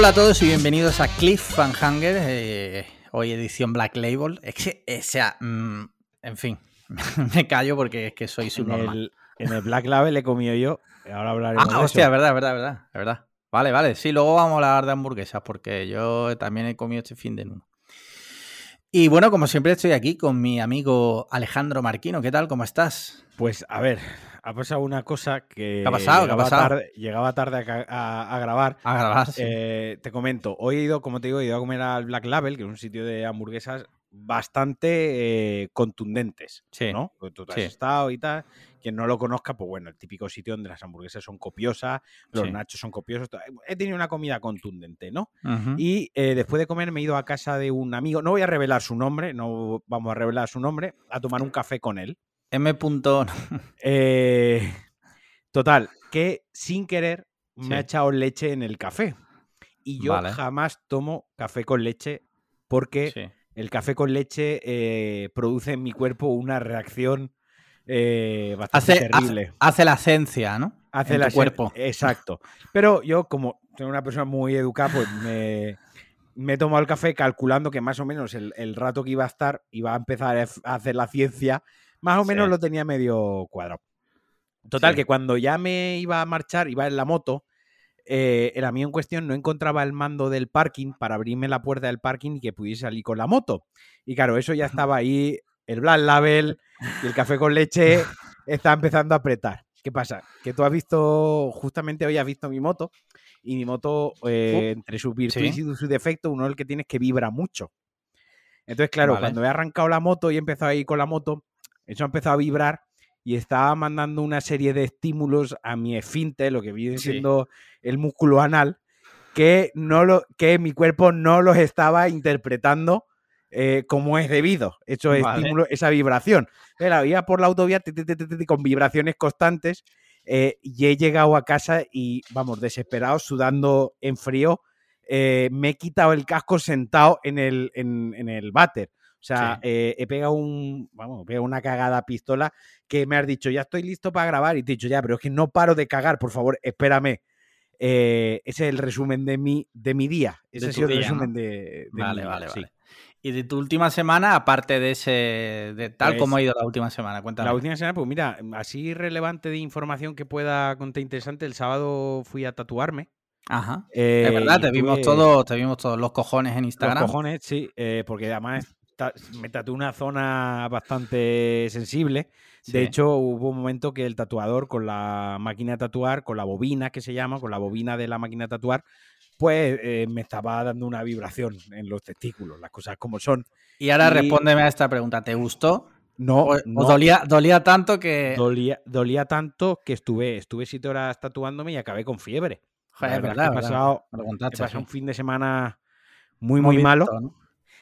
Hola a todos y bienvenidos a Cliff Van Hanger, eh, hoy edición Black Label. Es que, o sea, mm, en fin, me callo porque es que soy su en el, en el Black Label he comido yo, ahora hablaremos ah, de hostia, eso. verdad, verdad, verdad, verdad. Vale, vale, sí, luego vamos a hablar de hamburguesas porque yo también he comido este fin de uno. Y bueno, como siempre estoy aquí con mi amigo Alejandro Marquino. ¿Qué tal? ¿Cómo estás? Pues a ver, ha pasado una cosa que ¿Qué ha pasado? ¿Qué ha llegaba, pasado? Tarde, llegaba tarde a, ca- a- a grabar. A grabar. sí. Eh, te comento, hoy he ido, como te digo, he ido a comer al Black Label, que es un sitio de hamburguesas bastante eh, contundentes, Sí, ¿no? Tú te has sí. estado y tal. Quien no lo conozca, pues bueno, el típico sitio donde las hamburguesas son copiosas, los Sí. nachos son copiosos. He tenido una comida contundente, ¿no? Y eh, después de comer me he ido a casa de un amigo, no voy a revelar su nombre, no vamos a revelar su nombre, a tomar un café con él. M. punto- Eh, total, que sin querer me Sí. ha echado leche en el café. Y yo Vale. jamás tomo café con leche porque Sí. el café con leche eh, produce en mi cuerpo una reacción eh, bastante Hace, terrible. hace, hace la esencia, ¿no? Hace tu cuerpo. Exacto. Pero yo, como soy una persona muy educada, pues me, me he tomado el café calculando que más o menos el, el rato que iba a estar iba a empezar a hacer la ciencia, más o menos Sí. lo tenía medio cuadrado. Total, Sí. que cuando ya me iba a marchar, iba en la moto, eh, el amigo en cuestión no encontraba el mando del parking para abrirme la puerta del parking y que pudiese salir con la moto. Y claro, eso ya estaba ahí, el Black Label y el café con leche está empezando a apretar. ¿Qué pasa? Que tú has visto, justamente hoy has visto mi moto, y mi moto, eh, entre sus virtudes sí. y sus defectos, uno el que tiene es que vibra mucho. Entonces, claro, Vale. cuando he arrancado la moto y he empezado a ir con la moto, eso ha empezado a vibrar y estaba mandando una serie de estímulos a mi esfínter, lo que viene Sí. siendo el músculo anal, que, no lo, que mi cuerpo no los estaba interpretando eh, como es debido, esos Vale. estímulos, esa vibración. La iba por la autovía con vibraciones constantes eh, y he llegado a casa y, vamos, desesperado, sudando en frío, eh, me he quitado el casco sentado en el, en, en el váter. O sea, Sí. eh, he pegado un, vamos, he pegado una cagada pistola que me has dicho, ya estoy listo para grabar. Y te he dicho, ya, pero es que no paro de cagar, por favor, espérame. Eh, ese es el resumen de mi, de mi día. Ese sido el día, resumen ¿no? de, de Vale, vale, sí. vale. Y de tu última semana, aparte de ese, de tal Pues, como ha ido la última semana, cuéntame. La última semana, pues mira, así relevante de información que pueda contar interesante, el sábado fui a tatuarme. Ajá. eh, es verdad, te vimos todos, te vimos todos los cojones en Los Instagram. cojones, sí, eh, porque además ta- me tatué una zona bastante sensible. Sí. De hecho, hubo un momento que el tatuador con la máquina de tatuar, con la bobina que se llama, con la bobina de la máquina de tatuar, pues eh, me estaba dando una vibración en los testículos, las cosas como son. Y ahora y- respóndeme a esta pregunta. ¿Te gustó? No, ¿O, dolía, dolía tanto que. dolía, dolía tanto que estuve, estuve siete horas tatuándome y acabé con fiebre. Joder, la verdad verdad, he verdad, pasado- He contaste, pasado un fin de semana muy, muy malo.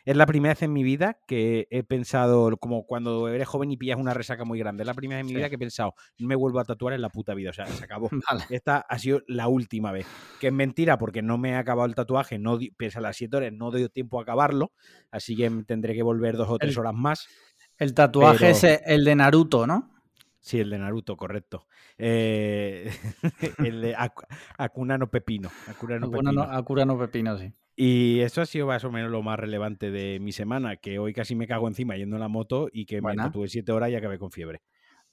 Es la primera vez en mi vida que he pensado, como cuando eres joven y pillas una resaca muy grande, es la primera vez en mi Sí. vida que he pensado, no me vuelvo a tatuar en la puta vida, o sea, se acabó. Vale. Esta ha sido la última vez. Que es mentira porque no me he acabado el tatuaje, no pese a las 7 horas, no doy tiempo a acabarlo, así que tendré que volver dos o tres El- horas más. El tatuaje Pero- es el de Naruto, ¿no? Sí, el de Naruto, correcto. Eh, el de Aku- Akuna no Pepino. Akuna no Akuna no, Pepino. Pepino, sí. Y eso ha sido más o menos lo más relevante de mi semana, que hoy casi me cago encima yendo en la moto y que Buena. me tatué siete horas y acabé con fiebre.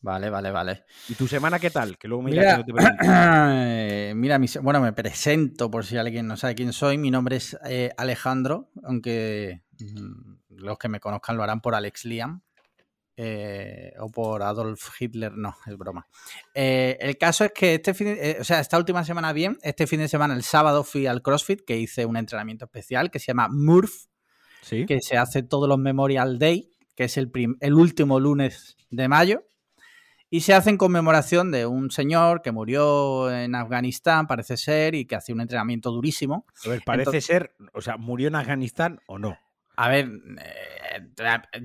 Vale, vale, vale. ¿Y tu semana qué tal? Que luego me Mira, que no te mira, mi bueno, me presento por si alguien no sabe quién soy. Mi nombre es eh, Alejandro, aunque mm, los que me conozcan lo harán por Alex Liam eh, o por Adolf Hitler. No, es broma. Eh, el caso es que este fin, eh, o sea, esta última semana bien. Este fin de semana, el sábado, fui al CrossFit que hice un entrenamiento especial que se llama Murph, Sí. que se hace todos los Memorial Day, que es el, el último lunes de mayo. Y se hace en conmemoración de un señor que murió en Afganistán, parece ser, y que hacía un entrenamiento durísimo. A ver, parece Entonces- ser, o sea, ¿murió en Afganistán o no? A ver,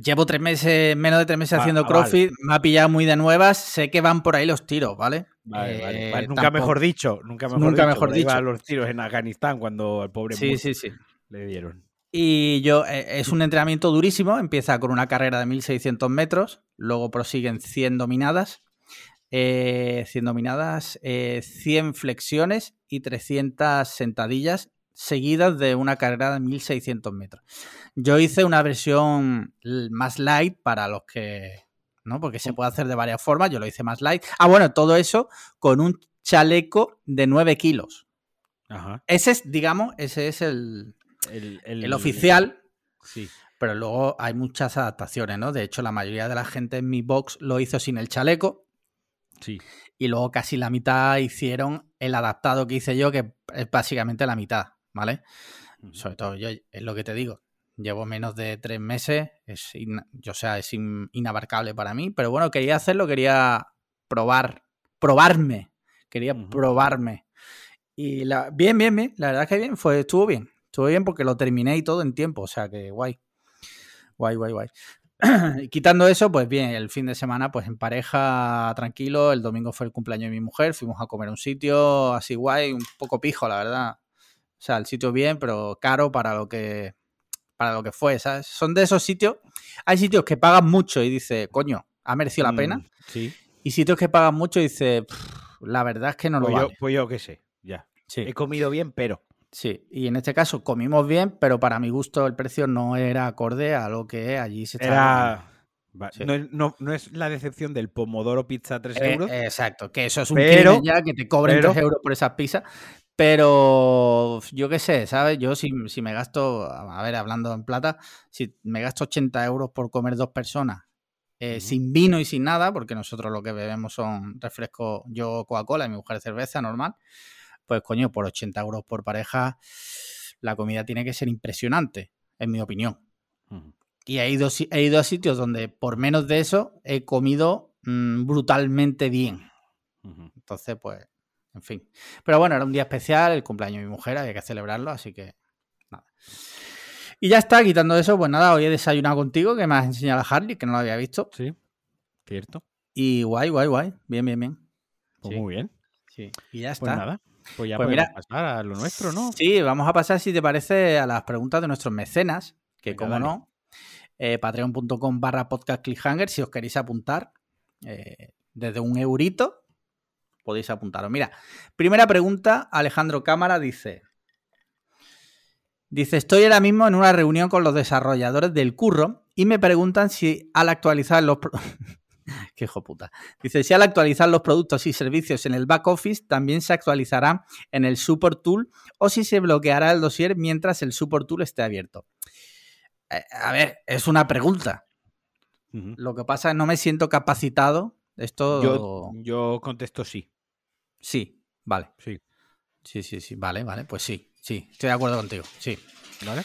llevo tres meses, menos de tres meses Va- haciendo ah, vale. CrossFit, me ha pillado muy de nuevas, sé que van por ahí los tiros, ¿vale? Vale, vale, Eh, vale. Nunca tampoco- mejor dicho, nunca mejor Nunca dicho. mejor dicho. los tiros en Afganistán cuando al pobre Sí, sí, sí. le dieron. Y yo, eh, es un entrenamiento durísimo, empieza con una carrera de 1600 metros, luego prosiguen 100 dominadas, eh, 100 dominadas, eh, 100 flexiones y 300 sentadillas seguidas de una carrera de 1600 metros. Yo hice una versión más light para los que, ¿no? Porque se puede hacer de varias formas, yo lo hice más light. Ah, bueno, todo eso con un chaleco de 9 kilos. Ajá. Ese es, digamos, ese es el, El, el oficial, Sí. pero luego hay muchas adaptaciones, ¿no? De hecho, la mayoría de la gente en mi box lo hizo sin el chaleco Sí. y luego casi la mitad hicieron el adaptado que hice yo, que es básicamente la mitad, ¿vale? Sobre todo yo, es lo que te digo, llevo menos de tres meses, es in- yo, o sea, es in- inabarcable para mí, pero bueno, quería hacerlo, quería probar, probarme, quería probarme. Y la, bien, bien, bien, la verdad es que bien, fue, estuvo bien, estuvo bien porque lo terminé y todo en tiempo, o sea que guay, guay, guay, guay. Quitando eso, pues bien, el fin de semana, pues en pareja, tranquilo. El domingo fue el cumpleaños de mi mujer, fuimos a comer a un sitio así guay, un poco pijo, la verdad. O sea, el sitio bien, pero caro para lo que para lo que fue, ¿sabes? Son de esos sitios. Hay sitios que pagan mucho y dice, coño, ha merecido la pena. Mm, Sí. Y sitios que pagan mucho y dice, "Pff, la verdad es que no lo Pues yo, vale. pues yo qué sé, ya. Sí. He comido bien, pero. Sí, y en este caso comimos bien, pero para mi gusto el precio no era acorde a lo que allí se estaba. Era. Sí. No, es- no- no es la decepción del Pomodoro Pizza a 3 Eh, euros. exacto, que eso es un Pero- ya que te cobren pero- 3 euros por esas pizzas. Pero yo qué sé, ¿sabes? Yo si, si me gasto, a ver, hablando en plata, si me gasto 80 euros por comer dos personas eh, sin vino y sin nada, porque nosotros lo que bebemos son refrescos, yo Coca-Cola y mi mujer cerveza normal, pues coño, por 80 euros por pareja, la comida tiene que ser impresionante, en mi opinión. Y he ido, he ido a sitios donde por menos de eso he comido mm, brutalmente bien. Entonces, pues, en fin. Pero bueno, era un día especial, el cumpleaños de mi mujer, había que celebrarlo, así que nada. Y ya está, quitando eso, pues nada, hoy he desayunado contigo, que me has enseñado a Harley, que no lo había visto. Sí, cierto. Y guay, guay, guay. Bien, bien, bien. Pues Sí. muy bien. Sí. Y ya está. Pues nada. Pues ya Pues podemos mira- pasar a lo nuestro, ¿no? Sí, vamos a pasar, si te parece, a las preguntas de nuestros mecenas, que como no, eh, patreon.com barra podcast cliffhanger, si os queréis apuntar, eh, desde un eurito, podéis apuntaros. Mira, primera pregunta, Alejandro Cámara dice, dice, estoy ahora mismo en una reunión con los desarrolladores del curro y me preguntan si al actualizar los... Qué hijo puta. Dice, si al actualizar los productos y servicios en el back office también se actualizará en el support tool o si se bloqueará el dossier mientras el support tool esté abierto. Eh, a ver, es una pregunta. Lo que pasa es que no me siento capacitado. Esto. Yo, yo contesto sí. Sí, vale. Sí. Sí, sí, sí. Vale, vale. Pues sí, sí. Estoy de acuerdo contigo. Sí. ¿Vale?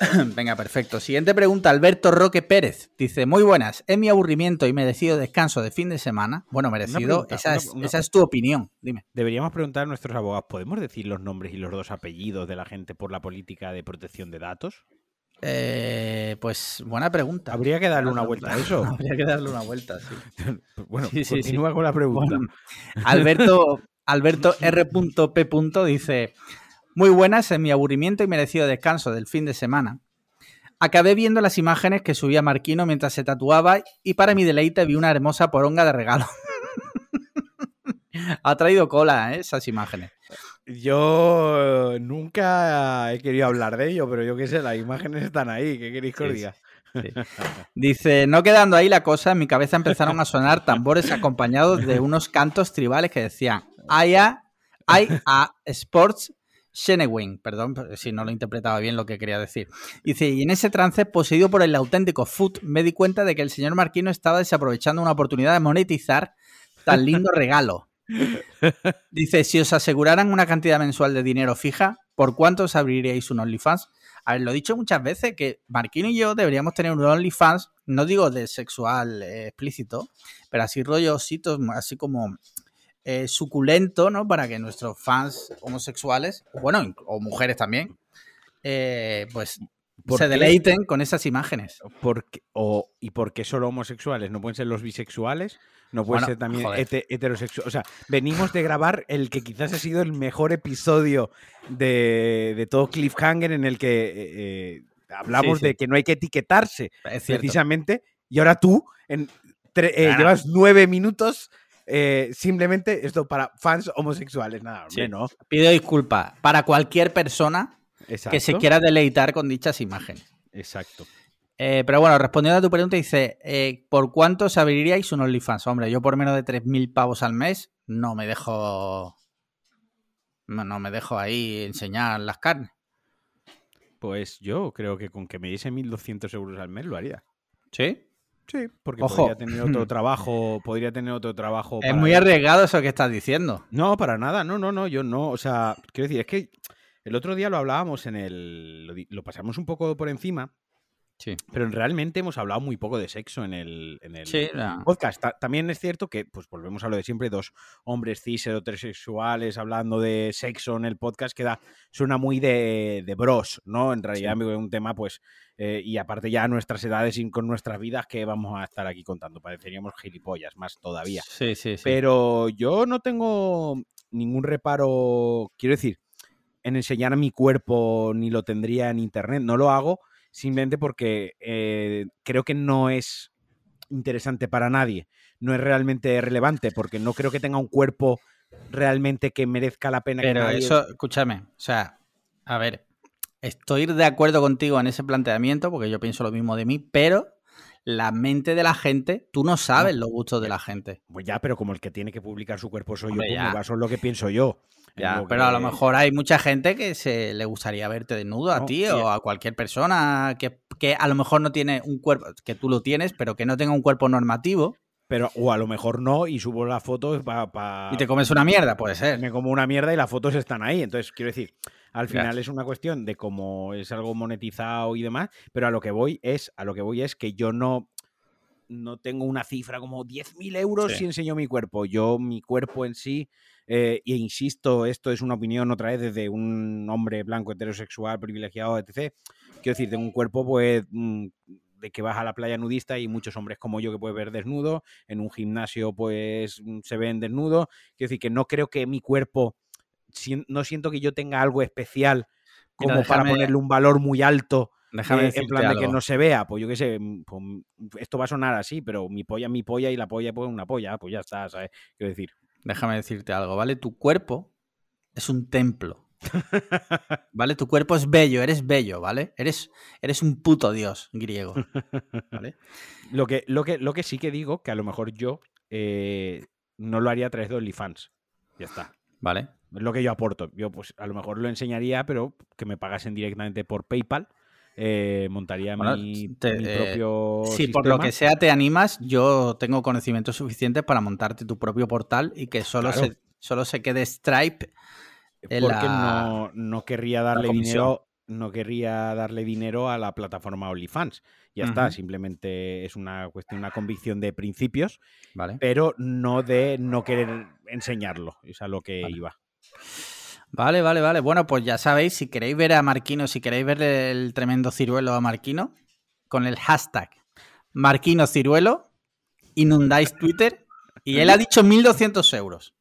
Venga, perfecto. Siguiente pregunta, Alberto Roque Pérez. Dice, muy buenas. En mi aburrimiento y merecido descanso de fin de semana. Bueno, merecido, pregunta, esa, una- es, una- esa es tu opinión. Dime. Deberíamos preguntar a nuestros abogados, ¿podemos decir los nombres y los dos apellidos de la gente por la política de protección de datos? Eh, pues buena pregunta. Habría que darle una vuelta a eso. Habría que darle una vuelta, sí. Bueno, Sí, sí, sí. continúa con la pregunta. Bueno, Alberto, Alberto R.P. dice: Muy buenas en mi aburrimiento y merecido descanso del fin de semana. Acabé viendo las imágenes que subía Marquino mientras se tatuaba y para mi deleite vi una hermosa poronga de regalo. ha traído cola, ¿eh? esas imágenes. Yo eh, nunca he querido hablar de ello, pero yo qué sé, las imágenes están ahí. ¿Qué queréis que os Sí, diga? Dice, no quedando ahí la cosa, en mi cabeza empezaron a sonar tambores acompañados de unos cantos tribales que decían, Aya, I a Sports Shenewing, perdón si no lo interpretaba bien lo que quería decir. Dice, y en ese trance, poseído por el auténtico foot, me di cuenta de que el señor Marquino estaba desaprovechando una oportunidad de monetizar tan lindo regalo. Dice, si os aseguraran una cantidad mensual de dinero fija, ¿por cuánto os abriríais un OnlyFans? A ver, lo he dicho muchas veces que Marquino y yo deberíamos tener un OnlyFans, no digo de sexual eh, explícito, pero así rollositos, así como eh, suculento, ¿no? Para que nuestros fans homosexuales, bueno, o mujeres también, eh, pues ¿Por se qué? deleiten con esas imágenes. Porque, o, ¿Y por qué solo homosexuales? ¿No pueden ser los bisexuales? ¿No pueden Bueno, ser también heterosexuales? O sea, venimos de grabar el que quizás ha sido el mejor episodio de, de todo Cliffhanger en el que eh, hablamos Sí, sí. de que no hay que etiquetarse, precisamente. Y ahora tú, en eh, llevas nueve minutos eh, simplemente esto para fans homosexuales. Nada, Sí. no. Pido disculpas para cualquier persona que se quiera deleitar con dichas imágenes. Exacto. Eh, pero bueno, respondiendo a tu pregunta, dice, eh, ¿por cuánto se abriríais un OnlyFans? Hombre, yo por menos de 3.000 pavos al mes no me dejo... No me dejo ahí enseñar las carnes. Pues yo creo que con que me diese 1.200 euros al mes lo haría. ¿Sí? Sí, porque podría tener otro trabajo, podría tener otro trabajo. Es muy arriesgado eso que estás diciendo. No, para nada, no, no, no, yo no, o sea, quiero decir, es que el otro día lo hablábamos en el, lo pasamos un poco por encima, pero realmente hemos hablado muy poco de sexo en el, podcast. también es cierto que, pues volvemos a lo de siempre, dos hombres cis heterosexuales hablando de sexo en el podcast queda, suena muy de, bros, ¿no? En realidad es un tema, pues, eh, y aparte ya nuestras edades y con nuestras vidas que vamos a estar aquí contando. Pareceríamos gilipollas, más todavía. Sí, sí, sí. Pero yo no tengo ningún reparo, quiero decir, en enseñar mi cuerpo ni lo tendría en internet. No lo hago simplemente porque eh, creo que no es interesante para nadie, no es realmente relevante, porque no creo que tenga un cuerpo realmente que merezca la pena. Pero eso, escúchame, o sea, a ver, estoy de acuerdo contigo en ese planteamiento, porque yo pienso lo mismo de mí, pero la mente de la gente, tú no sabes los gustos de la gente. Pues ya, pero como el que tiene que publicar su cuerpo soy yo, pues eso es lo que pienso yo. Ya, pero a lo mejor hay mucha gente que se le gustaría verte desnudo a ti o a cualquier persona que, a lo mejor no tiene un cuerpo, que tú lo tienes, pero que no tenga un cuerpo normativo. Pero, o a lo mejor no, y subo las fotos para. y te comes una mierda, puede ser. Me como una mierda y las fotos están ahí. Entonces, quiero decir, al final es una cuestión de cómo es algo monetizado y demás. Pero a lo que voy es, a lo que voy es que yo no no tengo una cifra como 10.000 euros si enseño mi cuerpo. Yo, mi cuerpo en sí, e insisto, esto es una opinión otra vez desde un hombre blanco, heterosexual, privilegiado, etc. Quiero decir, tengo un cuerpo, pues, mm, de que vas a la playa nudista y muchos hombres como yo que puedes ver desnudo, en un gimnasio, pues, mm, se ven desnudos. Quiero decir que no creo que mi cuerpo, no siento que yo tenga algo especial como para ponerle un valor muy alto Déjame eh, en plan de que no se vea, pues yo qué sé, mm, pues, esto va a sonar así, pero mi polla es mi polla y la polla pues una polla, pues ya está, ¿sabes? Quiero decir. Déjame decirte algo, ¿vale? Tu cuerpo es un templo. ¿Vale? Tu cuerpo es bello, eres bello, ¿vale? Eres, eres un puto dios griego. ¿Vale? Lo que, lo, que, lo que sí que digo, que a lo mejor yo eh, no lo haría a través de OnlyFans. Ya está. Vale. Es lo que yo aporto. Yo, pues, a lo mejor lo enseñaría, pero que me pagasen directamente por PayPal eh, montaría mi, eh, propio. si por lo que sea te animas, yo tengo conocimiento suficiente para montarte tu propio portal y que solo, se, solo se quede Stripe. Porque no, querría darle dinero. No querría darle dinero a la plataforma OnlyFans. Ya está, simplemente es una cuestión, una convicción de principios, vale. pero no de no querer enseñarlo. Es a lo que iba. Vale, vale, vale. Bueno, pues ya sabéis, si queréis ver a Marquino, si queréis ver el tremendo ciruelo a Marquino, con el hashtag Marquino Ciruelo, inundáis Twitter y él ha dicho 1.200 euros.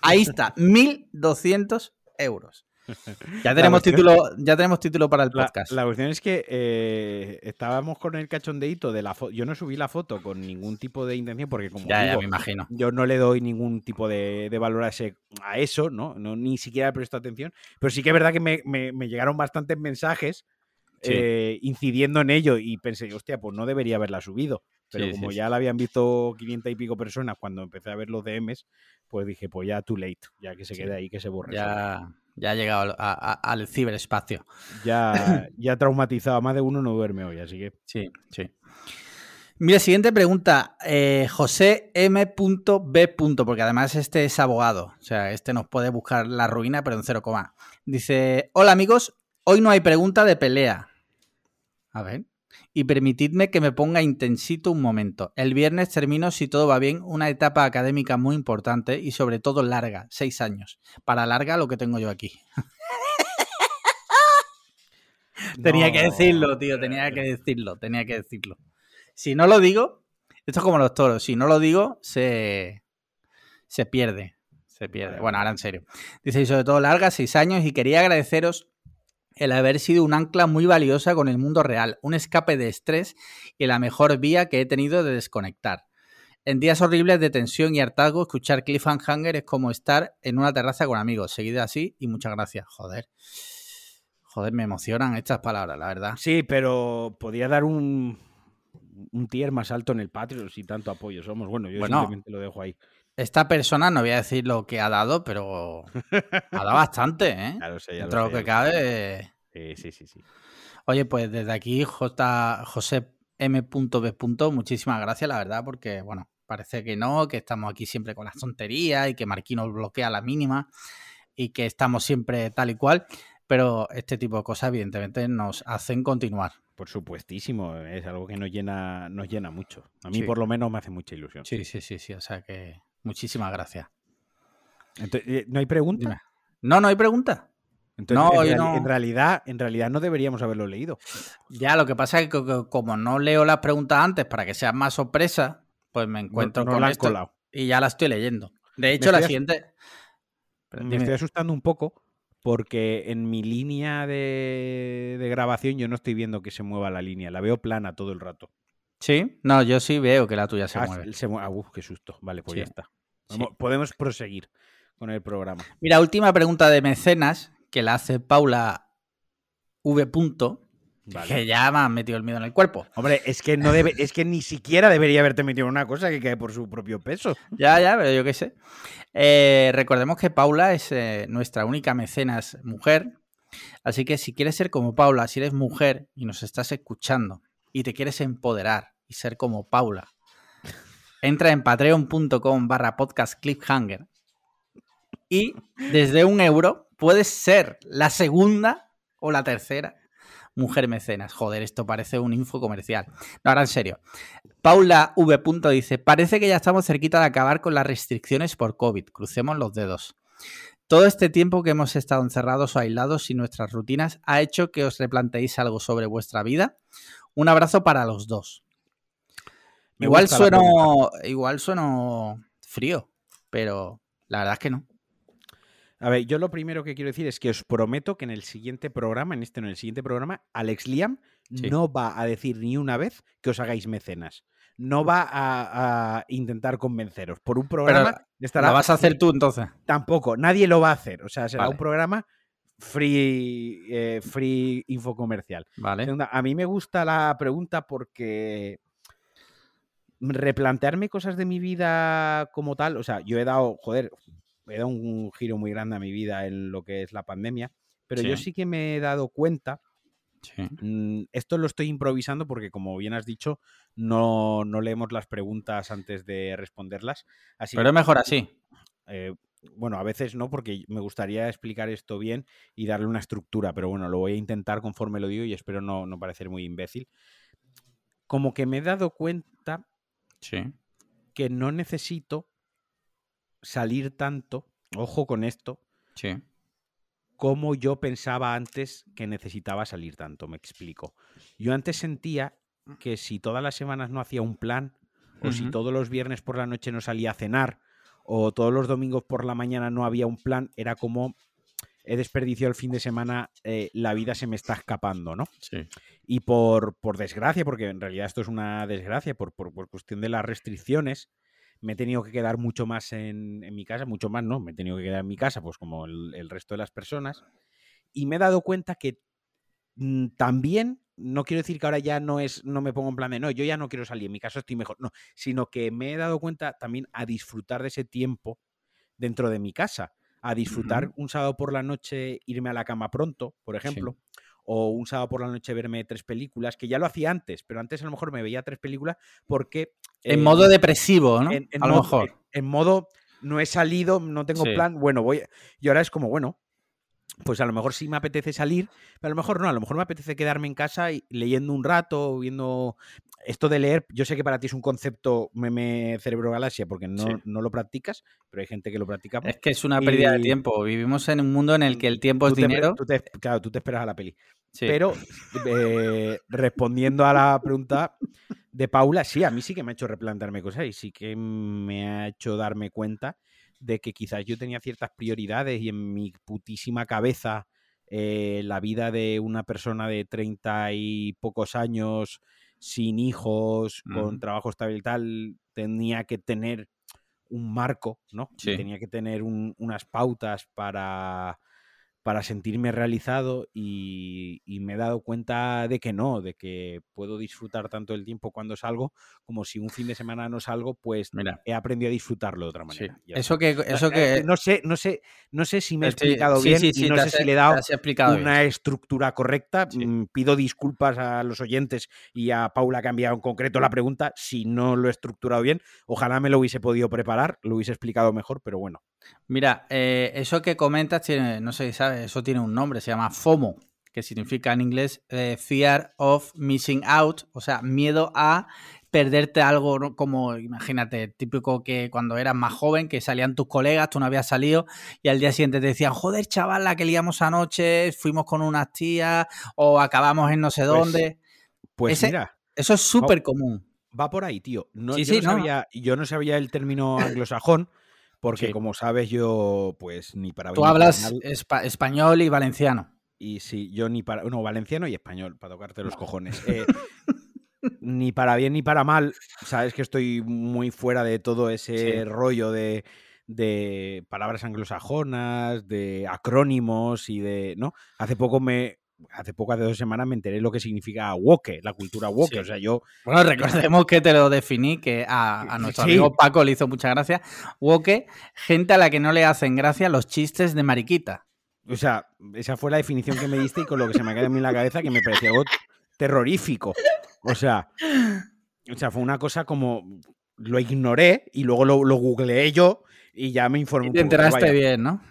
Ahí está, 1.200 euros. Ya tenemos, título, ya tenemos título para el podcast. La, cuestión es que eh, estábamos con el cachondeito de la foto. Yo no subí la foto con ningún tipo de intención porque como ya, me imagino. yo no le doy ningún tipo de, valor a, ese, a eso, ¿no? ¿no? Ni siquiera he prestado atención. Pero sí que es verdad que me, llegaron bastantes mensajes eh, incidiendo en ello y pensé, hostia, pues no debería haberla subido. Pero como ya la habían visto 500 y pico personas cuando empecé a ver los DMs, pues dije, pues ya too late, ya que se quede ahí, que se borre. Ya, ya ha llegado al ciberespacio. Ya, ya traumatizado, más de uno no duerme hoy, así que. Sí, sí. Mira, siguiente pregunta. Eh, José M.B. Porque además este es abogado. O sea, este nos puede buscar la ruina, pero en cero coma. Dice: Hola amigos, hoy no hay pregunta de pelea. A ver y permitidme que me ponga intensito un momento. El viernes termino, si todo va bien, una etapa académica muy importante y sobre todo larga, seis años. Para larga lo que tengo yo aquí. tenía que decirlo, tío, tenía que decirlo, tenía que decirlo. Si no lo digo, esto es como los toros, si no lo digo, se, se pierde. Se pierde. Bueno, ahora en serio. Dice, y sobre todo larga, seis años, y quería agradeceros el haber sido un ancla muy valiosa con el mundo real, un escape de estrés y la mejor vía que he tenido de desconectar. En días horribles de tensión y hartazgo, escuchar Cliffhanger es como estar en una terraza con amigos. Seguida así y muchas gracias. Joder. Joder, me emocionan estas palabras, la verdad. Sí, pero podría dar un, un tier más alto en el Patreon si tanto apoyo somos. Bueno, yo Bueno. simplemente lo dejo ahí. Esta persona, no voy a decir lo que ha dado, pero ha dado bastante, ¿eh? Lo sé, ya Dentro lo sé, que lo sé. cabe. Sí, sí, sí, sí. Oye, pues desde aquí, J. José M.B. Muchísimas gracias, la verdad, porque, bueno, parece que no, que estamos aquí siempre con las tonterías y que Marquino bloquea la mínima y que estamos siempre tal y cual, pero este tipo de cosas, evidentemente, nos hacen continuar. Por supuestísimo, es algo que nos llena, nos llena mucho. A mí Sí. por lo menos me hace mucha ilusión. Sí, sí, sí, sí, o sea que muchísimas gracias. Entonces, eh, ¿No hay pregunta? Dime. No, no hay pregunta. Entonces, No, en, no. realidad, en realidad no deberíamos haberlo leído. Ya, lo que pasa es que co- como no leo las preguntas antes para que sean más sorpresa, pues me encuentro no con esto colado. y ya la estoy leyendo. De hecho, la siguiente... Pero Me dime. estoy asustando un poco porque en mi línea de, de grabación yo no estoy viendo que se mueva la línea. La veo plana todo el rato. ¿Sí? No, yo sí veo que la tuya se Ah, mueve. se mue- ah, uf, qué susto. Vale, pues Sí. ya está. Sí. Podemos proseguir con el programa. Mira, última pregunta de mecenas que la hace Paula V. Punto, Vale. que ya me ha metido el miedo en el cuerpo. Hombre, es que no debe, es que ni siquiera debería haberte metido en una cosa que cae por su propio peso. Ya, ya, pero yo qué sé. Eh, recordemos que Paula es eh, nuestra única mecenas mujer. Así que si quieres ser como Paula, si eres mujer y nos estás escuchando y te quieres empoderar y ser como Paula, entra en patreon.com barra podcast cliffhanger y desde un euro puedes ser la segunda o la tercera mujer mecenas. Joder, esto parece un info comercial. No, ahora en serio. Paula V. Dice, parece que ya estamos cerquita de acabar con las restricciones por COVID. Crucemos los dedos. Todo este tiempo que hemos estado encerrados o aislados sin nuestras rutinas ha hecho que os replanteéis algo sobre vuestra vida. Un abrazo para los dos. Me igual la sueno, igual sueno frío, pero la verdad es que no. A ver, yo lo primero que quiero decir es que os prometo que en el siguiente programa, en este no, en el siguiente programa, Alex Liam Sí. no va a decir ni una vez que os hagáis mecenas. No va a, a intentar convenceros. Por un programa estará. ¿Lo vas a hacer tú entonces? Tampoco, nadie lo va a hacer. O sea, será Vale. un programa free, eh, free info comercial. Vale. Segunda, a mí me gusta la pregunta porque replantearme cosas de mi vida como tal, o sea, yo he dado, joder, he dado un giro muy grande a mi vida en lo que es la pandemia, pero yo Sí. que me he dado cuenta, Sí. mm, esto lo estoy improvisando porque como bien has dicho, no, no leemos las preguntas antes de responderlas, así Pero es mejor así. eh, bueno, a veces no, porque me gustaría explicar esto bien y darle una estructura, pero bueno, lo voy a intentar conforme lo digo y espero no, no parecer muy imbécil. Como que me he dado cuenta Sí. que no necesito salir tanto, ojo con esto, Sí. como yo pensaba antes que necesitaba salir tanto, me explico. Yo antes sentía que si todas las semanas no hacía un plan, o si todos los viernes por la noche no salía a cenar, o todos los domingos por la mañana no había un plan, era como he desperdiciado el fin de semana, eh, la vida se me está escapando, ¿no? Sí. Y por, por desgracia, porque en realidad esto es una desgracia, por, por- por cuestión de las restricciones, me he tenido que quedar mucho más en, en mi casa, mucho más no, me he tenido que quedar en mi casa, pues como el, el resto de las personas, y me he dado cuenta que también, no quiero decir que ahora ya no es, no me pongo en plan de, no, yo ya no quiero salir, en mi casa estoy mejor, no, sino que me he dado cuenta también a disfrutar de ese tiempo dentro de mi casa, a disfrutar un sábado por la noche, irme a la cama pronto, por ejemplo, o un sábado por la noche verme tres películas, que ya lo hacía antes, pero antes a lo mejor me veía tres películas porque... En eh, modo depresivo, ¿no? en, en a lo modo, mejor. en modo, no he salido, no tengo Sí. plan, bueno, voy... Y ahora es como, bueno, pues a lo mejor sí me apetece salir, pero a lo mejor no, a lo mejor me apetece quedarme en casa y leyendo un rato, viendo... Esto de leer, yo sé que para ti es un concepto meme cerebro galaxia porque no, Sí. no lo practicas, pero hay gente que lo practica. Es que es una pérdida de tiempo. Vivimos en un mundo en el que el tiempo es te- dinero. tú te- claro, tú te esperas a la peli. Sí. Pero eh, respondiendo a la pregunta de Paula, sí, a mí sí que me ha hecho replantearme cosas y sí que me ha hecho darme cuenta de que quizás yo tenía ciertas prioridades y en mi putísima cabeza eh, la vida de una persona de treinta y pocos años, sin hijos, con trabajo estable y tal, tenía que tener un marco, ¿no? Sí. tenía que tener un- unas pautas para, para sentirme realizado y, y, me he dado cuenta de que no, de que puedo disfrutar tanto el tiempo cuando salgo como si un fin de semana no salgo, pues Mira. he aprendido a disfrutarlo de otra manera. Sí. Eso que, eso Eh, que no sé, no sé, no sé si me he explicado sí, bien sí, y no sé has- si le he te dado bien. una estructura correcta. Mm, Pido disculpas a los oyentes y a Paula que ha enviado en concreto la pregunta si no lo he estructurado bien. Ojalá me lo hubiese podido preparar, lo hubiese explicado mejor, pero bueno. Mira, eh, eso que comentas tiene, no sé si sabes, eso tiene un nombre, se llama FOMO, que significa en inglés eh, Fear of Missing Out, o sea, miedo a perderte algo, ¿no? como imagínate, típico que cuando eras más joven, que salían tus colegas, tú no habías salido y al día siguiente te decían, joder, chaval, la que liamos anoche, fuimos con unas tías o acabamos en no sé Pues, dónde. Pues Ese- mira, Eso es súper común. va por ahí, tío. No, Sí, yo, sí, no no. sabía, yo no sabía el término anglosajón, porque Sí. como sabes, yo, pues ni para Tú bien ni para hablas espa- español y valenciano. Y sí, yo ni para. No, valenciano y español, para tocarte los cojones. Eh, ni para bien ni para mal. Sabes que estoy muy fuera de todo ese Sí. rollo de, de palabras anglosajonas, de acrónimos y de. ¿No? Hace poco me. Hace poco, hace dos semanas, me enteré lo que significa woke, la cultura woke. Sí. O sea, yo. Bueno, recordemos que te lo definí, que a, a nuestro Sí. amigo Paco le hizo mucha gracia. Woke, gente a la que no le hacen gracia los chistes de mariquita. O sea, esa fue la definición que me diste y con lo que se me ha quedado a mí en la cabeza que me parecía algo terrorífico. O sea, o sea, fue una cosa como lo ignoré y luego lo, lo googleé yo y ya me informé Y te enteraste bien, ¿no?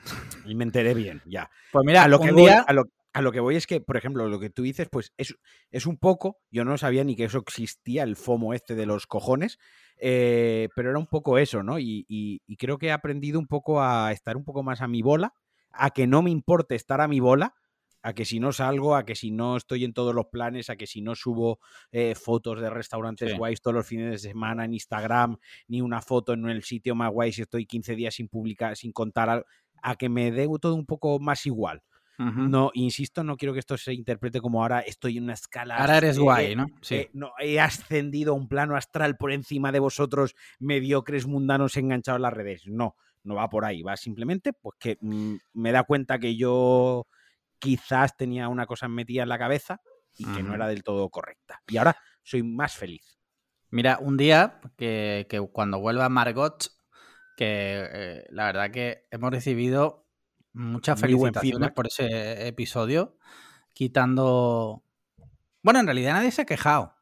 Y me enteré bien, ya. Pues mira, a lo que voy, día... a lo, a lo que voy es que, por ejemplo, lo que tú dices, pues es, es un poco, yo no sabía ni que eso existía, el FOMO este de los cojones, eh, pero era un poco eso, ¿no? Y, y- y creo que he aprendido un poco a estar un poco más a mi bola, a que no me importe estar a mi bola, a que si no salgo, a que si no estoy en todos los planes, a que si no subo eh, fotos de restaurantes Sí. guays todos los fines de semana en Instagram, ni una foto en el sitio más guay si estoy 15 días sin publicar, sin contar, al- a que me dé todo un poco más igual. No, insisto, no quiero que esto se interprete como ahora estoy en una escala. Ahora eres eh, guay, ¿no? Sí. eh, no, he ascendido a un plano astral por encima de vosotros, mediocres mundanos enganchados en las redes. No, no va por ahí. Va simplemente, pues que mm, me da cuenta que yo quizás tenía una cosa metida en la cabeza y que no era del todo correcta. Y ahora soy más feliz. Mira, un día que, que cuando vuelva Margot, que eh, la verdad que hemos recibido muchas felicitaciones por ese episodio, quitando... Bueno, en realidad nadie se ha quejado.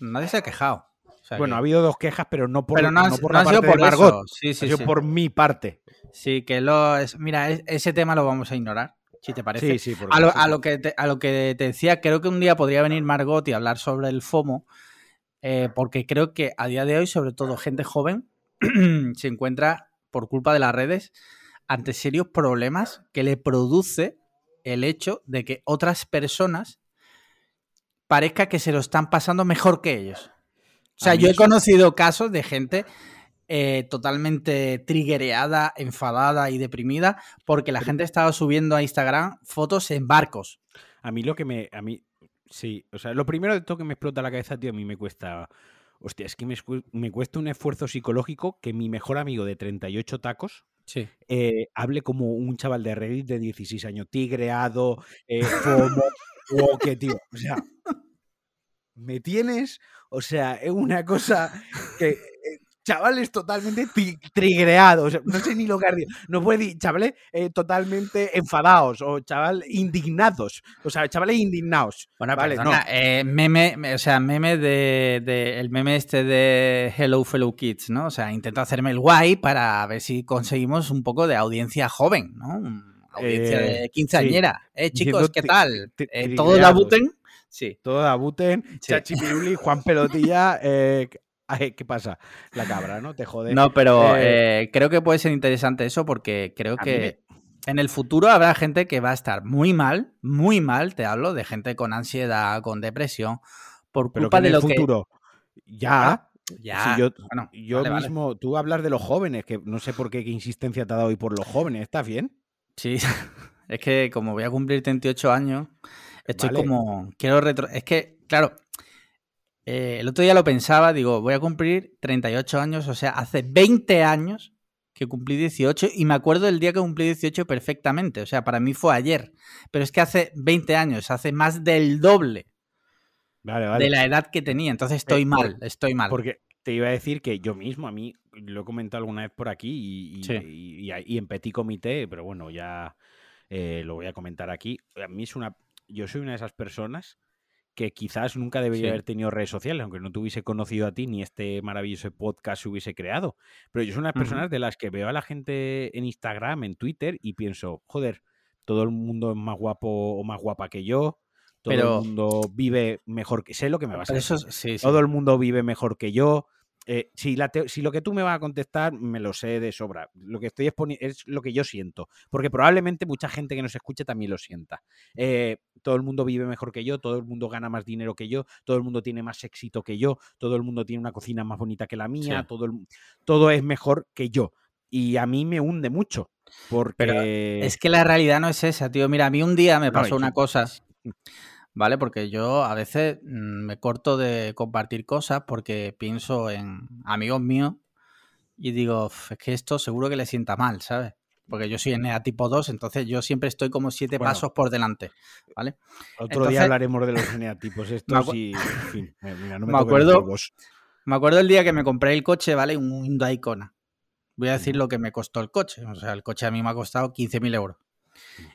Nadie se ha quejado. O sea Bueno, que- ha habido dos quejas, pero no por, pero no, por no la ha sido parte por de Margot. Sí, ha sí, sido sí. por mi parte. Sí, que lo es. Mira, es- ese tema lo vamos a ignorar, si te parece. Sí, sí, A lo, a lo que te, a lo que te decía, creo que un día podría venir Margot y hablar sobre el FOMO, eh, porque creo que a día de hoy, sobre todo gente joven, se encuentra, por culpa de las redes, ante serios problemas que le produce el hecho de que otras personas parezca que se lo están pasando mejor que ellos. O sea, yo he conocido casos de gente eh, totalmente triggereada, enfadada y deprimida porque la gente estaba subiendo a Instagram fotos en barcos. A mí lo que me. A mí. Sí. O sea, lo primero de todo que me explota la cabeza, tío, a mí me cuesta. Hostia, es que me, me cuesta un esfuerzo psicológico que mi mejor amigo de 38 tacos Sí. eh, hable como un chaval de Reddit de 16 años, tigreado, eh, FOMO, woke, tío. O sea, me tienes. O sea, es una cosa que. Chavales totalmente trigreados, no sé ni lo que dicho. No puede decir, chavales eh, totalmente enfadados o chaval indignados, o sea, chavales indignados. Bueno, Vale, perdona, eh, meme, me- o sea, meme de, de- el meme este de Hello Fellow Kids, ¿no? O sea, intento hacerme el guay para ver si conseguimos un poco de audiencia joven, ¿no? Audiencia Eh, de quinceañera. Eh, chicos, ¿qué tal? ¿Todos la buten? Sí. Todo Dabuten, Sí. Chachi Piruli, Juan Pelotilla, eh, ¿qué pasa? La cabra, ¿no? Te jode. No, pero Eh, eh, creo que puede ser interesante eso porque creo A que en el futuro habrá gente que va a estar muy mal, muy mal, te hablo, de gente con ansiedad, con depresión, por pero que culpa en de el lo futuro. Ya, que... Ya, si yo, bueno, yo vale, vale. mismo, tú hablas de los jóvenes, que no sé por qué, qué insistencia te ha dado hoy por los jóvenes, ¿estás bien? Sí, es que como voy a cumplir 38 años, estoy Vale. como, quiero retro... Es que, claro, eh, el otro día lo pensaba, digo, voy a cumplir 38 años, o sea, hace 20 años que cumplí 18 y me acuerdo del día que cumplí 18 perfectamente. O sea, para mí fue ayer. Pero es que hace 20 años, hace más del doble de la edad que tenía. Entonces estoy Eh, mal, estoy mal. Porque te iba a decir que yo mismo, a mí, lo he comentado alguna vez por aquí y, y- Sí. y- y- y en petit comité, pero bueno, ya eh, lo voy a comentar aquí. A mí es una. Yo soy una de esas personas que quizás nunca debería Sí. haber tenido redes sociales, aunque no te hubiese conocido a ti ni este maravilloso podcast se hubiese creado. Pero yo soy una de las personas de las que veo a la gente en Instagram, en Twitter, y pienso, joder, todo el mundo es más guapo o más guapa que yo. Todo Pero- el mundo vive mejor que. Sé lo que me vas a Pero decir. eso, sí, sí. Todo el mundo vive mejor que yo. Eh, si, la te- si lo que tú me vas a contestar, me lo sé de sobra. Lo que estoy exponiendo es lo que yo siento. Porque probablemente mucha gente que nos escuche también lo sienta. Eh, todo el mundo vive mejor que yo, todo el mundo gana más dinero que yo, todo el mundo tiene más éxito que yo, todo el mundo tiene una cocina más bonita que la mía, Sí. todo, el- todo es mejor que yo. Y a mí me hunde mucho. Porque. Es que la realidad no es esa, tío. Mira, a mí un día me pasó una cosa, ¿vale? Porque yo a veces mm, me corto de compartir cosas porque pienso en amigos míos y digo, "Uf, es que esto seguro que le sienta mal, ¿sabes? Porque yo soy NA tipo 2, entonces yo siempre estoy como siete Bueno. pasos por delante, ¿vale? Otro entonces- día hablaremos de los geneatipos estos acu- y. En fin, mira, no me, Me acuerdo-. Me acuerdo el día que me compré el coche, ¿vale? Un Hyundai Kona. Voy a decir lo que me costó el coche. O sea, el coche a mí me ha costado 15.000 euros.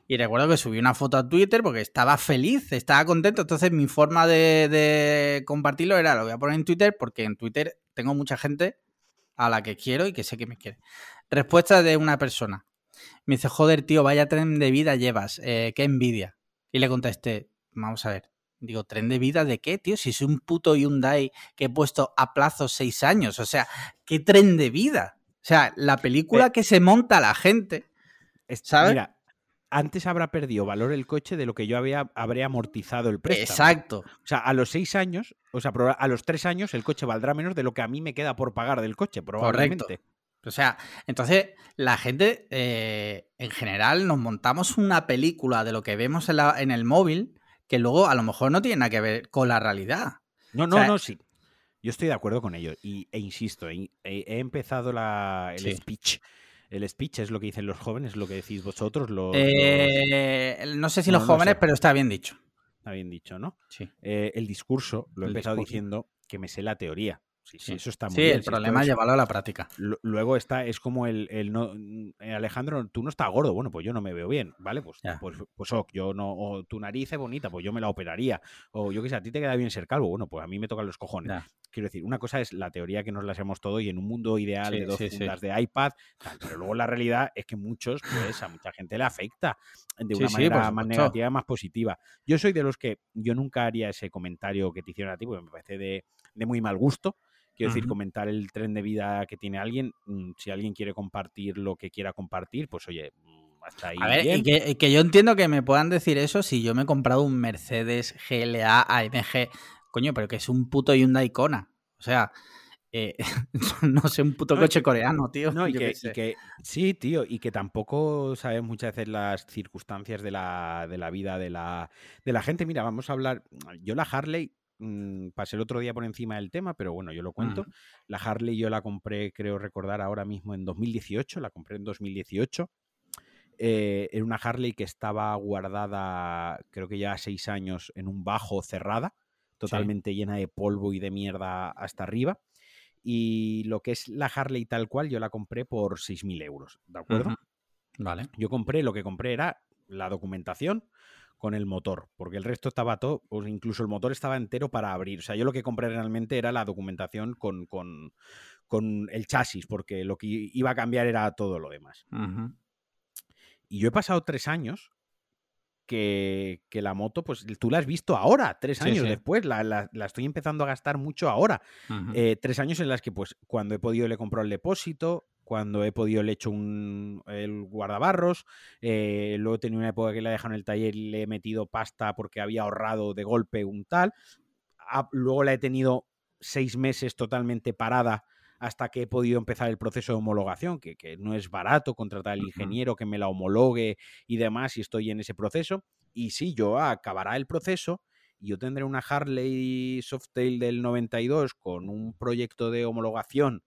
Y recuerdo que subí una foto a Twitter porque estaba feliz, estaba contento. Entonces mi forma de, de compartirlo era, lo voy a poner en Twitter porque en Twitter tengo mucha gente a la que quiero y que sé que me quiere. Respuesta de una persona. Me dice, joder, tío, vaya tren de vida llevas. eh, qué envidia. Y le contesté, vamos a ver. Digo, ¿tren de vida de qué, tío? Si es un puto Hyundai que he puesto a plazo seis años. O sea, ¿qué tren de vida? O sea, la película que se monta la gente. Es- ¿sabes? Mira, antes habrá perdido valor el coche de lo que yo había, habré amortizado el préstamo. Exacto. O sea, a los seis años, o sea, a los tres años el coche valdrá menos de lo que a mí me queda por pagar del coche, probablemente. O sea, entonces la gente, eh, en general, nos montamos una película de lo que vemos en, la- en el móvil que luego a lo mejor no tiene nada que ver con la realidad. No, O no, sea, no, sí. Yo estoy de acuerdo con ello. Y, e insisto, he, he- he empezado la, el Sí. speech. El speech es lo que dicen los jóvenes, lo que decís vosotros, los, los- Eh, no sé si No, los no jóvenes, sé. pero está bien dicho. Está bien dicho, ¿no? Sí. Eh, el discurso, lo he El empezado discurso. diciendo que me sé la teoría. Sí, eso está muy Sí, bien. el si problema es llevarlo a la práctica. Lu- Luego está, es como el, el no, eh, Alejandro, tú no estás gordo, bueno, pues yo no me veo bien, ¿vale? Pues, Ya. pues, pues ok, yo no, o tu nariz es bonita, pues yo me la operaría. O yo qué sé, a ti te queda bien ser calvo, bueno, pues a mí me tocan los cojones. Ya. Quiero decir, una cosa es la teoría que nos la hacemos todo y en un mundo ideal Sí, de dos sí, sí. fundas de iPad, tal, pero luego la realidad es que muchos, pues a mucha gente le afecta de una sí, manera más negativa, más positiva. Yo soy de los que yo nunca haría ese comentario que te hicieron a ti, porque me parece de, de muy mal gusto. Quiero decir, comentar el tren de vida que tiene alguien. mm, Si alguien quiere compartir lo que quiera compartir, pues oye, mm, hasta ahí. A ver, bien. y que, yo entiendo que me puedan decir eso si yo me he comprado un Mercedes GLA AMG. Coño, pero que es un puto Hyundai Kona. O sea, eh, no sé, un puto No, coche coreano, tío. No, y yo que, qué y sé. que- sí, tío, y que tampoco sabes muchas veces las circunstancias de la, de la vida de la, de la gente. Mira, vamos a hablar. Yo la Harley, mm, pasé el otro día por encima del tema, pero bueno, yo lo cuento. La Harley yo la compré, creo recordar ahora mismo en 2018, la compré en 2018. Eh, era una Harley que estaba guardada, creo que ya seis años, en un bajo cerrada, totalmente llena de polvo y de mierda hasta arriba. Y lo que es la Harley tal cual, yo la compré por 6.000 euros, ¿de acuerdo? Vale. Yo compré, lo que compré era la documentación con el motor, porque el resto estaba todo, o incluso el motor estaba entero para abrir. O sea, yo lo que compré realmente era la documentación con, con, con el chasis, porque lo que iba a cambiar era todo lo demás. Y yo he pasado tres años que, que la moto, pues tú la has visto ahora, tres años sí. después, la, la- la estoy empezando a gastar mucho ahora. Eh, tres años en las que, pues, cuando he podido le he comprado el depósito, cuando he podido le he hecho un, el guardabarros, eh, luego he tenido una época que la he dejado en el taller y le he metido pasta porque había ahorrado de golpe un tal. Ah, luego la he tenido seis meses totalmente parada hasta que he podido empezar el proceso de homologación, que, que no es barato contratar al ingeniero que me la homologue y demás, y estoy en ese proceso. Y sí, yo acabará el proceso y yo tendré una Harley Softail del 92 con un proyecto de homologación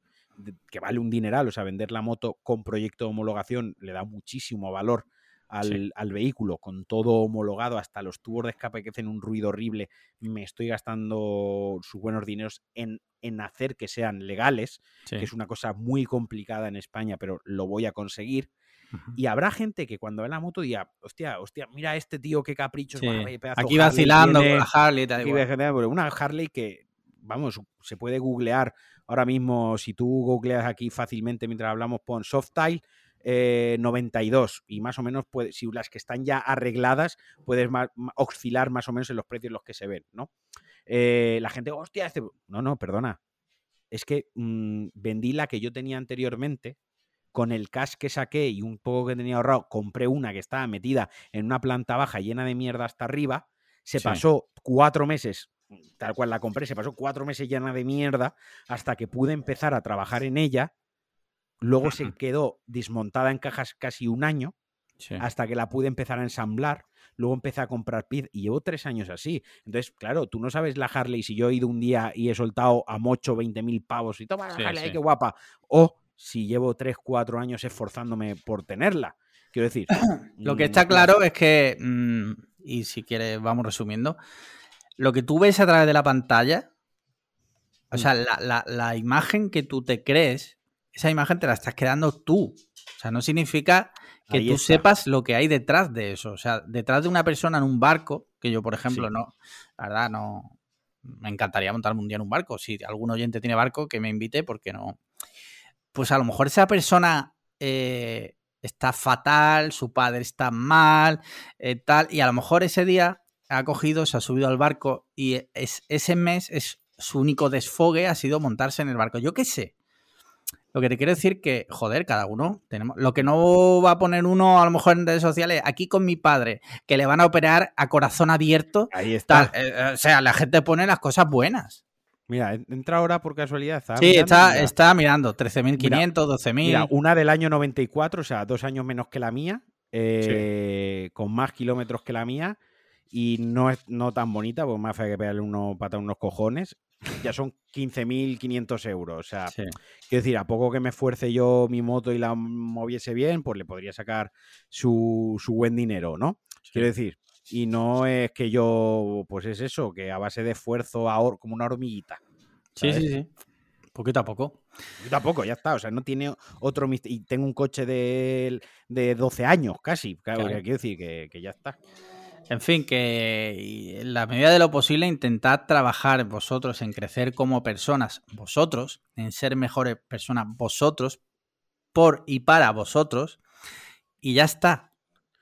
que vale un dineral, o sea, vender la moto con proyecto de homologación le da muchísimo valor al, al, vehículo, con todo homologado, hasta los tubos de escape que hacen un ruido horrible, me estoy gastando sus buenos dineros en, en hacer que sean legales, que es una cosa muy complicada en España, pero lo voy a conseguir. Y habrá gente que cuando ve la moto diga, hostia, hostia, mira este tío qué capricho. Aquí vacilando con la Harley. una Harley que, vamos, se puede googlear ahora mismo. Si tú googleas aquí fácilmente mientras hablamos, pon Softail. 92 eh, y más o menos puede, si las que están ya arregladas puedes oscilar más o menos en los precios en los que se ven, ¿no? Eh, la gente, hostia, este... no, no, perdona. Es que mm, vendí la que yo tenía anteriormente con el cash que saqué y un poco que tenía ahorrado, compré una que estaba metida en una planta baja llena de mierda hasta arriba. Se pasó cuatro meses, tal cual la compré, se pasó cuatro meses llena de mierda hasta que pude empezar a trabajar en ella. Luego se quedó desmontada en cajas casi un año hasta que la pude empezar a ensamblar. Luego empecé a comprar piezas y llevo tres años así. Entonces, claro, tú no sabes la Harley si yo he ido un día y he soltado a mocho 20 mil pavos y toma la Harley, qué guapa. O si llevo 3, 4 años esforzándome por tenerla. Quiero decir. lo que mm, está claro es que, mm, y si quieres, vamos resumiendo, lo que tú ves a través de la pantalla, o sea, mm. la, imagen que tú te crees, esa imagen te la estás creando tú. O sea, no significa que tú sepas lo que hay detrás de eso. O sea, detrás de una persona en un barco, que yo, por ejemplo, no, la verdad, no. Me encantaría montarme un día en un barco. Si algún oyente tiene barco, que me invite, porque no pues a lo mejor esa persona eh, está fatal, su padre está mal, eh, tal, y a lo mejor ese día ha cogido, se ha subido al barco y es, ese mes es su único desfogue ha sido montarse en el barco. Yo qué sé. Lo que te quiero decir que, joder, cada uno tenemos. Lo que no va a poner uno a lo mejor en redes sociales, aquí con mi padre, que le van a operar a corazón abierto. Ahí está. Eh, o sea, la gente pone las cosas buenas. Mira, entra ahora por casualidad. Sí, está, está mirando. 13.500, 12.000. Mira, una del año 94, o sea, dos años menos que la mía, eh, con más kilómetros que la mía, y no es no tan bonita, pues más fea que pegarle uno, pata unos cojones. Ya son 15.500 euros. O sea, quiero decir, a poco que me esfuerce yo mi moto y la moviese bien, pues le podría sacar su, su buen dinero, ¿no? Quiero decir, y no es que yo, pues es eso, que a base de esfuerzo, como una hormiguita. Sí, sí, sí. Poquito a poco. Poquito a poco, ya está. O sea, no tiene otro. Y tengo un coche de, de 12 años casi. Claro, quiero decir que, que, ya está. En fin, que en la medida de lo posible intentad trabajar vosotros en crecer como personas, vosotros, en ser mejores personas, vosotros, por y para vosotros. Y ya está.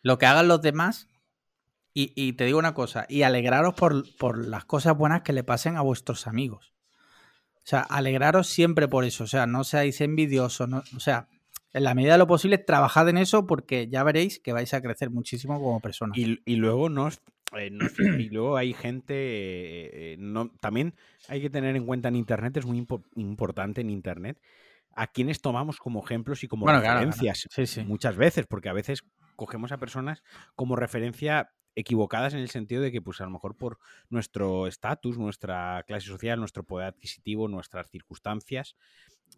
Lo que hagan los demás y, te digo una cosa, y alegraros por, las cosas buenas que le pasen a vuestros amigos. O sea, alegraros siempre por eso. O sea, no seáis envidiosos. o sea, en la medida de lo posible, trabajad en eso porque ya veréis que vais a crecer muchísimo como personas. Y, luego no, eh, y luego hay gente. Eh, no, también hay que tener en cuenta en Internet, es muy importante en Internet, a quienes tomamos como ejemplos y como referencias. Muchas veces, porque a veces cogemos a personas como referencia equivocadas en el sentido de que, pues a lo mejor por nuestro estatus, nuestra clase social, nuestro poder adquisitivo, nuestras circunstancias,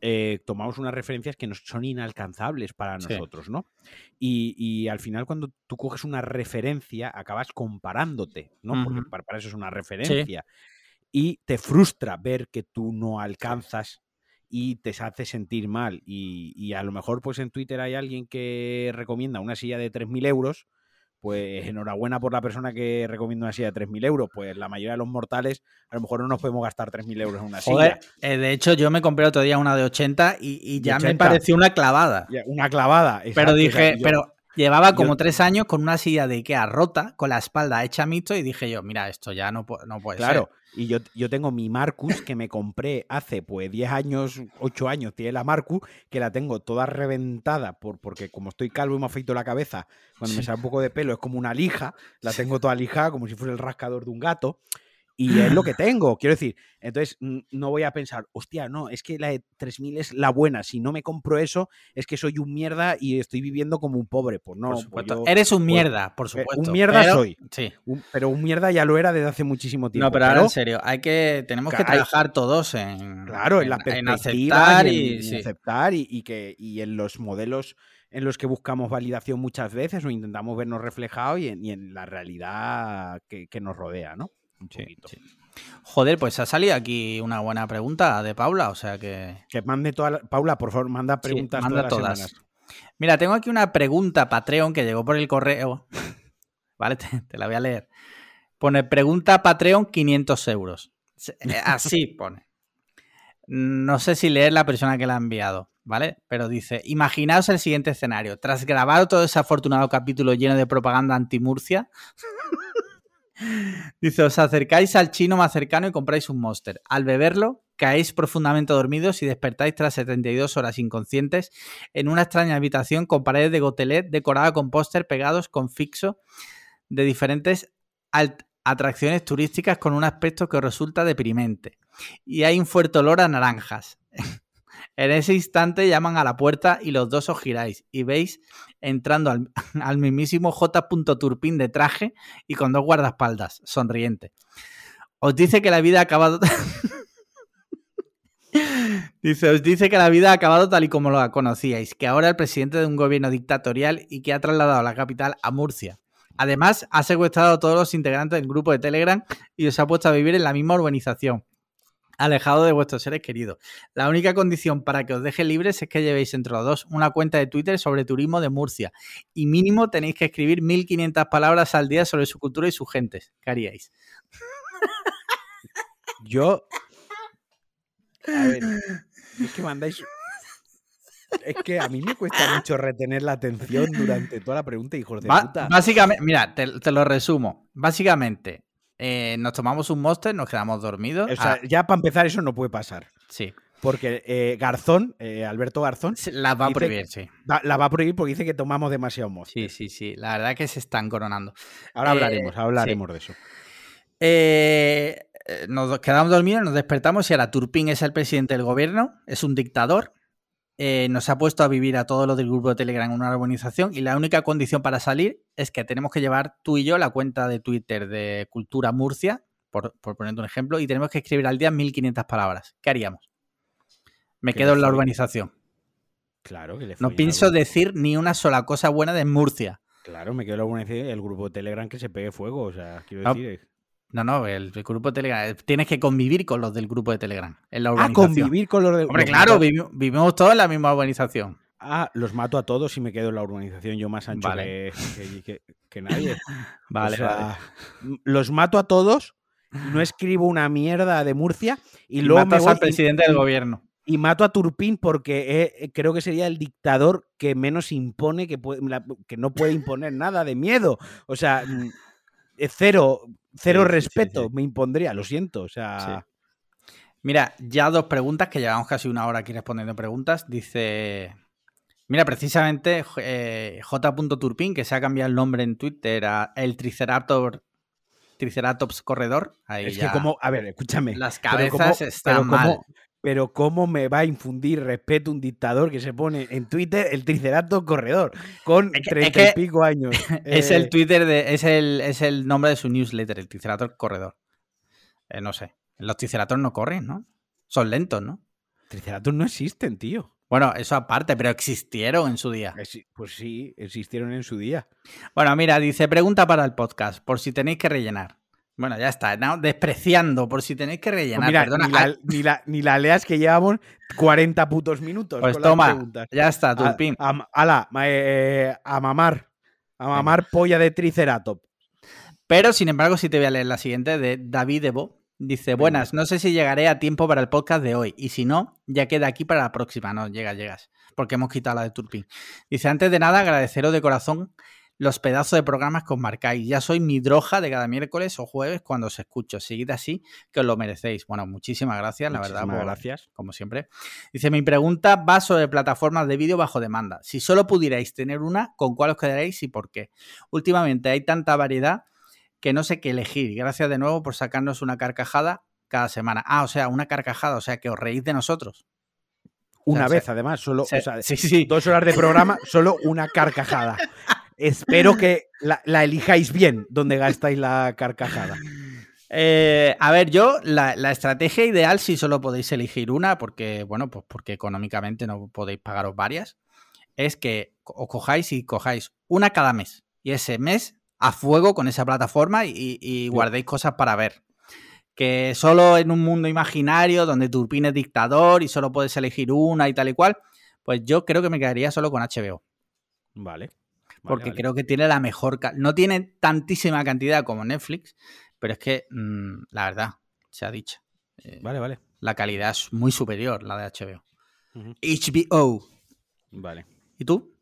eh, tomamos unas referencias que nos son inalcanzables para nosotros, ¿no? Y, al final, cuando tú coges una referencia, acabas comparándote, ¿no? Porque para, eso es una referencia. Y te frustra ver que tú no alcanzas y te hace sentir mal. Y, y, a lo mejor, pues en Twitter hay alguien que recomienda una silla de 3.000 euros pues enhorabuena por la persona que recomienda una silla de 3.000 euros. Pues la mayoría de los mortales a lo mejor no nos podemos gastar 3.000 euros en una silla. Eh, de hecho, yo me compré otro día una de 80 y, ya me pareció una clavada. Una clavada. pero dije, pero Llevaba como tres años con una silla de Ikea rota, con la espalda hecha mito, y dije yo, mira, esto ya no, no puede ser. Claro, y yo, yo tengo mi Marcus que me compré hace pues 10 años, 8 años, tiene la Marcus, que la tengo toda reventada, por, porque como estoy calvo y me afeito la cabeza, cuando me sale un poco de pelo es como una lija, la tengo toda lijada como si fuera el rascador de un gato. Y es lo que tengo. Quiero decir, entonces no voy a pensar, hostia, no, es que la de 3000 es la buena. Si no me compro eso, es que soy un mierda y estoy viviendo como un pobre. Pues no, pues eres un mierda, por eh, supuesto. Un mierda soy. Sí. pero un mierda ya lo era desde hace muchísimo tiempo. No, pero, ahora en serio, hay que, tenemos que trabajar todos en. Claro, en, la aceptar y, aceptar y, que y en los modelos en los que buscamos validación muchas veces o intentamos vernos reflejados y en, la realidad que, que, nos rodea, ¿no? Un poquito. Joder, pues ha salido aquí una buena pregunta de Paula, o sea que. Que mande toda Paula, por favor, manda preguntas manda todas. Mira, tengo aquí una pregunta Patreon que llegó por el correo. vale, te, la voy a leer. Pone pregunta Patreon 500 euros. Eh, así pone. No sé si leer la persona que la ha enviado, ¿vale? Pero dice, imaginaos el siguiente escenario. Tras grabar todo ese afortunado capítulo lleno de propaganda anti-Murcia, Dice, os acercáis al chino más cercano y compráis un monster. Al beberlo, caéis profundamente dormidos y despertáis tras 72 horas inconscientes en una extraña habitación con paredes de gotelet decorada con póster pegados con fixo de diferentes atracciones turísticas con un aspecto que os resulta deprimente. Y hay un fuerte olor a naranjas. En ese instante llaman a la puerta y los dos os giráis y veis entrando al, mismísimo J. Turpin de traje y con dos guardaespaldas, sonriente. Os dice que la vida ha acabado. Dice, os dice que la vida ha acabado tal y como lo conocíais, que ahora el presidente de un gobierno dictatorial y que ha trasladado la capital a Murcia. Además, ha secuestrado a todos los integrantes del grupo de Telegram y os ha puesto a vivir en la misma urbanización alejado de vuestros seres queridos. La única condición para que os deje libres es que llevéis entre los dos una cuenta de Twitter sobre turismo de Murcia y mínimo tenéis que escribir 1500 palabras al día sobre su cultura y sus gentes. ¿Qué haríais? Yo... A ver, es que mandáis... Es que a mí me cuesta mucho retener la atención durante toda la pregunta, hijos de puta. Básicamente, mira, te lo resumo. Básicamente, eh, nos tomamos un monster, nos quedamos dormidos. O sea, ah. ya para empezar eso no puede pasar. Sí. Porque eh, Garzón, eh, Alberto Garzón... La va a prohibir, sí. la va a prohibir porque dice que tomamos demasiado monster. Sí, sí, sí. La verdad que se están coronando. Ahora hablaremos, hablaremos de eso. nos quedamos dormidos, nos despertamos y ahora Turpin es el presidente del gobierno, es un dictador eh, nos ha puesto a vivir a todos los del grupo de Telegram en una urbanización y la única condición para salir es que tenemos que llevar tú y yo la cuenta de Twitter de Cultura Murcia, por, por ponerte un ejemplo, y tenemos que escribir al día 1500 palabras. ¿Qué haríamos? Me quedo en la urbanización. Claro que le No pienso decir ni una sola cosa buena de Murcia. Claro, me quedo en la urbanización y el grupo de Telegram que se pegue fuego. O sea, quiero decir. No, no, el, grupo de Telegram. Eh, tienes que convivir con los del grupo de Telegram. En la ah, convivir con los de Hombre, claro, vivimos, todos en la misma urbanización. Ah, los mato a todos y me quedo en la urbanización yo más ancho que, nadie. vale, Los mato a todos, no escribo una mierda de Murcia y, luego matas al presidente del gobierno. Y mato a Turpín porque eh, creo que sería el dictador que menos impone, que, que no puede imponer nada de miedo. O sea, mm, cero cero respeto me impondría, lo siento. O sea. Mira, ya dos preguntas, que llevamos casi una hora aquí respondiendo preguntas. Dice. Mira, precisamente eh, J. Turpin, que se ha cambiado el nombre en Twitter a el Triceratops, Triceratops Corredor. Ahí es que como, a ver, escúchame. Las cabezas están mal pero ¿cómo me va a infundir respeto un dictador que se pone en Twitter el Triceratops corredor con treinta y pico años? Es el eh, Twitter de, es el, es el nombre de su newsletter, el Triceratops corredor. Eh, no sé. Los Triceratops no corren, ¿no? Son lentos, ¿no? Triceratops no existen, tío. Bueno, eso aparte, pero existieron en su día. Pues sí, existieron en su día. Bueno, mira, dice, pregunta para el podcast, por si tenéis que rellenar. Bueno, ya está, despreciando por si tenéis que rellenar. Perdona, ni, la, ni, la, leas que llevamos 40 putos minutos. Pues toma, ya está, Turpin. A, ala, eh, a mamar. A mamar polla de triceratops. Pero, sin embargo, sí te voy a leer la siguiente de David Evo. Dice, buenas, no sé si llegaré a tiempo para el podcast de hoy. Y si no, ya queda aquí para la próxima. No, llegas, llegas. Porque hemos quitado la de Turpin. Dice, antes de nada, agradeceros de corazón los pedazos de programas que os marcáis. Ya soy mi droja de cada miércoles o jueves cuando os escucho. Seguid así, que os lo merecéis. Bueno, muchísimas gracias, la verdad. gracias. Como siempre. Dice, mi pregunta va sobre plataformas de vídeo bajo demanda. Si solo pudierais tener una, ¿con cuál os quedaréis y por qué? Últimamente hay tanta variedad que no sé qué elegir. Gracias de nuevo por sacarnos una carcajada cada semana. Ah, o sea, una carcajada, o sea, que os reís de nosotros. Una O sea, vez, además, solo se- o sea, sí, sí, sí. dos horas de programa, solo una carcajada. Espero que la, la elijáis bien donde gastáis la carcajada. Eh, a ver, yo, la, la estrategia ideal, si solo podéis elegir una, porque, bueno, pues porque económicamente no podéis pagaros varias, es que os cojáis y cojáis una cada mes. Y ese mes a fuego con esa plataforma y, y guardéis cosas para ver. Que solo en un mundo imaginario donde Turpin es dictador y solo puedes elegir una y tal y cual, pues yo creo que me quedaría solo con HBO. Vale. Porque creo que tiene la mejor. No tiene tantísima cantidad como Netflix, pero es que, mm, la verdad, se ha dicho. eh, Vale, vale. La calidad es muy superior, la de HBO. HBO. Vale. ¿Y tú?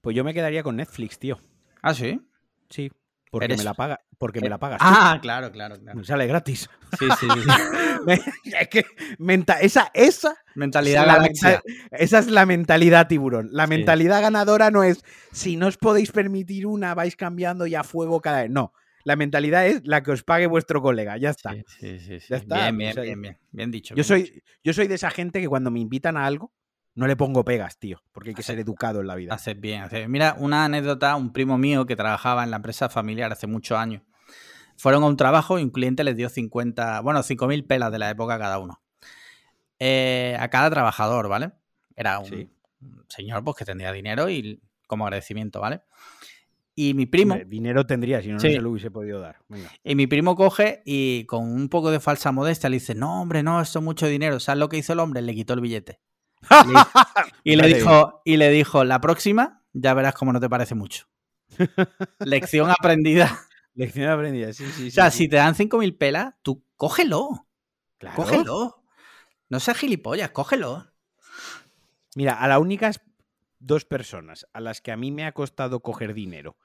Pues yo me quedaría con Netflix, tío. Ah, sí. Sí. Porque Eres- me la paga, porque me la pagas. tú. Ah, claro, claro, claro. Me sale gratis. Sí, sí, sí. es que menta- esa, esa, Mentalidad es la esa es la mentalidad tiburón. La Sí. mentalidad ganadora no es si no os podéis permitir una, vais cambiando y a fuego cada vez. No. La mentalidad es la que os pague vuestro colega. Ya está. Sí, sí, sí, sí. Ya está, Bien, o bien, sea, bien, bien. Bien dicho. Yo soy, dicho. yo soy de esa gente que cuando me invitan a algo, no le pongo pegas, tío. Porque hay que ser educado en la vida. Haces bien, haces bien. Mira, una anécdota, un primo mío que trabajaba en la empresa familiar hace muchos años. Fueron a un trabajo y un cliente les dio 50, bueno, 5.000 pelas de la época cada uno. Eh, a cada trabajador, ¿vale? Era un, Sí. señor pues, que tendría dinero y como agradecimiento, ¿vale? Y mi primo, Hombre, dinero tendría, si no, no se lo hubiese podido dar. Venga. y mi primo coge y con un poco de falsa modestia le dice, no, hombre, no, esto es mucho dinero. ¿Sabes lo que hizo el hombre? Le quitó el billete. Y le dijo, y le dijo, la próxima ya verás cómo no te parece mucho. Lección aprendida. Lección aprendida, sí, sí. O sea, sí, si sí. te dan 5.000 pelas, tú cógelo. Claro. Cógelo. No seas gilipollas, cógelo. Mira, a las únicas dos personas a las que a mí me ha costado coger dinero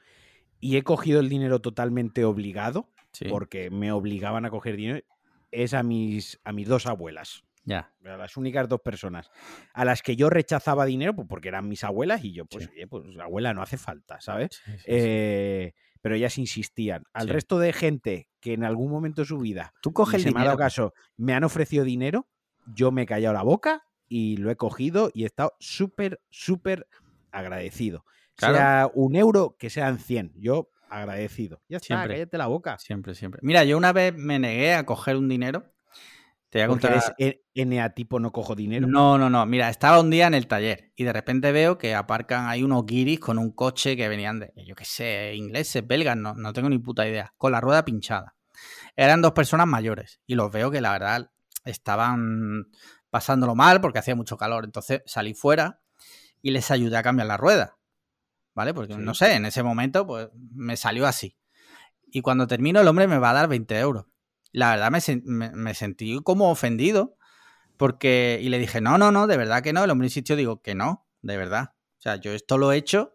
y he cogido el dinero totalmente obligado, Sí, porque me obligaban a coger dinero, es a mis, a mis dos abuelas. Ya. A las únicas dos personas a las que yo rechazaba dinero, pues porque eran mis abuelas y yo, pues, Sí. oye, pues abuela, no hace falta, ¿sabes? Sí. Eh, pero ellas insistían. Al resto de gente que en algún momento de su vida Tú coge y el me ha dado caso, me han ofrecido dinero, yo me he callado la boca y lo he cogido y he estado súper, súper agradecido. Claro. Sea un euro, que sean 100. Yo agradecido. Ya está, Siempre. cállate la boca. Siempre, siempre. Mira, yo una vez me negué a coger un dinero. Te voy a Porque contar. eres E- NA tipo no cojo dinero. No, no, no. Mira, estaba un día en el taller y de repente veo que aparcan ahí unos guiris con un coche que venían de, yo qué sé, ingleses, belgas, no, no tengo ni puta idea, con la rueda pinchada. Eran dos personas mayores y los veo que la verdad estaban pasándolo mal porque hacía mucho calor. Entonces salí fuera y les ayudé a cambiar la rueda. ¿Vale? Porque Sí. no sé, en ese momento pues me salió así. Y cuando termino el hombre me va a dar 20 euros. La verdad me, me- me sentí como ofendido porque, y le dije, no, no, no, de verdad que no. El hombre insistió, digo, que no, de verdad. O sea, yo esto lo he hecho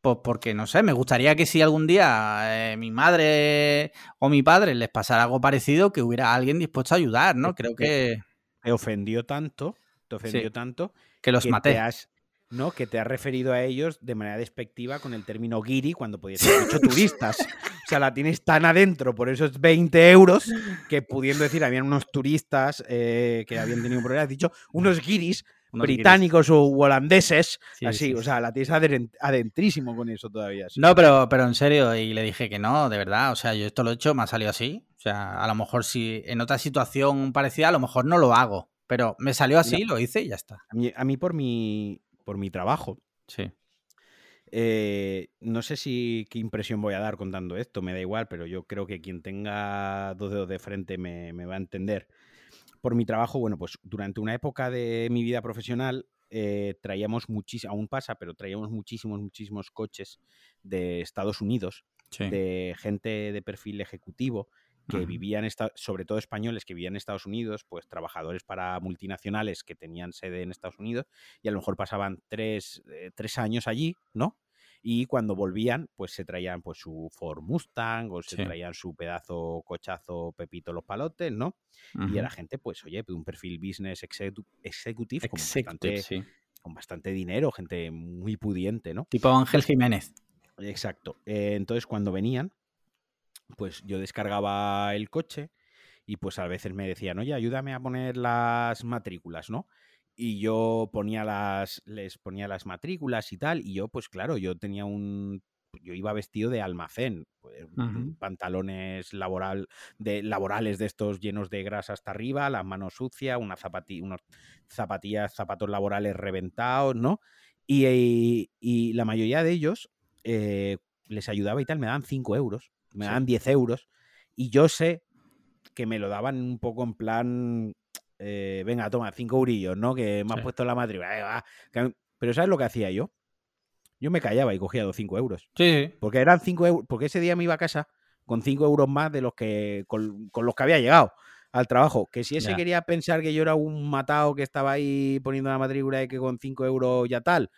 pues porque, no sé, me gustaría que si algún día eh, mi madre o mi padre les pasara algo parecido, que hubiera alguien dispuesto a ayudar, ¿no? Creo que, Te ofendió tanto, te ofendió Sí. tanto, que los que maté. te has. ¿no? Que te has referido a ellos de manera despectiva con el término guiri cuando podías haber dicho turistas. O sea, la tienes tan adentro por esos 20 euros que pudiendo decir, habían unos turistas eh, que habían tenido un problema, has dicho unos guiris británicos o holandeses, Sí, así, sí, o sea, la tienes adentrísimo con eso todavía. sí. No, pero, pero en serio, y le dije que no, de verdad. O sea, yo esto lo he hecho, me ha salido así. O sea, a lo mejor si en otra situación parecida, a lo mejor no lo hago. Pero me salió así, lo hice y ya está. A mí, a mí por, mi, por mi trabajo, Sí. Eh, no sé si qué impresión voy a dar contando esto, me da igual, pero yo creo que quien tenga dos dedos de frente me, me va a entender. Por mi trabajo, bueno, pues durante una época de mi vida profesional eh, traíamos muchísimo, aún pasa, pero traíamos muchísimos, muchísimos coches de Estados Unidos, sí. de gente de perfil ejecutivo que vivían, sobre todo españoles que vivían en Estados Unidos, pues trabajadores para multinacionales que tenían sede en Estados Unidos y a lo mejor pasaban tres, eh, tres años allí, ¿no? Y cuando volvían, pues se traían pues su Ford Mustang o se Sí. traían su pedazo cochazo Pepito los palotes, ¿no? Y era gente, pues, oye, de un perfil business execu- executive con Executive, bastante, sí. con bastante dinero, gente muy pudiente, ¿no? Tipo Ángel Jiménez. Exacto. Eh, entonces, cuando venían, pues yo descargaba el coche y pues a veces me decían, oye, ayúdame a poner las matrículas, ¿no? Y yo ponía las, les ponía las matrículas y tal, y yo, pues claro, yo tenía un yo iba vestido de almacén, pues, pantalones laboral, de, laborales de estos llenos de grasa hasta arriba, las manos sucias, una zapatilla, unos zapatillas, zapatos laborales reventados, ¿no? Y, y, la mayoría de ellos eh, les ayudaba y tal, me dan 5 euros, me dan 10 euros, y yo sé que me lo daban un poco en plan, eh, venga, toma, 5 eurillos, ¿no? Que me has puesto la matrícula. Pero ¿sabes lo que hacía yo? Yo me callaba y cogía los 5 euros. Sí. Porque eran 5 euros, porque ese día me iba a casa con 5 euros más de los que, con, los que había llegado al trabajo. Que si ese quería pensar que yo era un matado que estaba ahí poniendo la matrícula y que con 5 euros ya tal,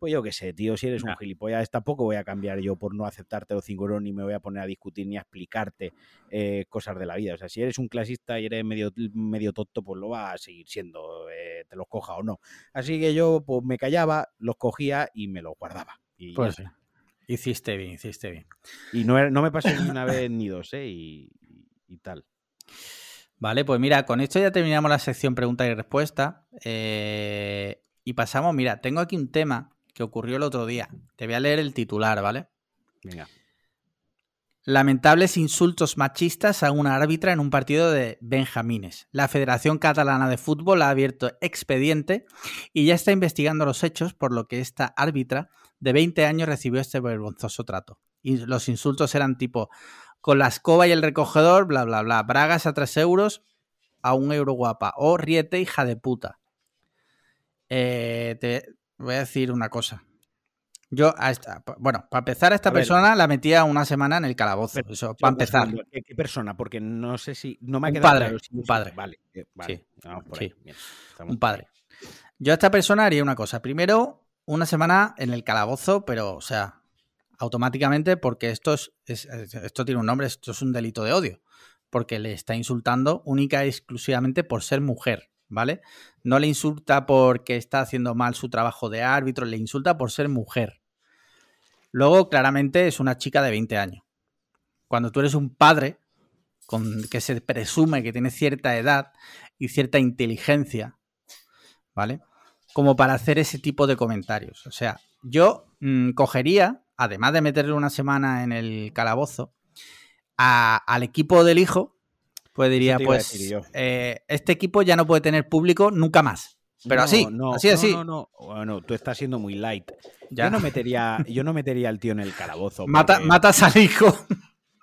pues yo qué sé, tío, si eres un gilipollas, tampoco voy a cambiar yo por no aceptarte los 5 euros, ni me voy a poner a discutir ni a explicarte eh, cosas de la vida. O sea, si eres un clasista y eres medio, medio tonto, pues lo vas a seguir siendo, eh, te los coja o no. Así que yo pues me callaba, los cogía y me los guardaba. Y pues hiciste bien, hiciste bien. Y no, no me pasé ni una vez ni dos, ¿eh? Y, y tal. Vale, pues mira, con esto ya terminamos la sección pregunta y respuesta. Eh, y pasamos, mira, tengo aquí un tema que ocurrió el otro día. Te voy a leer el titular, ¿vale? Venga. Lamentables insultos machistas a una árbitra en un partido de Benjamines. La Federación Catalana de Fútbol ha abierto expediente y ya está investigando los hechos, por lo que esta árbitra de 20 años recibió este vergonzoso trato. Y los insultos eran tipo, con la escoba y el recogedor, bla, bla, bla, bragas a 3 euros, a un euro guapa, o riete hija de puta. Eh, te, voy a decir una cosa. Yo, a esta, bueno, para empezar, a esta persona la metía una semana en el calabozo. eso, para empezar. ¿Qué, persona? Porque no sé si. No me ha quedado padre, Un padre. Vale, eh, vale. Sí. un padre. Yo a esta persona haría una cosa. Primero, una semana en el calabozo, pero, o sea, automáticamente, porque esto, es, esto tiene un nombre, esto es un delito de odio. Porque le está insultando única y exclusivamente por ser mujer. ¿Vale? No le insulta porque está haciendo mal su trabajo de árbitro, le insulta por ser mujer. Luego, claramente, es una chica de 20 años. Cuando tú eres un padre con, que se presume que tiene cierta edad y cierta inteligencia, ¿vale? Como para hacer ese tipo de comentarios. O sea, yo mm, cogería, además de meterle una semana en el calabozo, al equipo del hijo pues diría, pues eh, este equipo ya no puede tener público nunca más. Pero así, así, así. No, no, Bueno, tú estás siendo muy light. Yo no metería, yo no metería al tío en el calabozo. Mata, Matas al hijo.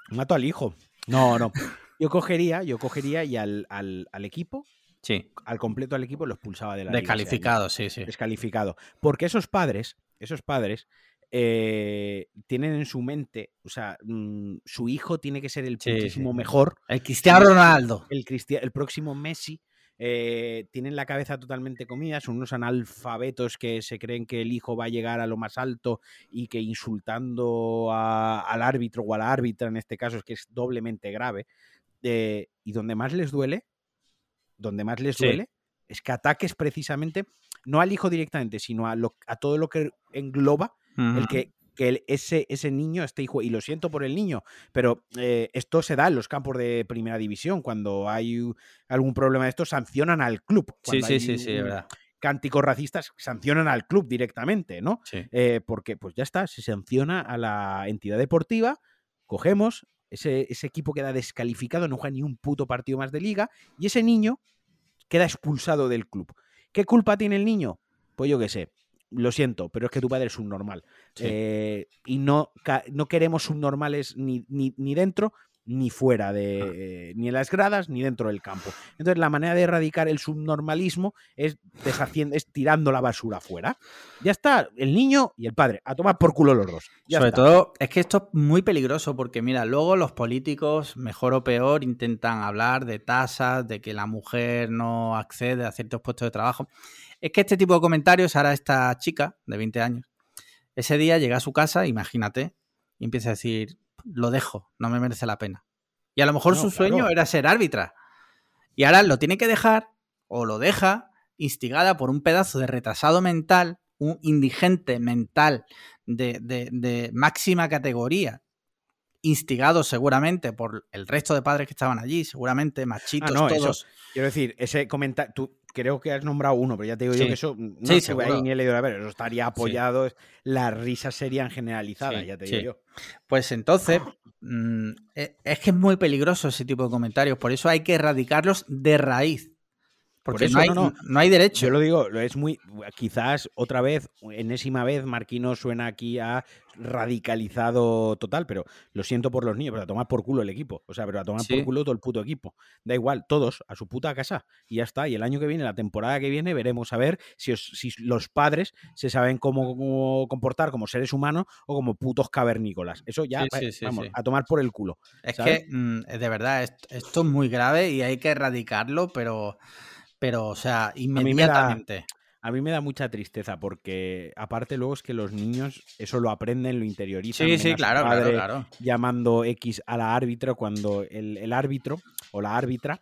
Mato al hijo. No, no. Yo cogería, yo cogería y al, al, equipo Sí. Al completo al equipo lo expulsaba de la Descalificado, sí, sí. Descalificado. Porque esos padres, esos padres, eh, tienen en su mente, o sea, mm, su hijo tiene que ser el muchísimo mejor. El Cristiano Ronaldo. El, el próximo Messi. Eh, tienen la cabeza totalmente comida, son unos analfabetos que se creen que el hijo va a llegar a lo más alto y que insultando al árbitro o a la árbitra, en este caso, es que es doblemente grave. Eh, y donde más les duele, donde más les duele, es que ataques precisamente, no al hijo directamente, sino a, a todo lo que engloba el que, que ese, ese niño, este hijo, y lo siento por el niño, pero eh, esto se da en los campos de primera división. Cuando hay algún problema de esto, sancionan al club. sí, sí, sí, sí, verdad. Cánticos racistas sancionan al club directamente, ¿no? Eh, porque, pues ya está, se sanciona a la entidad deportiva, cogemos, ese, ese equipo queda descalificado, no juega ni un puto partido más de liga, y ese niño queda expulsado del club. ¿Qué culpa tiene el niño? Pues yo qué sé, lo siento, pero es que tu padre es subnormal. Eh, y no, no queremos subnormales ni, ni, ni, dentro ni fuera de. ni en las gradas ni dentro del campo. Entonces, la manera de erradicar el subnormalismo es, deshaciendo, es tirando la basura fuera. Ya está, el niño y el padre, a tomar por culo los dos. Sobre todo, es que esto es muy peligroso porque, mira, luego los políticos, mejor o peor, intentan hablar de tasas, de que la mujer no accede a ciertos puestos de trabajo. Es que este tipo de comentarios hará esta chica de 20 años. Ese día llega a su casa, imagínate, y empieza a decir, lo dejo, no me merece la pena. Y a lo mejor su sueño era ser árbitra. Y ahora lo tiene que dejar, o lo deja, instigada por un pedazo de retrasado mental, un indigente mental de, de máxima categoría, instigados seguramente por el resto de padres que estaban allí, seguramente machitos Ah, no, eso- todos. Quiero decir, ese comentario, tú creo que has nombrado uno, pero ya te digo yo que eso no Sí, seguro. ahí ni he leído a ver, eso estaría apoyado, las risas serían generalizadas, ya te digo yo. Pues entonces, mm, e- es que es muy peligroso ese tipo de comentarios, por eso hay que erradicarlos de raíz. Porque eso, no, hay, no, no. no hay derecho. Yo lo digo, lo es muy. Quizás otra vez, enésima vez, Marquino suena aquí a radicalizado total, pero lo siento por los niños, pero a tomar por culo el equipo. O sea, pero a tomar Sí. por culo todo el puto equipo. Da igual, todos a su puta casa. Y ya está. Y el año que viene, la temporada que viene, veremos a ver si, os- si los padres se saben cómo, cómo comportar como seres humanos o como putos cavernícolas. Eso ya, Sí, sí, vamos, a tomar por el culo. Es ¿sabes? que, mm, de verdad, est- esto, es muy grave y hay que erradicarlo, pero, pero o sea, inmediatamente. A mí me da mucha tristeza porque, aparte, luego es que los niños eso lo aprenden, lo interiorizan. Sí, sí, claro, claro, claro. llamando X a la árbitra cuando el, el árbitro o la árbitra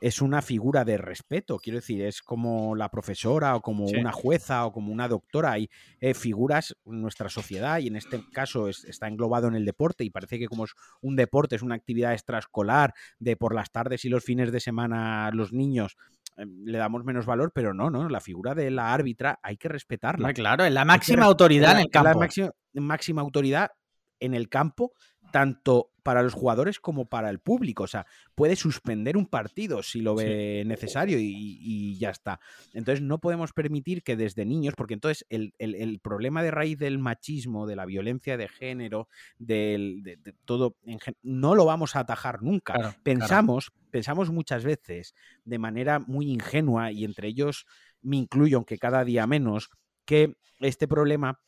es una figura de respeto. Quiero decir, es como la profesora o como Sí. una jueza o como una doctora. Hay eh, figuras en nuestra sociedad y en este caso es- está englobado en el deporte y parece que como es un deporte, es una actividad extraescolar de por las tardes y los fines de semana los niños le damos menos valor, pero no, no, la figura de la árbitra hay que respetarla. Claro, es la máxima autoridad en el es La campo. máxima, máxima autoridad en el campo, tanto para los jugadores como para el público. O sea, puede suspender un partido si lo Sí. ve necesario y, y ya está. Entonces no podemos permitir que desde niños, porque entonces el, el- el problema de raíz del machismo, de la violencia de género, del, de, de todo, no lo vamos a atajar nunca. Claro, claro. Pensamos, pensamos muchas veces de manera muy ingenua, y entre ellos me incluyo, aunque cada día menos, que este problema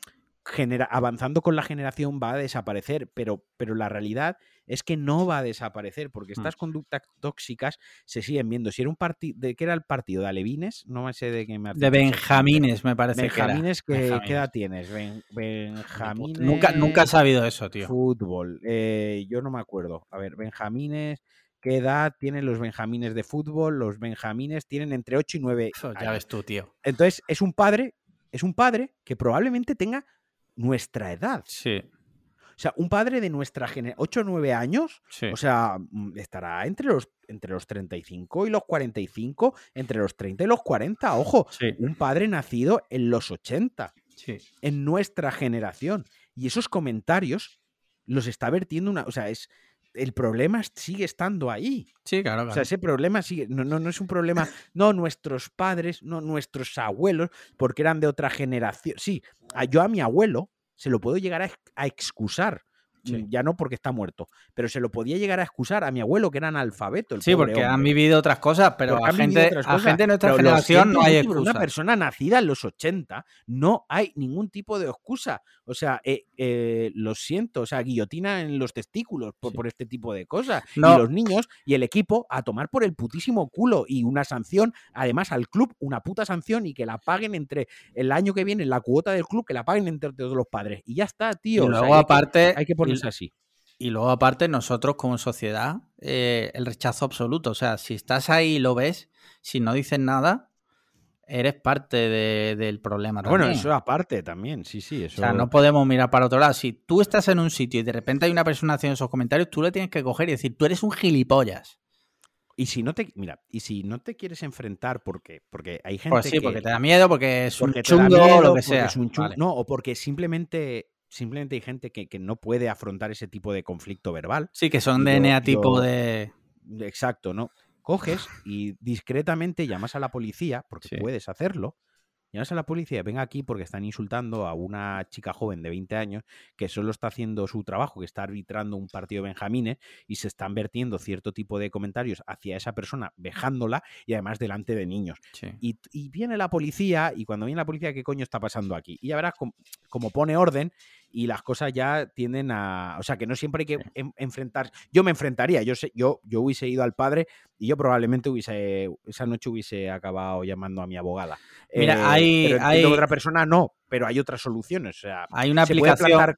genera, avanzando con la generación va a desaparecer, pero, pero la realidad es que no va a desaparecer, porque Mm. estas conductas tóxicas se siguen viendo. Si era un partido, ¿de qué era el partido? ¿De Alevines? No me sé de qué me De Benjamines, me parece Benjamines, que era. ¿qué, Benjamines. ¿qué edad tienes? Ben- Benjamines. Nunca, nunca he sabido eso, tío. Fútbol. Eh, yo no me acuerdo. A ver, Benjamines. ¿Qué edad tienen los Benjamines de fútbol? Los Benjamines tienen entre 8 y 9 Eso ya ves tú, tío. Entonces, es un padre, es un padre que probablemente tenga nuestra edad. Sí, O sea, un padre de nuestra generación, 8 o 9 años, sí. o sea, mm, estará entre los, entre los 35 y los 45, entre los 30 y los 40. Ojo, sí, un padre nacido en los 80 sí. en nuestra generación. Y esos comentarios los está vertiendo una. O sea, es. El problema sigue estando ahí. Sí, claro, O sea, ese problema sigue. No, no, no es un problema. No, nuestros padres, no, nuestros abuelos, porque eran de otra generación. Sí, a- yo a mi abuelo se lo puedo llegar a excusar. Sí. Ya no porque está muerto, pero se lo podía llegar a excusar a mi abuelo que era analfabeto. el Sí, porque han vivido otras cosas, pero Porque a gente, a gente de nuestra Pero generación no hay excusa. Una persona nacida en los 80 no hay ningún tipo de excusa. O sea, eh, eh, lo siento, o sea, guillotina en los testículos por, Sí. por este tipo de cosas. No. Y los niños y el equipo a tomar por el putísimo culo y una sanción, además al club, una puta sanción y que la paguen entre el año que viene, la cuota del club, que la paguen entre todos los padres. Y ya está, Y tío. o sea, luego, hay que- aparte, hay que y- ponerse así. Y luego, aparte, nosotros como sociedad, eh, el rechazo absoluto. O sea, si estás ahí y lo ves, si no dices nada, eres parte de- del problema Bueno, también. eso aparte también, sí, sí. O Eso... sea, no podemos mirar para otro lado. Si tú estás en un sitio y de repente hay una persona haciendo esos comentarios, tú le tienes que coger y decir, tú eres un gilipollas. Y si no te, mira, y si no te quieres enfrentar, porque, porque hay gente Pues sí, que, porque te da miedo, porque es porque un te da chungo o miedo, lo que porque sea. es un chungo- Vale. No, o porque simplemente, simplemente hay gente que, que no puede afrontar ese tipo de conflicto verbal. Sí, que son DNA tipo de... Exacto, ¿no? Coges y discretamente llamas a la policía, porque Sí. puedes hacerlo. Llamas a la policía, venga aquí porque están insultando a una chica joven de 20 años que solo está haciendo su trabajo, que está arbitrando un partido de Benjamines y se están vertiendo cierto tipo de comentarios hacia esa persona, vejándola y además delante de niños. Sí. Y, y viene la policía, y cuando viene la policía, ¿qué coño está pasando aquí? Y ya verás com- como pone orden y las cosas ya tienden a. O sea, que no siempre hay que en- enfrentar. Yo me enfrentaría, yo, sé, yo, yo hubiese ido al padre y yo probablemente hubiese. Esa noche hubiese acabado llamando a mi abogada. Mira, Eh, hay- pero hay- otra persona no, pero hay otras soluciones. O sea, Hay una se puede, aplicación...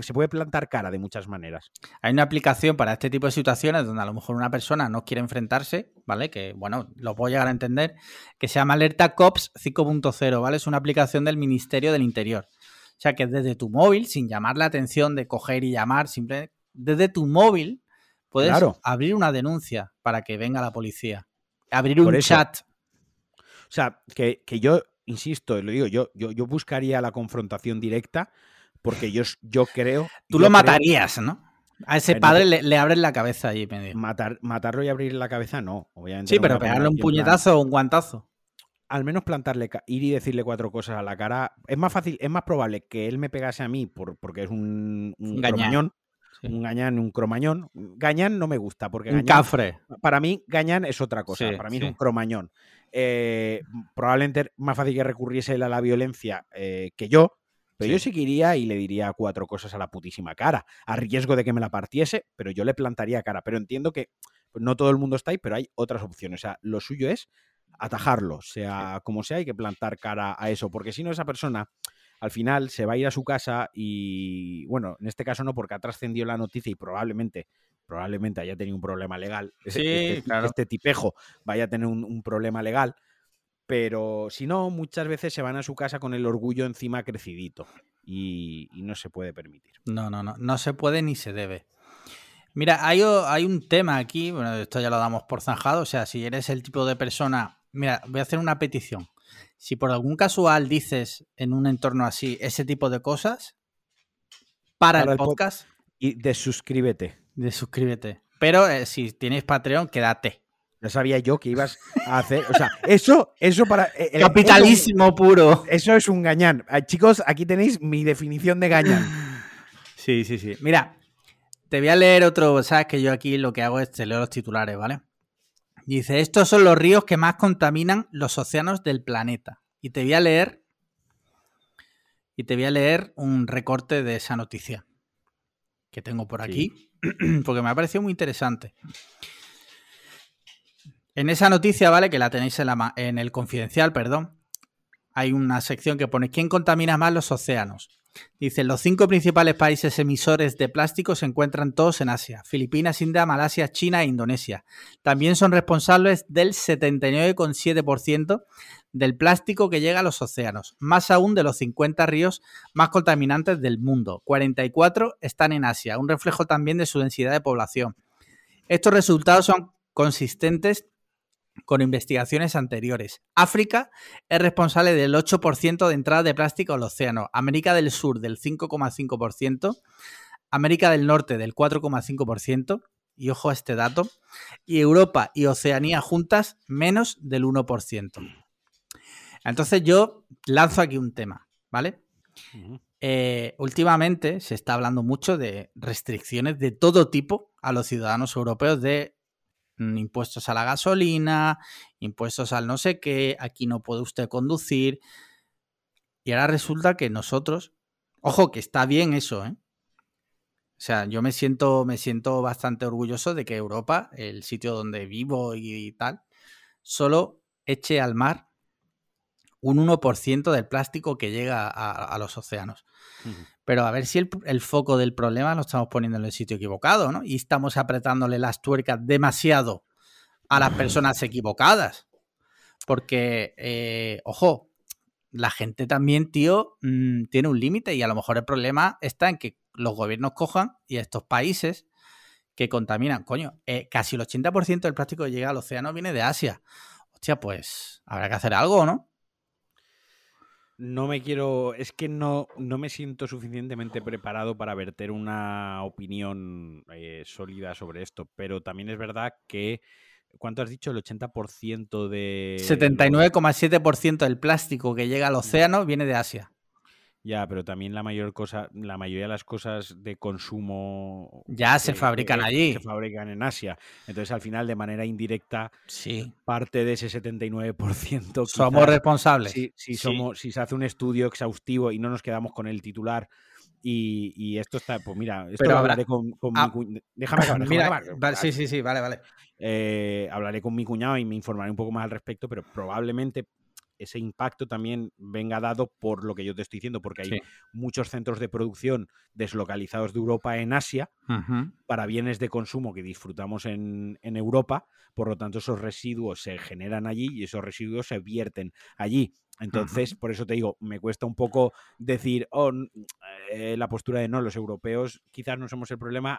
se puede plantar cara de muchas maneras. Hay una aplicación para este tipo de situaciones donde a lo mejor una persona no quiere enfrentarse, ¿vale? Que, bueno, lo puedo llegar a entender, que se llama Alerta Cops 5.0, ¿vale? Es una aplicación del Ministerio del Interior. O sea, que desde tu móvil, sin llamar la atención de coger y llamar, simplemente desde tu móvil puedes abrir una denuncia para que venga la policía. Abrir un chat. O sea, que, yo, insisto, lo digo, yo, yo, yo buscaría la confrontación directa porque yo, yo creo... Tú lo matarías, ¿no? A ese padre le, le, abres la cabeza allí medio. Matar, matarlo y abrir la cabeza, no, obviamente. Sí, pero pegarle un puñetazo o un guantazo. Al menos plantarle, ir y decirle cuatro cosas a la cara. Es más fácil, es más probable que él me pegase a mí por, porque es un, un Un gañán, un cromañón. Gañán no me gusta porque. Un cafre. Para mí, gañán es otra cosa. para mí es un cromañón. Eh, probablemente más fácil que recurriese él a la violencia eh, que yo, pero yo sí que iría y le diría cuatro cosas a la putísima cara, a riesgo de que me la partiese, pero yo le plantaría cara. Pero entiendo que pues, no todo el mundo está ahí, pero hay otras opciones. O sea, lo suyo es atajarlo, sea como sea, hay que plantar cara a eso, porque si no, esa persona al final se va a ir a su casa y, bueno, en este caso no, porque ha trascendido la noticia y probablemente probablemente haya tenido un problema legal. Sí, este, claro. este tipejo vaya a tener un problema legal pero si no, muchas veces se van a su casa con el orgullo encima crecidito y, no se puede permitir. No, no, no, no se puede ni se debe. Mira, hay, hay un tema aquí, bueno, esto ya lo damos por zanjado, o sea, si eres el tipo de persona, mira, voy a hacer una petición. Si por algún casual dices en un entorno así ese tipo de cosas, para, el, podcast. y desuscríbete. Desuscríbete. Pero eh, si tienes Patreon, quédate. Ya sabía yo que ibas a hacer. O sea, eso, eso para. Eh, eh, Capitalísimo puro. Eso es un gañán. Ah, chicos, aquí tenéis mi definición de gañán. Sí, sí, sí. Mira, te voy a leer otro. Sabes que yo aquí lo que hago es te leo los titulares, ¿vale? Dice: Estos son los ríos que más contaminan los océanos del planeta. Y te voy a leer. Y te voy a leer un recorte de esa noticia que tengo por aquí, porque me ha parecido muy interesante. En esa noticia, ¿vale? Que la tenéis en, en el confidencial, perdón. Hay una sección que pone ¿Quién contamina más los océanos? Dice, los cinco principales países emisores de plástico se encuentran todos en Asia, Filipinas, India, Malasia, China e Indonesia. También son responsables del 79,7% del plástico que llega a los océanos, más aún de los 50 ríos más contaminantes del mundo. 44 están en Asia, un reflejo también de su densidad de población. Estos resultados son consistentes con investigaciones anteriores. África es responsable del 8% de entrada de plástico al océano, América del Sur del 5,5%, América del Norte del 4,5%, y ojo a este dato, y Europa y Oceanía juntas menos del 1%. Entonces yo lanzo aquí un tema, ¿vale? Eh, últimamente se está hablando mucho de restricciones de todo tipo a los ciudadanos europeos de impuestos a la gasolina, impuestos al no sé qué, aquí no puede usted conducir. Y ahora resulta que nosotros, ojo, que está bien eso, ¿eh? O sea, yo me siento, me siento bastante orgulloso de que Europa, el sitio donde vivo y, tal, solo eche al mar un 1% del plástico que llega a, los océanos. Pero a ver si el, foco del problema lo estamos poniendo en el sitio equivocado, ¿no? Y estamos apretándole las tuercas demasiado a las personas equivocadas. Porque, eh, ojo, la gente también, tío, mm, tiene un límite y a lo mejor el problema está en que los gobiernos cojan y estos países que contaminan, coño, eh, casi el 80% del plástico que llega al océano viene de Asia. Hostia, pues habrá que hacer algo, ¿no? No me quiero, es que no, no me siento suficientemente preparado para verter una opinión eh, sólida sobre esto, pero también es verdad que, ¿cuánto has dicho? El 80% de... 79,7% del plástico que llega al océano viene de Asia. Ya, pero también la mayor cosa, la mayoría de las cosas de consumo ya se fabrican allí. Se fabrican en Asia. Entonces, al final, de manera indirecta, sí. parte de ese 79%. Somos responsables. Si, somos, si se hace un estudio exhaustivo y no nos quedamos con el titular. Y, esto está, pues mira, esto lo hablaré con, ah, mi Déjame acabar. sí, sí, sí, vale, vale. Eh, hablaré con mi cuñado y me informaré un poco más al respecto, pero probablemente ese impacto también venga dado por lo que yo te estoy diciendo, porque hay muchos centros de producción deslocalizados de Europa en Asia para bienes de consumo que disfrutamos en, en Europa, por lo tanto esos residuos se generan allí y esos residuos se vierten allí. Entonces, por eso te digo, me cuesta un poco decir, oh, eh, la postura de no, los europeos quizás no somos el problema,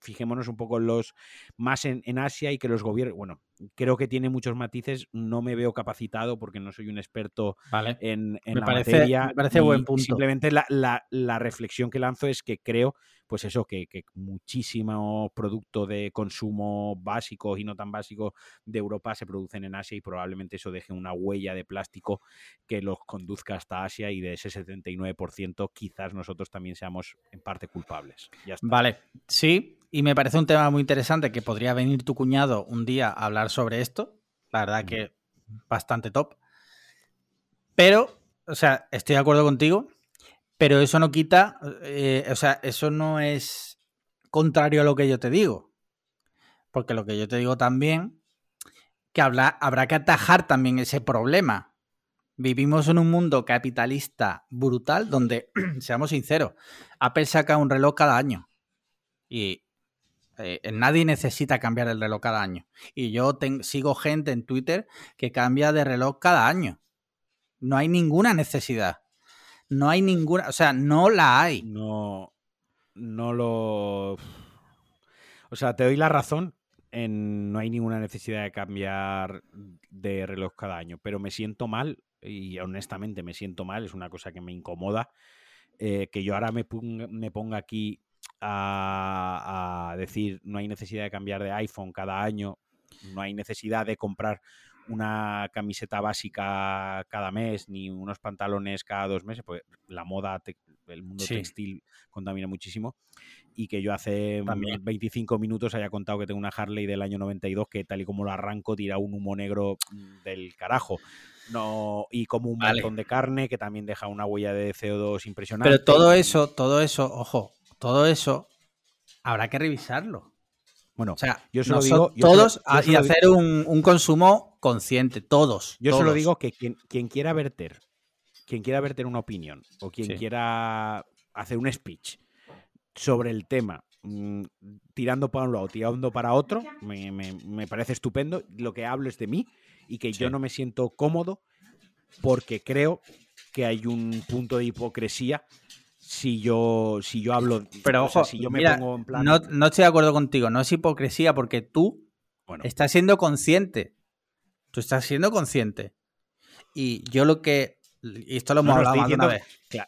fijémonos un poco los más en, Asia y que los gobiernos, bueno, creo que tiene muchos matices, no me veo capacitado porque no soy un experto en, en la materia. Me parece buen punto. Simplemente la, la, la, reflexión que lanzo es que creo, pues eso, que, que muchísimo producto de consumo básico y no tan básico de Europa se producen en Asia y probablemente eso deje una huella de plástico que los conduzca hasta Asia y de ese 79% quizás nosotros también seamos en parte culpables. Vale, sí, y me parece un tema muy interesante que podría venir tu cuñado un día a hablar sobre esto. La verdad que bastante top. Pero, o sea, estoy de acuerdo contigo, pero eso no quita, eh, o sea, eso no es contrario a lo que yo te digo. Porque lo que yo te digo también, que habrá que atajar también ese problema. Vivimos en un mundo capitalista brutal donde, seamos sinceros, Apple saca un reloj cada año. Y eh, nadie necesita cambiar el reloj cada año. Y yo sigo gente en Twitter que cambia de reloj cada año. No hay ninguna necesidad. No hay ninguna, o sea, no la hay. No, no lo... O sea, te doy la razón en no hay ninguna necesidad de cambiar de reloj cada año, pero me siento mal y honestamente me siento mal, es una cosa que me incomoda, eh, que yo ahora me, me ponga aquí a, decir no hay necesidad de cambiar de iPhone cada año, no hay necesidad de comprar una camiseta básica cada mes ni unos pantalones cada dos meses, porque la moda, el mundo textil contamina muchísimo. Y que yo hace 25 minutos haya contado que tengo una Harley del año 92 que tal y como lo arranco tira un humo negro mm, del carajo. No, y como un montón de carne que también deja una huella de CO2 impresionante. Pero todo eso, todo eso, ojo, todo eso habrá que revisarlo. Bueno, o sea, yo solo digo. todos y hacer un, consumo consciente, todos. Yo solo digo que quien, quiera verter, quien quiera verter una opinión o quien quiera hacer un speech sobre el tema, mm, tirando para un lado, tirando para otro, me, parece estupendo. Lo que hablo es de mí y que yo no me siento cómodo porque creo que hay un punto de hipocresía si yo, si yo hablo. Pero ojo, si yo me pongo en plan. No, no, estoy de acuerdo contigo, no es hipocresía porque tú estás siendo consciente. Tú estás siendo consciente. Y yo lo que. Y esto lo hemos hablado una vez.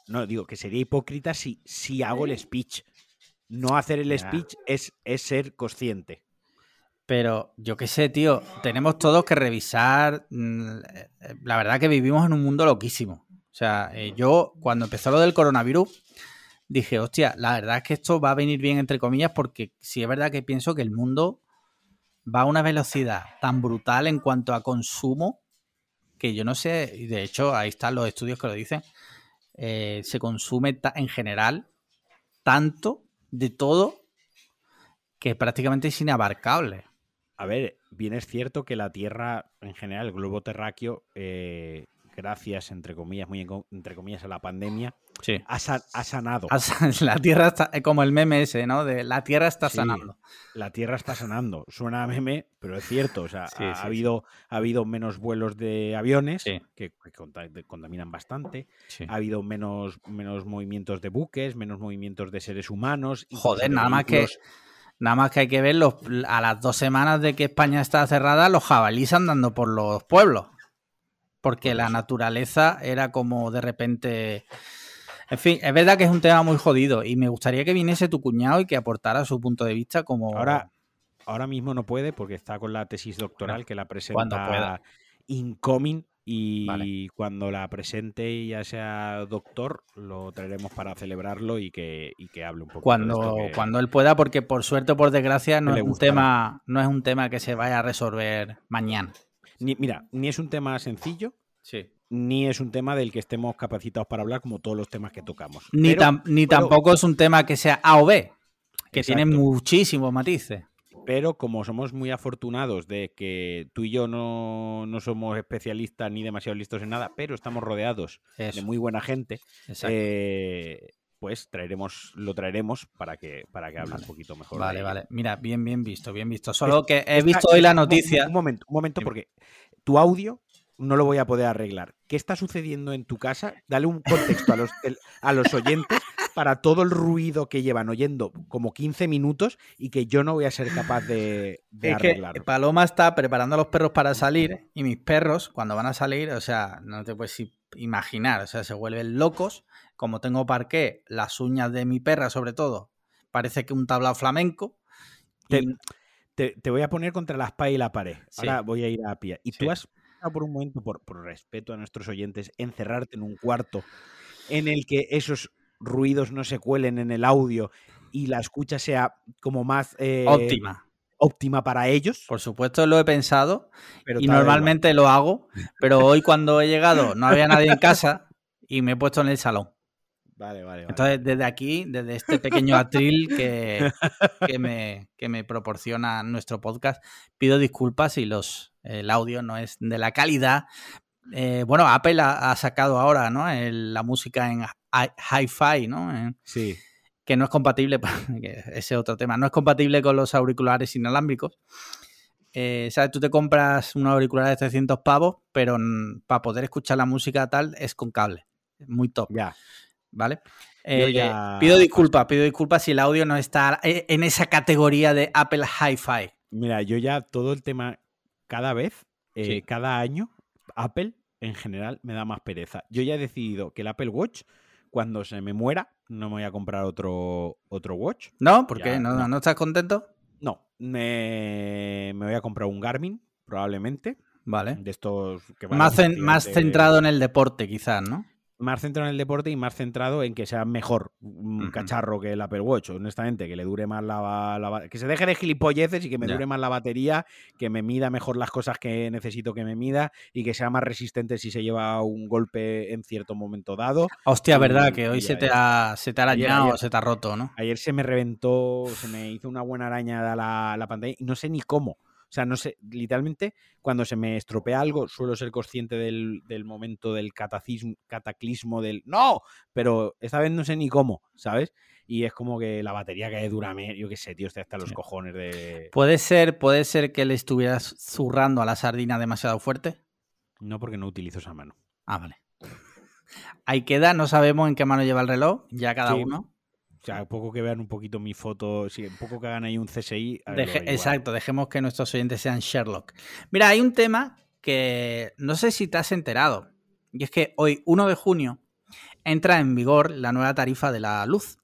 no, digo que sería hipócrita si, si hago el speech. No hacer el speech es, es ser consciente. Pero yo qué sé, tío, tenemos todos que revisar. Mm, la verdad que vivimos en un mundo loquísimo. O sea, eh, yo cuando empezó lo del coronavirus, dije, hostia, la verdad es que esto va a venir bien, entre comillas, porque sí es verdad que pienso que el mundo va a una velocidad tan brutal en cuanto a consumo que yo no sé, y de hecho ahí están los estudios que lo dicen, eh, se consume en general tanto de todo que prácticamente es inabarcable. A ver, bien es cierto que la Tierra en general, el globo terráqueo, eh, gracias, entre comillas, muy entre comillas, a la pandemia, ha, sanado. La Tierra está, como el meme ese, ¿no? De la Tierra está sanando. La Tierra está sanando. Suena a meme, pero es cierto. O sea, ha, habido, ha habido menos vuelos de aviones que, contaminan bastante. Ha habido menos, menos movimientos de buques, menos movimientos de seres humanos. Joder, nada más que... Nada más que hay que ver a las dos semanas de que España está cerrada, los jabalíes andando por los pueblos porque la naturaleza era como de repente... En fin, es verdad que es un tema muy jodido y me gustaría que viniese tu cuñado y que aportara su punto de vista como... Ahora, ahora mismo no puede porque está con la tesis doctoral que la presenta incoming y cuando la presente y ya sea doctor, lo traeremos para celebrarlo y que, que hable un poco. Cuando, cuando él pueda, porque por suerte o por desgracia no es, un tema, no es un tema que se vaya a resolver mañana mira, ni es un tema sencillo, ni es un tema del que estemos capacitados para hablar como todos los temas que tocamos. Ni, ni tampoco es un tema que sea A o B, que tiene muchísimos matices. pero como somos muy afortunados de que tú y yo no, no somos especialistas ni demasiado listos en nada, pero estamos rodeados de muy buena gente, exacto. eh, pues traeremos, lo traeremos para que, para que hable Vale. un poquito mejor. Vale, vale. Mira, bien, bien visto, bien visto. Solo que he visto hoy la un noticia. Un momento, un momento, porque tu audio no lo voy a poder arreglar. ¿Qué está sucediendo en tu casa? Dale un contexto a los, el- a los oyentes para todo el ruido que llevan oyendo como 15 minutos y que yo no voy a ser capaz de, de Es que arreglar. Paloma está preparando a los perros para salir y mis perros, cuando van a salir, o sea, no te puedes imaginar, o sea, se vuelven locos. Como tengo parqué, las uñas de mi perra, sobre todo, parece que un tablao flamenco. Te- y- Te, te voy a poner contra la espalda y la pared. Sí. Ahora voy a ir a pie. Y Sí. tú has pensado por un momento, por, por respeto a nuestros oyentes, encerrarte en un cuarto en el que esos ruidos no se cuelen en el audio y la escucha sea como más eh, óptima. óptima para ellos. Por supuesto, lo he pensado Pero y normalmente lo hago, pero hoy cuando he llegado no había nadie en casa y me he puesto en el salón. Vale, vale, vale. Entonces, desde aquí, desde este pequeño atril que, que me, que me proporciona nuestro podcast, pido disculpas si los, el audio no es de la calidad. Eh, bueno, Apple ha, ha sacado ahora ¿no? El- la música en hi- hi-fi, ¿no? Sí. que no es compatible, ese es otro tema, no es compatible con los auriculares inalámbricos. Eh, ¿Sabes? Tú te compras un auricular de 300 pavos, pero para poder escuchar la música tal es con cable. Muy top. Ya. ¿Vale? Eh, ya- Pido disculpas, pido disculpas si el audio no está eh, en esa categoría de Apple Hi-Fi. Mira, yo ya todo el tema, cada vez, eh, Sí. cada año, Apple en general me da más pereza. Yo ya he decidido que el Apple Watch, cuando se me muera, no me voy a comprar otro, otro Watch. ¿No? ¿Por Ya, qué? ¿No, no. ¿No estás contento? No, me, me voy a comprar un Garmin, probablemente. Vale. De estos que van Más, efectivamente- más centrado en el deporte, quizás, ¿no? Más centrado en el deporte y más centrado en que sea mejor un cacharro que el Apple Watch, honestamente, que le dure más la, la que se deje de gilipolleces y que me dure más la batería, que me mida mejor las cosas que necesito que me mida y que sea más resistente si se lleva un golpe en cierto momento dado. Hostia, Y- verdad, que hoy ya se te, ha, se te ha arañado ayer. se te ha roto, ¿no? Ayer se me reventó, se me hizo una buena araña la, la pantalla y no sé ni cómo. O sea, no sé, literalmente, cuando se me estropea algo, suelo ser consciente del, del momento del catacismo, cataclismo del ¡No! Pero esta vez no sé ni cómo, ¿sabes? Y es como que la batería que dura, me- yo qué sé, tío, estoy hasta los Sí. cojones de. Puede ser, puede ser que le estuvieras zurrando a la sardina demasiado fuerte. No porque no utilizo esa mano. Ah, vale. Ahí queda, no sabemos en qué mano lleva el reloj, ya cada Sí. uno. O sea, poco que vean un poquito mi foto, sí, un poco que hagan ahí un CSI. Deje- exacto, dejemos que nuestros oyentes sean Sherlock. Mira, hay un tema que no sé si te has enterado. Y es que hoy, 1 de junio, entra en vigor la nueva tarifa de la luz.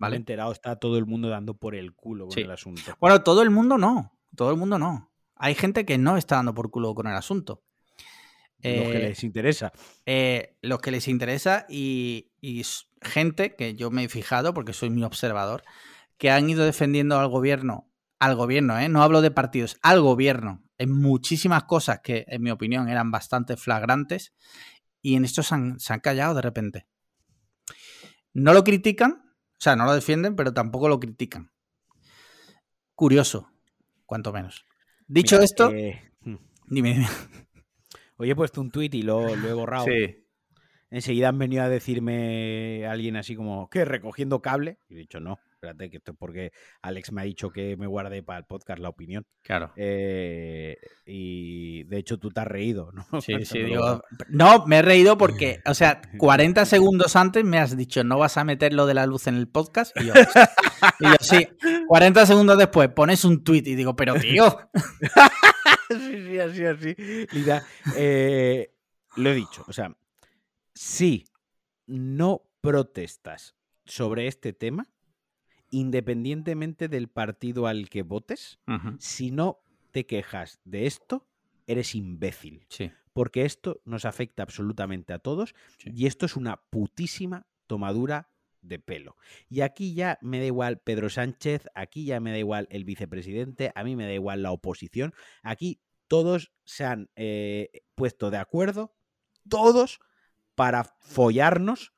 ¿Vale? enterado, está todo el mundo dando por el culo con Sí. el asunto. Bueno, todo el mundo no. Todo el mundo no. Hay gente que no está dando por culo con el asunto. Los que Eh, les interesa. eh, los que les interesa y, gente que yo me he fijado, porque soy muy observador, que han ido defendiendo al gobierno, al gobierno, ¿eh? no hablo de partidos, al gobierno, en muchísimas cosas que, en mi opinión, eran bastante flagrantes y en esto se han, se han callado de repente. No lo critican, o sea, no lo defienden, pero tampoco lo critican. Curioso, cuanto menos. Dicho Mira, esto, eh, hmm. dime, dime. Hoy he puesto un tuit y lo, lo he borrado. Enseguida han venido a decirme alguien así como, ¿qué? ¿Recogiendo cable? Y he dicho, no, espérate, que esto es porque Alex me ha dicho que me guarde para el podcast la opinión. claro. Eh, y de hecho tú te has reído, ¿no? Sí, sí, digo. No, me he reído porque, o sea, 40 segundos antes me has dicho, no vas a meter lo de la luz en el podcast. Y yo, y yo, sí. 40 segundos después pones un tweet y digo, pero tío. sí, sí, así, así. Lida, eh, lo he dicho, o sea, si no protestas sobre este tema, independientemente del partido al que votes, si no te quejas de esto, eres imbécil. Sí, Porque esto nos afecta absolutamente a todos Sí. y esto es una putísima tomadura de pelo. Y aquí ya me da igual Pedro Sánchez, aquí ya me da igual el vicepresidente, a mí me da igual la oposición. Aquí todos se han eh, puesto de acuerdo, todos, para follarnos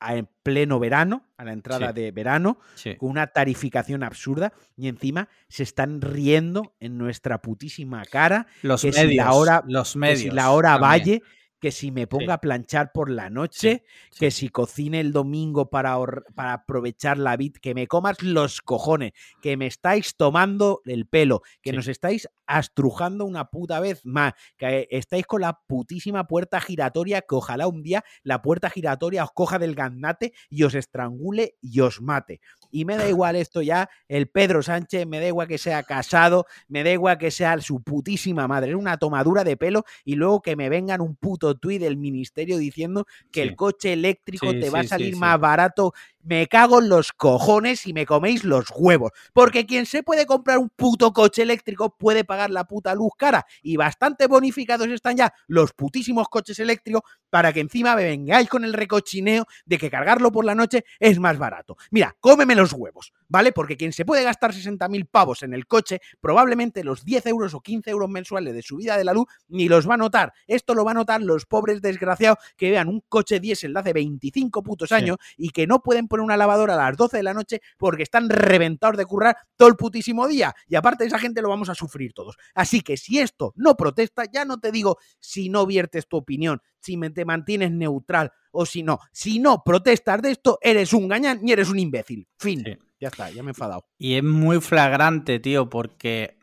en pleno verano, a la entrada Sí. de verano, Sí. con una tarificación absurda y encima se están riendo en nuestra putísima cara Los que medios. si la hora, los que medios. si la hora también. valle, que si me ponga a planchar por la noche, sí. que si cocine el domingo para, para aprovechar la vid, que me comas los cojones, que me estáis tomando el pelo, que nos estáis astrujando una puta vez más, que estáis con la putísima puerta giratoria, que ojalá un día la puerta giratoria os coja del gaznate y os estrangule y os mate. Y me da igual esto ya, el Pedro Sánchez, me da igual que sea casado, me da igual que sea su putísima madre, es una tomadura de pelo y luego que me vengan un puto tuit del ministerio diciendo que Sí. el coche eléctrico Sí, te va a salir más barato. Me cago en los cojones y me coméis los huevos. Porque quien se puede comprar un puto coche eléctrico puede pagar la puta luz cara. Y bastante bonificados están ya los putísimos coches eléctricos para que encima me vengáis con el recochineo de que cargarlo por la noche es más barato. Mira, cómeme los huevos, ¿vale? Porque quien se puede gastar 60.000 pavos en el coche, probablemente los 10 euros o 15 euros mensuales de subida de la luz ni los va a notar. Esto lo van a notar los pobres desgraciados que vean un coche diésel de hace 25 putos Sí. años y que no pueden poner una lavadora a las 12 de la noche porque están reventados de currar todo el putísimo día. Y aparte esa gente lo vamos a sufrir todos. Así que si esto no protesta, ya no te digo si no viertes tu opinión, si te mantienes neutral o si no. Si no protestas de esto, eres un gañán y eres un imbécil. Fin. Sí. Ya está, ya me he enfadado. Y es muy flagrante, tío, porque.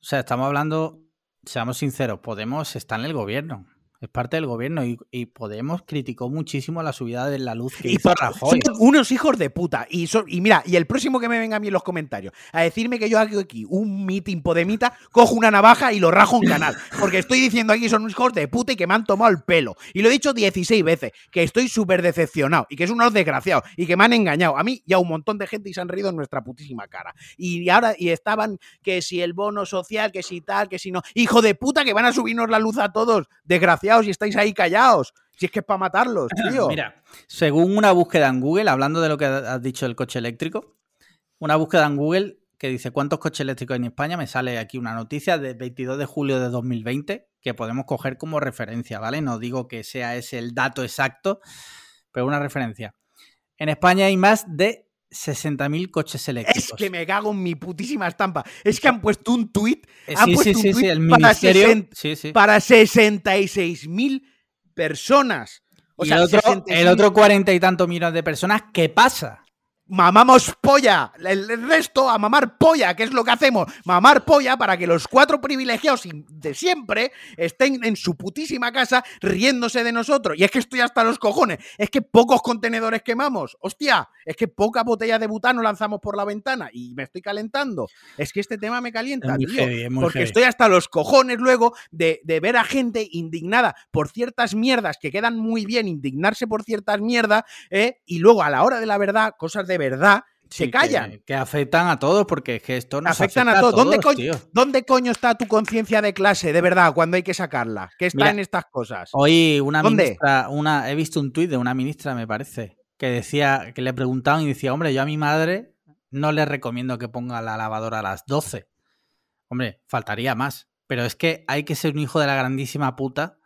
O sea, estamos hablando, seamos sinceros, Podemos está en el gobierno. Es parte del gobierno y, y Podemos criticó muchísimo la subida de la luz que Y hizo Rajoy. son unos hijos de puta. Y, son- y mira, y el próximo que me venga a mí en los comentarios a decirme que yo hago aquí un meeting podemita, cojo una navaja y lo rajo en canal. Porque estoy diciendo aquí son unos hijos de puta y que me han tomado el pelo. Y lo he dicho 16 veces, que estoy súper decepcionado y que es unos desgraciados y que me han engañado. A mí y a un montón de gente y se han reído en nuestra putísima cara. Y ahora, y estaban que si el bono social, que si tal, que si no. Hijo de puta, que van a subirnos la luz a todos, desgraciados, y estáis ahí callados. Si es que es para matarlos, tío. Mira, según una búsqueda en Google, hablando de lo que has dicho del coche eléctrico, una búsqueda en Google que dice cuántos coches eléctricos hay en España, me sale aquí una noticia del 22 de julio de 2020 que podemos coger como referencia, ¿vale? No digo que sea ese el dato exacto, pero una referencia. En España hay más de 60.000 coches eléctricos. Es que me cago en mi putísima estampa. Es que han puesto un tuit Eh, han sí, puesto sí, un sí, tuit el para ministerio. 60 Sí, sí. para 66.000 personas. O y sea, el otro, 66.000 el otro cuarenta y tantos millones de personas, ¿qué pasa? Mamamos polla. El resto a mamar polla, que es lo que hacemos. Mamar polla para que los cuatro privilegiados de siempre estén en su putísima casa riéndose de nosotros. Y es que estoy hasta los cojones. Es que pocos contenedores quemamos. Hostia, es que pocas botellas de butano lanzamos por la ventana y me estoy calentando. Es que este tema me calienta, tío. heavy, porque heavy. estoy hasta los cojones luego de, de ver a gente indignada por ciertas mierdas que quedan muy bien indignarse por ciertas mierdas ¿eh? y luego a la hora de la verdad, cosas de verdad, se Sí, callan. Que, que afectan a todos, porque es que esto nos afectan afecta a todos. ¿Dónde, coño. ¿Dónde coño está tu conciencia de clase, de verdad, cuando hay que sacarla? ¿Qué está Mira, en estas cosas? Hoy una ¿Dónde? ministra, una, he visto un tuit de una ministra, me parece, que decía, que le preguntaban y decía, hombre, yo a mi madre no le recomiendo que ponga la lavadora a las 12. Hombre, faltaría más. Pero es que hay que ser un hijo de la grandísima puta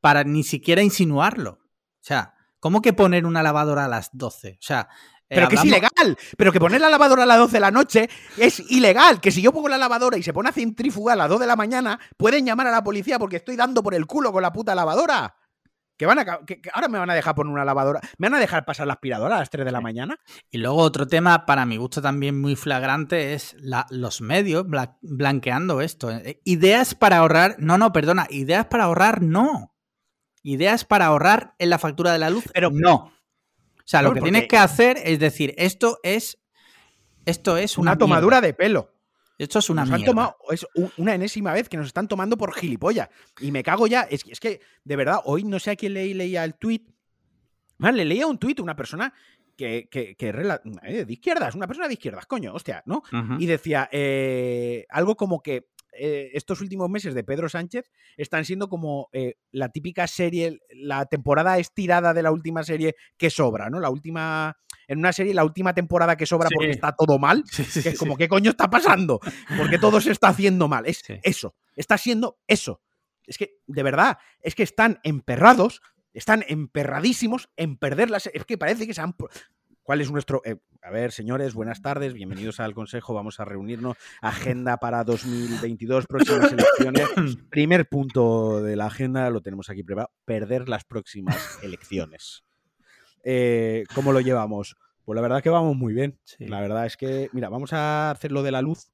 para ni siquiera insinuarlo. O sea, ¿cómo que poner una lavadora a las 12? O sea, eh, Pero que es ilegal. Pero que poner la lavadora a las 12 de la noche es ilegal. Que si yo pongo la lavadora y se pone a centrífuga a las 2 de la mañana, pueden llamar a la policía porque estoy dando por el culo con la puta lavadora. Que van a que, que ahora me van a dejar poner una lavadora. ¿Me van a dejar pasar la aspiradora a las 3 de la mañana? Y luego otro tema, para mi gusto también muy flagrante, es la- los medios bla- blanqueando esto. Eh, Ideas para ahorrar, no, no, perdona, ideas para ahorrar, no. Ideas para ahorrar en la factura de la luz, Pero- no. O sea, lo que porque- tienes que hacer es decir, esto es, esto es Una, una, tomadura de pelo. Esto es una nos han mierda. tomado, es una enésima vez que nos están tomando por gilipollas. Y me cago ya. Es, que- es que, de verdad, hoy no sé a quién leí, leía el tuit. Man, le leía un tuit a una persona que, que, que eh, de izquierdas, una persona de izquierdas, coño, hostia, ¿no? Y decía eh, algo como que eh, estos últimos meses de Pedro Sánchez están siendo como eh, la típica serie, la temporada estirada de la última serie que sobra, ¿no? La última, en una serie, la última temporada que sobra Sí. porque está todo mal. Sí, sí, Que es como, ¿qué coño está pasando? Porque todo se está haciendo mal. Es eso. Está siendo eso. Es que, de verdad, es que están emperrados. están emperradísimos en perderlas. Es que parece que se han... ¿Cuál es nuestro... eh, a ver, señores, buenas tardes, bienvenidos al Consejo. Vamos a reunirnos. Agenda para 2022, próximas elecciones. Primer punto de la agenda, lo tenemos aquí preparado, perder las próximas elecciones. Eh, ¿Cómo lo llevamos? Pues la verdad que vamos muy bien. Sí. La verdad es que, mira, vamos a hacer lo de la luz.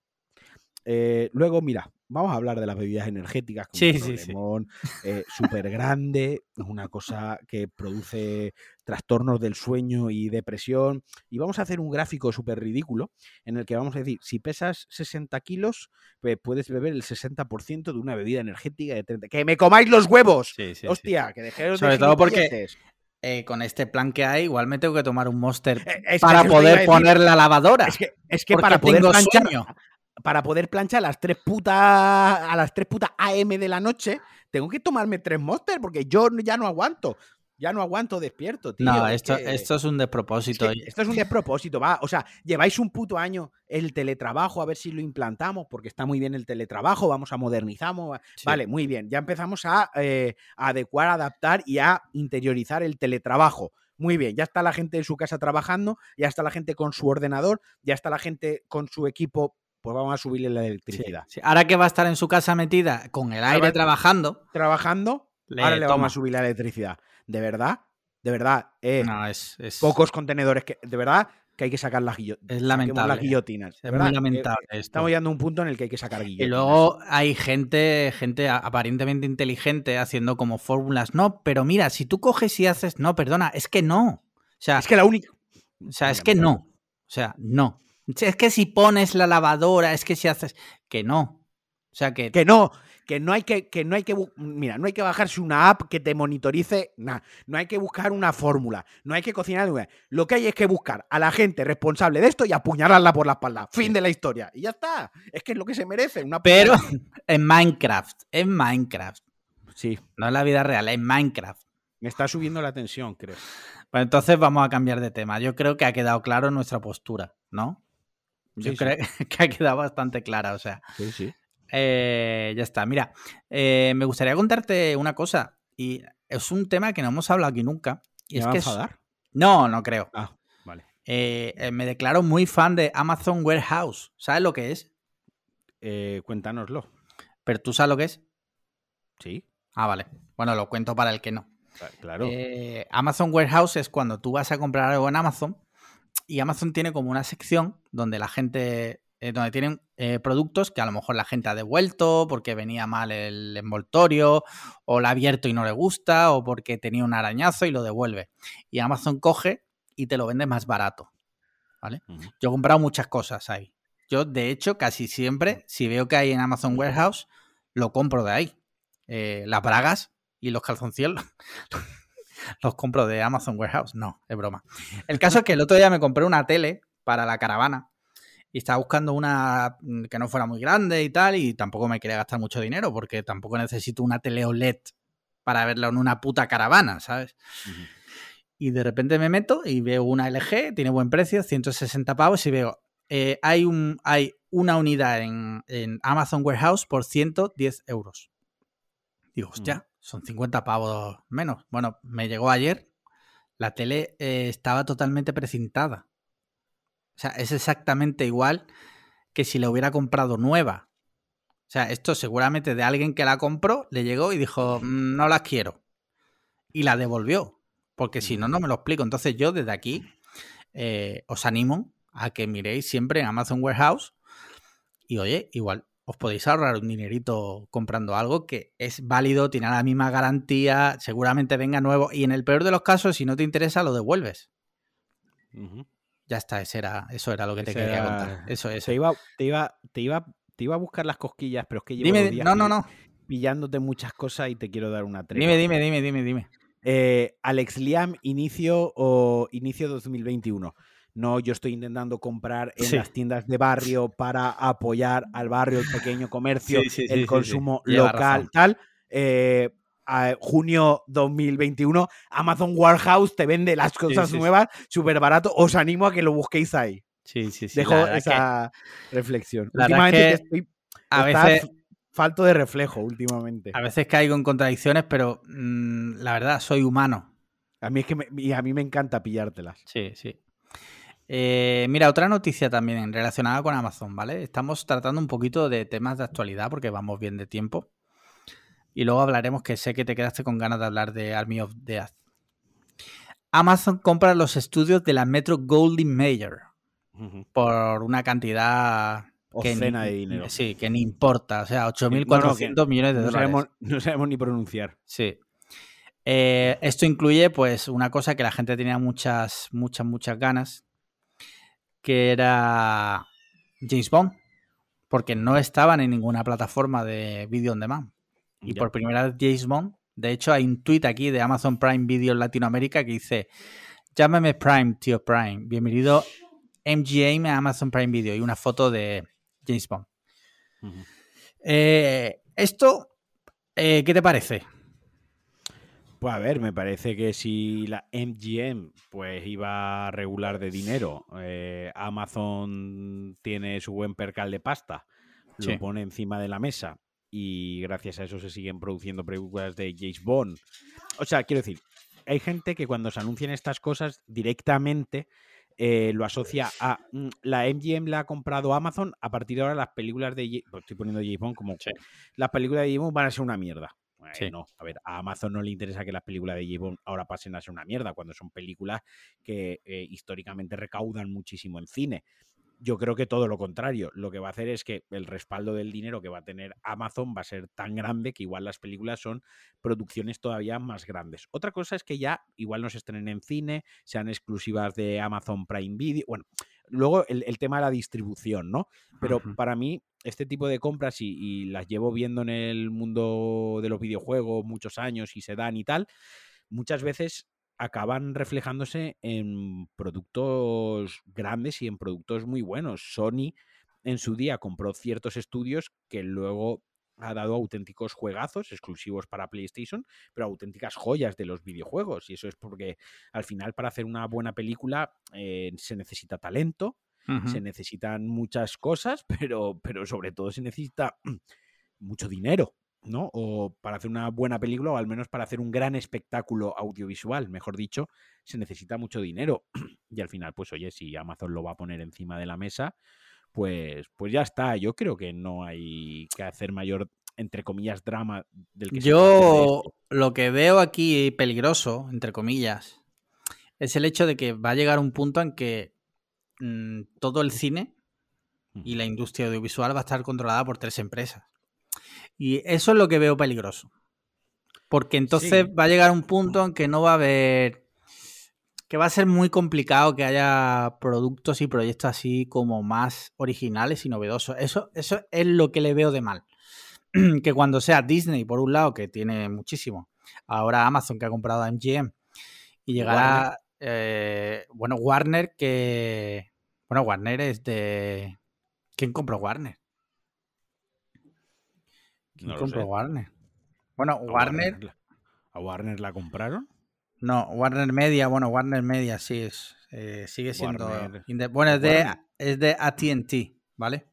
Eh, luego, mira, vamos a hablar de las bebidas energéticas. Sí, un sí, sí. problemón, eh, súper grande, una cosa que produce trastornos del sueño y depresión. Y vamos a hacer un gráfico súper ridículo en el que vamos a decir, si pesas 60 kilos, pues puedes beber el 60% de una bebida energética de 30. ¡Que me comáis los huevos! Sí, sí, sí. Hostia, que dejéis Sobre de todo porque-. Eh, con este plan que hay, igual me tengo que tomar un Monster Eh, es para poder poner la lavadora. Es que, es para poder planchar, sueño. Para poder planchar a las tres putas a las 3 putas AM de la noche, tengo que tomarme tres Monster porque yo ya no aguanto. Ya no aguanto despierto, tío. No, es esto, que- esto es un es despropósito. que esto es un despropósito, va. O sea, lleváis un puto año el teletrabajo, a ver si lo implantamos, porque está muy bien el teletrabajo, vamos a modernizamos. Sí. Vale, muy bien. Ya empezamos a, eh, a adecuar, adaptar y a interiorizar el teletrabajo. Muy bien, ya está la gente en su casa trabajando, ya está la gente con su ordenador, ya está la gente con su equipo, pues vamos a subirle la electricidad. sí. Ahora que va a estar en su casa metida con el aire trabajando, Trabajando, le ahora le vamos toma. a subir la electricidad. De verdad, de verdad, eh, No, es, es, pocos contenedores que, de verdad, que hay que sacar las, guillo- es lamentable. las guillotinas. Es muy lamentable esto. Estamos llegando a un punto en el que hay que sacar Y guillotinas. luego hay gente, gente aparentemente inteligente haciendo como fórmulas. No, pero mira, si tú coges y haces. No, perdona, es que no. O sea, Es que la única. o sea, es que mira. no. O sea, no. Es que si pones la lavadora, es que si haces. Que no. O sea, que. Que no, que no hay que, que no hay que mira, no hay que bajarse una app que te monitorice, nada, no hay que buscar una fórmula, no hay que cocinar una- Lo que hay es que buscar a la gente responsable de esto y apuñalarla por la espalda. Fin de la historia. Y ya está. Es que es lo que se merece. Una Pero en Minecraft. En Minecraft. Sí, No en la vida real, en Minecraft. me está subiendo la tensión, creo. Pues entonces vamos a cambiar de tema. Yo creo que ha quedado claro nuestra postura, ¿no? Yo Sí, sí. creo que ha quedado bastante clara, o sea. Sí, sí. Eh, ya está. Mira, eh, me gustaría contarte una cosa. Y es un tema que no hemos hablado aquí nunca. Y ¿Me es va a que es- enfadar? No, no creo. Ah, vale. Eh, me declaro muy fan de Amazon Warehouse. ¿Sabes lo que es? Eh, cuéntanoslo. Pero tú sabes lo que es. Sí, Ah, vale. Bueno, lo cuento para el que no. claro. Eh, Amazon Warehouse es cuando tú vas a comprar algo en Amazon y Amazon tiene como una sección donde la gente, eh, donde tienen eh, productos que a lo mejor la gente ha devuelto porque venía mal el envoltorio o la ha abierto y no le gusta o porque tenía un arañazo y lo devuelve. Y Amazon coge y te lo vende más barato. ¿Vale? Yo he comprado muchas cosas ahí. Yo, de hecho, casi siempre, si veo que hay en Amazon Warehouse, lo compro de ahí. Eh, las bragas y los calzoncillos los compro de Amazon Warehouse. No, es broma. El caso es que el otro día me compré una tele para la caravana y estaba buscando una mm, que no fuera muy grande y tal, y tampoco me quería gastar mucho dinero porque tampoco necesito una tele OLED para verla en una puta caravana, ¿sabes? Y de repente me meto y veo una LG, tiene buen precio, 160 pavos, y veo, eh, hay, un, hay una unidad en, en Amazon Warehouse por 110 euros. Digo, hostia, son 50 pavos menos. Bueno, me llegó ayer, la tele eh, estaba totalmente precintada. O sea, es exactamente igual que si la hubiera comprado nueva. O sea, esto seguramente de alguien que la compró, le llegó y dijo, "Mm, no las quiero. Y la devolvió. Porque si no, no me lo explico. Entonces yo desde aquí eh, os animo a que miréis siempre en Amazon Warehouse. Y oye, igual os podéis ahorrar un dinerito comprando algo que es válido, tiene la misma garantía, seguramente venga nuevo. Y en el peor de los casos, si no te interesa, lo devuelves. Ya está, ese era, eso era lo que te quería era- contar. Eso es. Te iba, te, iba, te, iba, te iba a buscar las cosquillas, pero es que llevo Dime, días no, no, no. pillándote muchas cosas y te quiero dar una tregua. Dime, dime, dime, dime, dime. Eh, Alex Liam, inicio o inicio 2021. No, yo estoy intentando comprar en Sí. las tiendas de barrio para apoyar al barrio, el pequeño comercio, Sí, sí, el consumo local, tal. Eh, a junio 2021, Amazon Warehouse te vende las cosas nuevas súper barato. Os animo a que lo busquéis ahí. Sí, sí, sí. Dejo que esa reflexión. la verdad es Últimamente que estoy, a veces, falto de reflejo últimamente. A veces caigo en contradicciones, pero mm, la verdad, soy humano. A mí es que me, y a mí me encanta pillártelas. Sí, sí. Eh, mira, otra noticia también relacionada con Amazon, ¿vale? Estamos tratando un poquito de temas de actualidad porque vamos bien de tiempo. Y luego hablaremos que sé que te quedaste con ganas de hablar de Army of Death. Amazon compra los estudios de la Metro Goldwyn Mayer por una cantidad que ni, de dinero. Sí, que ni importa. O sea, 8.400 No, no, millones de No dólares. sabemos, no sabemos ni pronunciar. Sí. Eh, esto incluye, pues, una cosa que la gente tenía muchas, muchas, muchas ganas, que era James Bond, porque no estaban en ninguna plataforma de video on demand. Y Ya. por primera vez James Bond, de hecho hay un tweet aquí de Amazon Prime Video en Latinoamérica que dice, llámame Prime, tío Prime, bienvenido MGM a Amazon Prime Video y una foto de James Bond. Eh, esto, eh, ¿qué te parece? Pues a ver, me parece que si la MGM pues iba a regular de dinero, eh, Amazon tiene su buen percal de pasta, Sí. lo pone encima de la mesa y gracias a eso se siguen produciendo películas de James Bond. O sea, quiero decir, hay gente que cuando se anuncian estas cosas directamente eh, lo asocia a mm, la MGM la ha comprado Amazon, a partir de ahora las películas de Ja- pues estoy poniendo James Bond como Sí. las películas de James Bond van a ser una mierda. Sí. No, a ver, a Amazon no le interesa que las películas de Bond ahora pasen a ser una mierda, cuando son películas que eh, históricamente recaudan muchísimo en cine. Yo creo que todo lo contrario. Lo que va a hacer es que el respaldo del dinero que va a tener Amazon va a ser tan grande que igual las películas son producciones todavía más grandes. Otra cosa es que ya igual no se estrenen en cine, sean exclusivas de Amazon Prime Video. Bueno, luego el, el tema de la distribución, ¿no? Pero para mí, este tipo de compras, y, y las llevo viendo en el mundo de los videojuegos muchos años y se dan y tal, muchas veces acaban reflejándose en productos grandes y en productos muy buenos. Sony en su día compró ciertos estudios que luego ha dado auténticos juegazos exclusivos para PlayStation, pero auténticas joyas de los videojuegos. Y eso es porque al final para hacer una buena película eh, se necesita talento, se necesitan muchas cosas, pero, pero sobre todo se necesita mucho dinero, ¿no? O para hacer una buena película, o al menos para hacer un gran espectáculo audiovisual, mejor dicho, se necesita mucho dinero. Y al final, pues oye, si Amazon lo va a poner encima de la mesa, pues, pues ya está. Yo creo que no hay que hacer mayor, entre comillas, drama del que Yo lo que veo aquí peligroso, entre comillas, es el hecho de que va a llegar un punto en que mm, todo el cine y la industria audiovisual va a estar controlada por tres empresas. Y eso es lo que veo peligroso. Porque entonces Sí. va a llegar un punto en que no va a haber. Que va a ser muy complicado que haya productos y proyectos así como más originales y novedosos. Eso, eso es lo que le veo de mal. que cuando sea Disney, por un lado, que tiene muchísimo, ahora Amazon, que ha comprado a MGM, y llegará. eh, bueno, Warner, que. Bueno, Warner es de. ¿Quién compró Warner? ¿Quién No compró sé. Warner? Bueno, ¿A Warner. ¿A Warner la compraron? No, Warner Media, bueno, Warner Media sí es. eh, sigue siendo. Bueno, es de, Warner. es de ATT, ¿vale?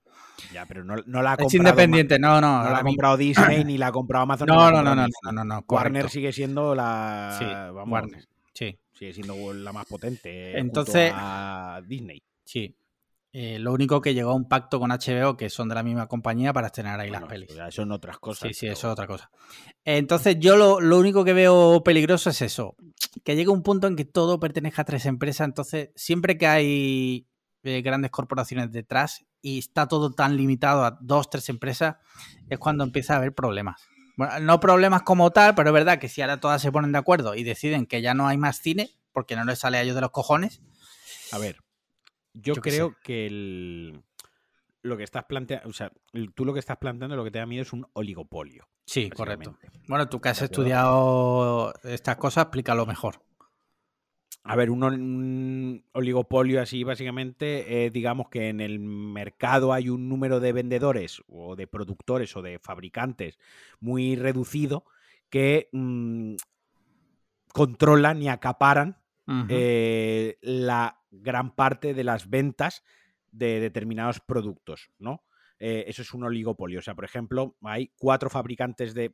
Ya, pero no, no la ha Es comprado. independiente, no, no. No la ha comprado Disney ni la ha comprado Amazon. No, no, no, no, no, no, no, Warner sigue siendo la. Sí, vamos, Warner. Sí, Sigue siendo la más potente. Entonces- junto a Disney. sí. Eh, lo único que llegó a un pacto con HBO, que son de la misma compañía, para estrenar ahí Bueno, las pelis. eso son otras cosas. Sí, sí, pero- eso es otra cosa. Entonces, yo lo, lo único que veo peligroso es eso. Que llegue un punto en que todo pertenezca a tres empresas. Entonces, siempre que hay eh, grandes corporaciones detrás y está todo tan limitado a dos, tres empresas, es cuando empieza a haber problemas. Bueno, no problemas como tal, pero es verdad que si ahora todas se ponen de acuerdo y deciden que ya no hay más cine, porque no les sale a ellos de los cojones. A ver, yo, creo que el, lo que estás planteando, o sea, tú lo que estás planteando lo que te da miedo es un oligopolio. Sí, correcto. Bueno, tú que has estudiado estas cosas, explícalo mejor. A ver, un oligopolio así básicamente, eh, digamos que en el mercado hay un número de vendedores o de productores o de fabricantes muy reducido que mm, controlan y acaparan Eh, la gran parte de las ventas de determinados productos, ¿no? eh, eso es un oligopolio. O sea, por ejemplo, hay cuatro fabricantes de,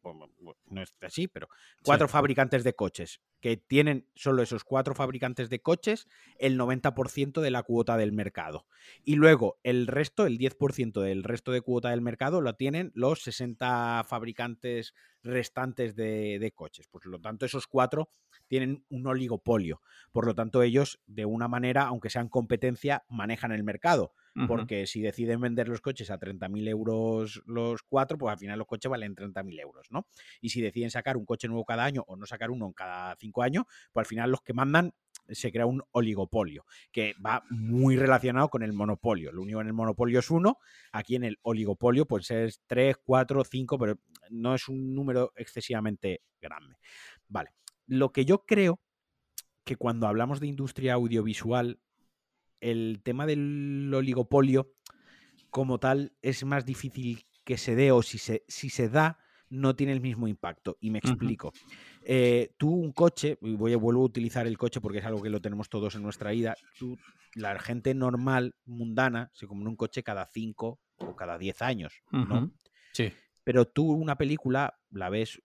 no es así, pero cuatro fabricantes de coches que tienen solo esos cuatro fabricantes de coches el 90% de la cuota del mercado. Y luego el resto, el 10% del resto de cuota del mercado lo tienen los 60 fabricantes restantes de, de coches. Por lo tanto, esos cuatro tienen un oligopolio. Por lo tanto, ellos, de una manera, aunque sean competencia, manejan el mercado. Porque si deciden vender los coches a 30.000 euros los cuatro, pues al final los coches valen 30.000 euros, ¿no? Y si deciden sacar un coche nuevo cada año o no sacar uno en cada cinco años, pues al final los que mandan se crea un oligopolio, que va muy relacionado con el monopolio. Lo único en el monopolio es uno, aquí en el oligopolio pues es tres, cuatro, cinco, pero no es un número excesivamente grande. Vale, lo que yo creo que cuando hablamos de industria audiovisual, el tema del oligopolio como tal es más difícil que se dé o si se, si se da no tiene el mismo impacto. Y me explico. Eh, tú un coche, y voy a, vuelvo a utilizar el coche porque es algo que lo tenemos todos en nuestra vida, tú, la gente normal, mundana, se compra un coche cada 5 o cada 10 años, ¿no? Sí. Pero tú una película la ves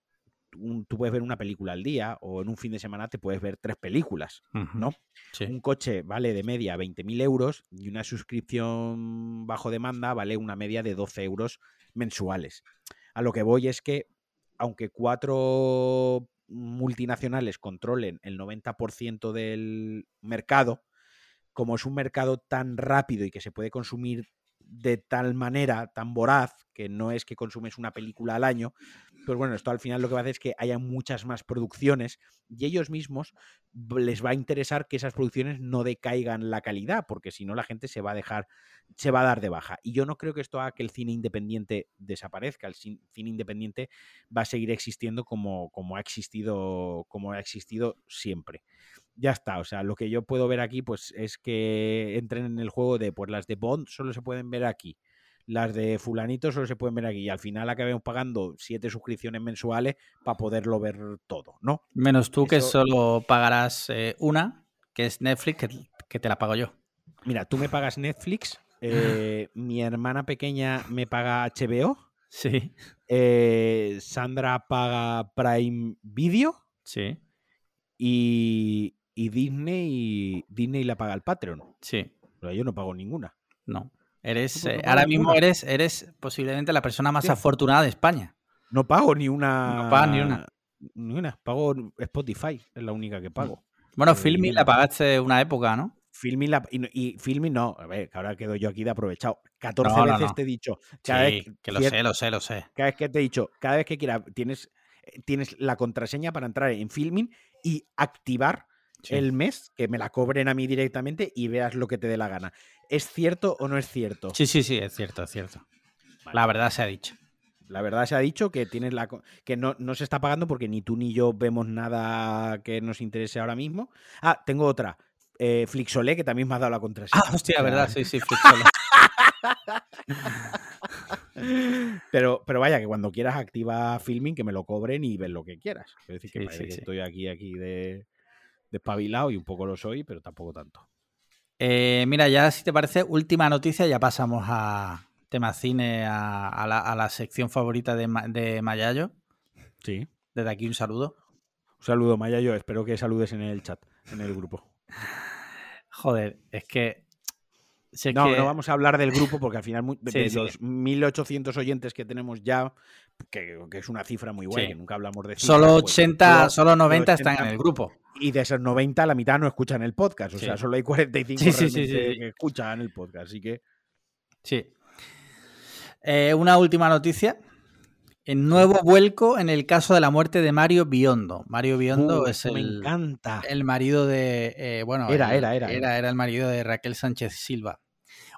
tú puedes ver una película al día o en un fin de semana te puedes ver tres películas, ¿no? Un coche vale de media 20.000 euros y una suscripción bajo demanda vale una media de 12 euros mensuales. A lo que voy es que, aunque cuatro multinacionales controlen el 90% del mercado, como es un mercado tan rápido y que se puede consumir de tal manera, tan voraz, que no es que consumes una película al año, pues bueno, esto al final lo que va a hacer es que haya muchas más producciones y ellos mismos les va a interesar que esas producciones no decaigan la calidad, porque si no la gente se va a dejar, se va a dar de baja. Y yo no creo que esto haga que el cine independiente desaparezca. El cine independiente va a seguir existiendo como, como ha existido, como ha existido siempre ya está. O sea, lo que yo puedo ver aquí, pues, es que entren en el juego de, pues las de Bond solo se pueden ver aquí. Las de fulanito solo se pueden ver aquí. Y al final acabemos pagando siete suscripciones mensuales para poderlo ver todo, ¿no? Menos tú que solo pagarás eh, una, que es Netflix, que, te la pago yo. Mira, tú me pagas Netflix, eh, mi hermana pequeña me paga HBO. Sí. Eh, Sandra paga Prime Video. Sí. Y, y Disney, Disney la paga el Patreon. Sí. Pero yo no pago ninguna. No. Eres, eh, ahora mismo eres, eres posiblemente la persona más afortunada de España. No pago ni una. No pago ni una. Ni una. Pago Spotify, es la única que pago. Bueno, Filmi la pagaste una época, ¿no? Filmi la, y, Filmi no, a ver, que ahora quedo yo aquí de aprovechado. 14 veces te he dicho. sí, que lo sé, lo sé, lo sé. Cada vez que te he dicho, cada vez que quieras, tienes, eh, tienes la contraseña para entrar en Filming y activar el mes, que me la cobren a mí directamente y veas lo que te dé la gana. ¿Es cierto o no es cierto? Sí, sí, sí, es cierto, es cierto. La verdad se ha dicho. La verdad se ha dicho que tienes la que no, se está pagando porque ni tú ni yo vemos nada que nos interese ahora mismo. Ah, tengo otra. Eh, Flixolé, que también me ha dado la contraseña. Ah, hostia, verdad, sí, sí, Flixolé. pero, pero vaya, que cuando quieras activa filming, que me lo cobren y ves lo que quieras. Quiero decir que, estoy aquí, aquí de, despabilado y un poco lo soy, pero tampoco tanto. Eh, mira, ya si te parece, última noticia, ya pasamos a tema cine, a, la, sección favorita de, de, Mayayo. Sí. Desde aquí un saludo. Un saludo, Mayayo. Espero que saludes en el chat, en el grupo. Joder, es que no, no vamos a hablar del grupo porque al final de, los 1800 oyentes que tenemos ya, que, es una cifra muy buena, que nunca hablamos de Solo 80, pues, solo 90 están en el grupo. Y de esos 90, la mitad no escuchan el podcast. O sea, solo hay 45 que escuchan el podcast. Así que. Sí. Eh, una última noticia. El nuevo vuelco en el caso de la muerte de Mario Biondo. Mario Biondo es el, encanta. el marido de. Eh, bueno, era, era, era, era, era. el marido de Raquel Sánchez Silva.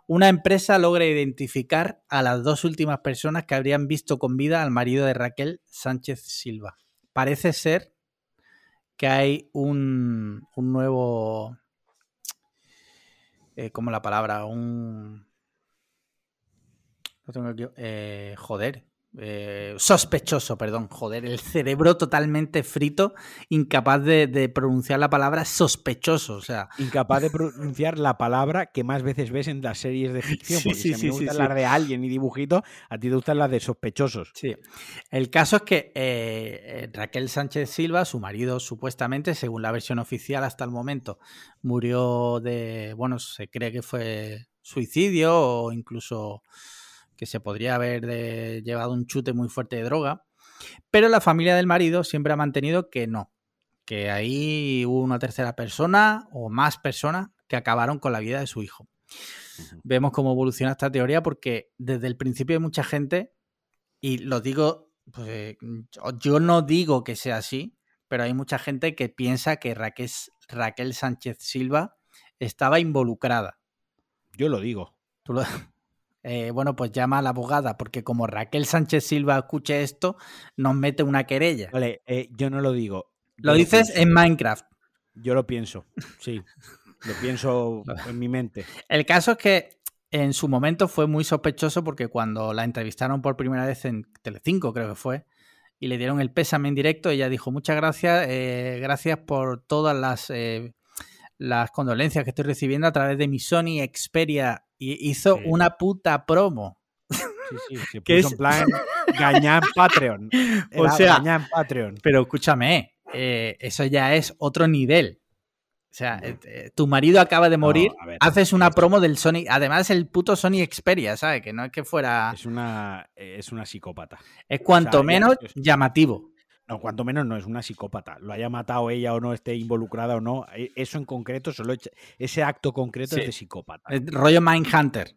Una empresa logra identificar a las dos últimas personas que habrían visto con vida al marido de Raquel Sánchez Silva. Parece ser que hay un, un nuevo. Eh, ¿Cómo la palabra? Un. tengo aquí. Eh, joder eh, sospechoso, perdón, joder, el cerebro totalmente frito, incapaz de, pronunciar la palabra sospechoso, o sea. Incapaz de pronunciar la palabra que más veces ves en las series de ficción, porque si a mí me gustan las de alguien y dibujito, a ti te gustan las de sospechosos. Sí. El caso es que eh, Raquel Sánchez Silva, su marido, supuestamente, según la versión oficial hasta el momento, murió de, bueno, se cree que fue suicidio o incluso que se podría haber llevado un chute muy fuerte de droga, pero la familia del marido siempre ha mantenido que no, que ahí hubo una tercera persona o más personas que acabaron con la vida de su hijo. Vemos cómo evoluciona esta teoría porque desde el principio hay mucha gente, y lo digo, pues, yo no digo que sea así, pero hay mucha gente que piensa que Raquel, Raquel Sánchez Silva estaba involucrada. Yo lo digo. ¿Tú lo, eh, bueno, pues llama a la abogada, porque como Raquel Sánchez Silva escuche esto, nos mete una querella. Vale, eh, yo no lo digo. Lo dices en Minecraft. Yo lo pienso, sí. lo pienso en mi mente. El caso es que en su momento fue muy sospechoso porque cuando la entrevistaron por primera vez en Telecinco, creo que fue, y le dieron el pésame en directo, ella dijo, muchas gracias, eh, gracias por todas las las condolencias que estoy recibiendo a través de mi Sony Xperia y hizo una puta promo. Sí, sí, se puso en plan gañar Patreon. o sea, Patreon. Pero escúchame, eh, eso ya es otro nivel. O sea, eh, eh, tu marido acaba de morir, haces una promo del Sony, además el puto Sony Xperia, ¿sabes? Que no es que fuera... Es una, es una psicópata. Es cuanto menos llamativo. No, cuanto menos no es una psicópata. Lo haya matado ella o no, esté involucrada o no. E, eso en concreto, solo ese acto concreto es de psicópata. El rollo Mindhunter.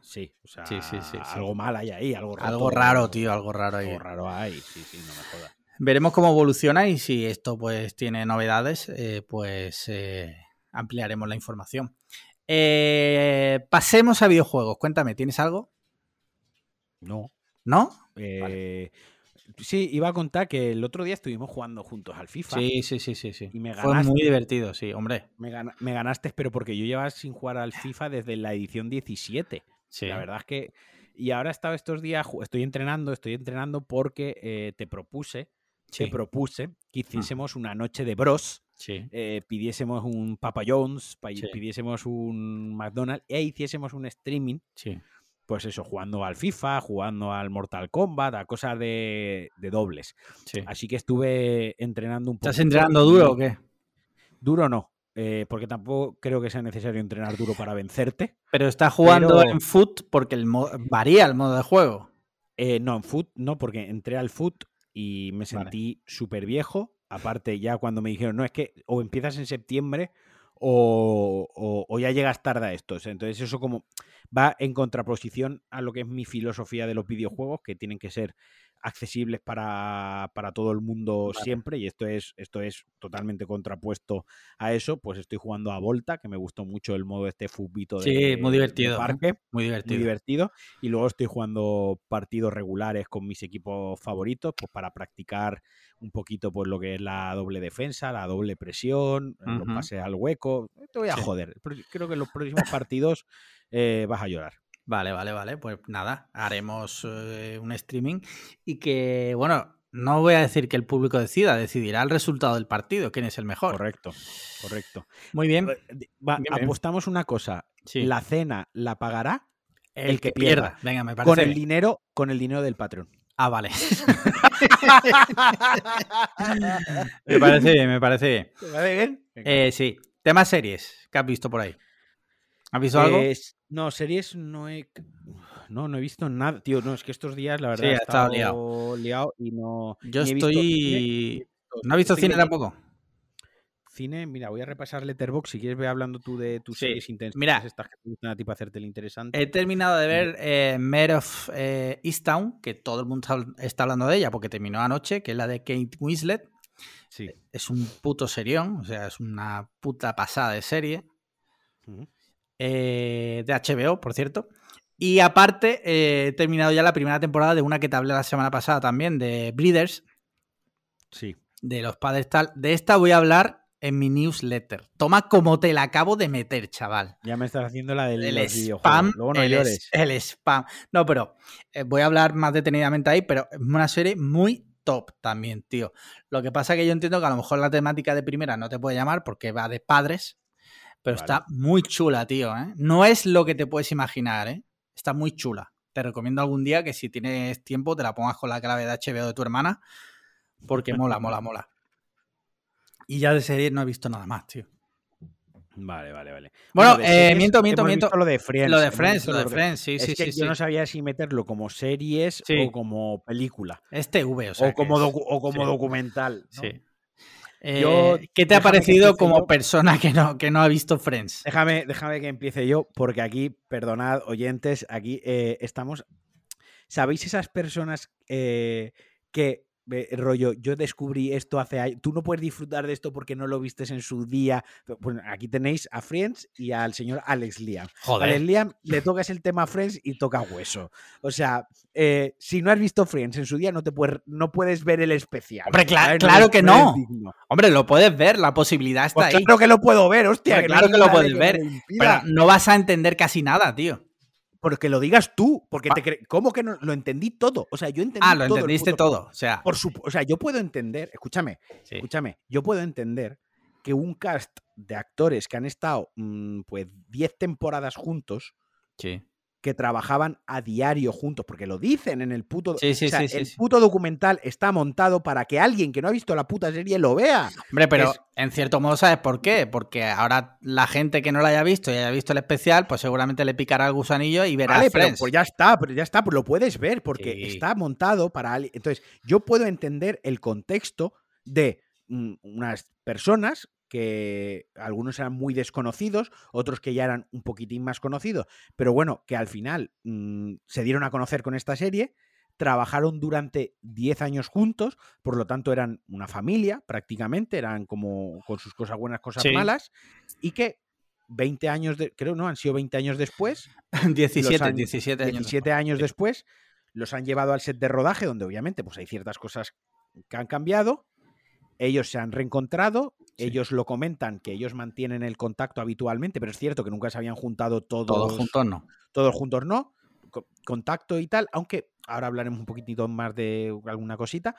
Sí, o sea, sí, sí, sí, algo mal hay ahí, algo, algo raro, tío, algo raro ahí. Algo raro hay, sí, sí, no me jodas. Veremos cómo evoluciona y si esto pues tiene novedades, eh, pues eh, ampliaremos la información. Eh, pasemos a videojuegos. Cuéntame, ¿tienes algo? No. ¿No? Eh, Sí, iba a contar que el otro día estuvimos jugando juntos al FIFA. Sí, sí, sí, sí. sí. Y me ganaste, Fue muy divertido, sí, hombre. Me, ganaste, pero porque yo llevaba sin jugar al FIFA desde la edición 17. Sí. La verdad es que. Y ahora he estado estos días, estoy entrenando, estoy entrenando porque eh, te propuse, te propuse que hiciésemos una noche de bros. Sí. Eh, pidiésemos un Papa Jones, pidiésemos un McDonald's e hiciésemos un streaming. Sí pues eso, jugando al FIFA, jugando al Mortal Kombat, a cosas de, dobles. Así que estuve entrenando un poco. ¿Estás entrenando duro o qué? Duro no, eh, porque tampoco creo que sea necesario entrenar duro para vencerte. Pero está jugando en foot porque el varía el modo de juego. Eh, no, en foot no, porque entré al foot y me sentí súper viejo. Aparte, ya cuando me dijeron, no, es que o empiezas en septiembre o, o, ya llegas tarde a esto. Entonces eso como va en contraposición a lo que es mi filosofía de los videojuegos, que tienen que ser accesibles para, todo el mundo siempre, y esto es, esto es totalmente contrapuesto a eso, pues estoy jugando a Volta, que me gustó mucho el modo este fubito de, sí, muy divertido, parque, muy divertido. muy divertido, y luego estoy jugando partidos regulares con mis equipos favoritos, pues para practicar un poquito pues lo que es la doble defensa, la doble presión, los pases al hueco, te voy a joder, creo que en los próximos partidos eh, vas a llorar. Vale, vale, vale. Pues nada, haremos eh, un streaming y que, bueno, no voy a decir que el público decida, decidirá el resultado del partido, quién es el mejor. Correcto, correcto. Muy bien. apostamos una cosa. La cena la pagará el, que, pierda. Venga, me parece. Con el dinero, con el dinero del patrón. Ah, vale. me parece bien, me parece bien. ¿Te parece bien? Eh, sí. Temas series que has visto por ahí. ¿Has visto algo? No, series no he. No, no he visto nada. Tío, no, es que estos días, la verdad, he estado liado. liado. y no. Yo estoy. ¿No has visto cine tampoco? Cine, mira, voy a repasar Letterboxd. Si quieres, ve hablando tú de tus series intensas. Mira, estas que te gustan a ti para hacerte el interesante. He terminado de ver eh, Mare of eh, Easttown, que todo el mundo está hablando de ella porque terminó anoche, que es la de Kate Winslet. Sí. Es un puto serión, o sea, es una puta pasada de serie. Eh, de HBO, por cierto. Y aparte, eh, he terminado ya la primera temporada de una que te hablé la semana pasada también, de Breeders. Sí. De los padres tal. De esta voy a hablar en mi newsletter. Toma como te la acabo de meter, chaval. Ya me estás haciendo la del El spam. Luego no el, llores. el spam. No, pero eh, voy a hablar más detenidamente ahí, pero es una serie muy top también, tío. Lo que pasa es que yo entiendo que a lo mejor la temática de primera no te puede llamar porque va de padres, pero Vale. está muy chula, tío. ¿eh? No es lo que te puedes imaginar, ¿eh? Está muy chula. Te recomiendo algún día que si tienes tiempo te la pongas con la clave de HBO de tu hermana, porque mola, mola, mola. Y ya de serie no he visto nada más, tío. Vale, vale, vale. Bueno, eh, miento, miento, miento. Lo de Friends. lo de Friends, lo de Friends, sí, Es sí, que sí. yo sí. no sabía si meterlo como series Sí. o como película. Es TV, o sea. o, como docu- o como documental. ¿no? Sí. Eh, Yo- ¿Qué te ha parecido como yo. persona que no, que no ha visto Friends? Déjame, déjame que empiece yo, porque aquí, perdonad, oyentes, aquí eh, estamos. ¿Sabéis esas personas eh, que, eh, rollo, yo descubrí esto hace años, tú no puedes disfrutar de esto porque no lo vistes en su día? Pues aquí tenéis a Friends y al señor Alex Liam. Alex Liam le tocas el tema Friends y toca hueso. O sea, eh, si no has visto Friends en su día, no, te puedes, no puedes ver el especial. Hombre, claro que no. digno. Hombre, lo puedes ver, la posibilidad está Pues ahí. claro que lo puedo ver, hostia. Hombre, claro que lo puedes ver. Pero no vas a entender casi nada, tío. Porque lo digas tú, porque te cre- ¿Cómo que no? Lo entendí todo. O sea, yo entendí Ah, lo todo entendiste puto- todo. O sea, Por supu- o sea, yo puedo entender, escúchame, sí. escúchame, yo puedo entender que un cast de actores que han estado mm, pues 10 temporadas juntos, Sí. Que trabajaban a diario juntos, porque lo dicen en el puto... Sí, sí, o sea, sí, el puto documental está montado para que alguien que no ha visto la puta serie lo vea. Hombre, pero es- en cierto modo, ¿sabes por qué? Porque ahora la gente que no lo haya visto y haya visto el especial, pues seguramente le picará el gusanillo y verá Vale, pero pues ya está, pero ya está, pues lo puedes ver porque está montado para alguien. Entonces, yo puedo entender el contexto de mm, unas personas que algunos eran muy desconocidos, otros que ya eran un poquitín más conocidos, pero bueno, que al final mm, se dieron a conocer con esta serie, trabajaron durante 10 años juntos, por lo tanto eran una familia prácticamente, eran como con sus cosas buenas, cosas Sí. malas, y que 20 años, de, creo, ¿no? Han sido 20 años después, 17, años- 17 años. 17 años después, los han llevado al set de rodaje, donde obviamente pues, hay ciertas cosas que han cambiado. Ellos se han reencontrado, Sí. ellos lo comentan que ellos mantienen el contacto habitualmente, pero es cierto que nunca se habían juntado todos, Todos juntos no. todos juntos, no. Co- Contacto y tal, aunque ahora hablaremos un poquitito más de alguna cosita.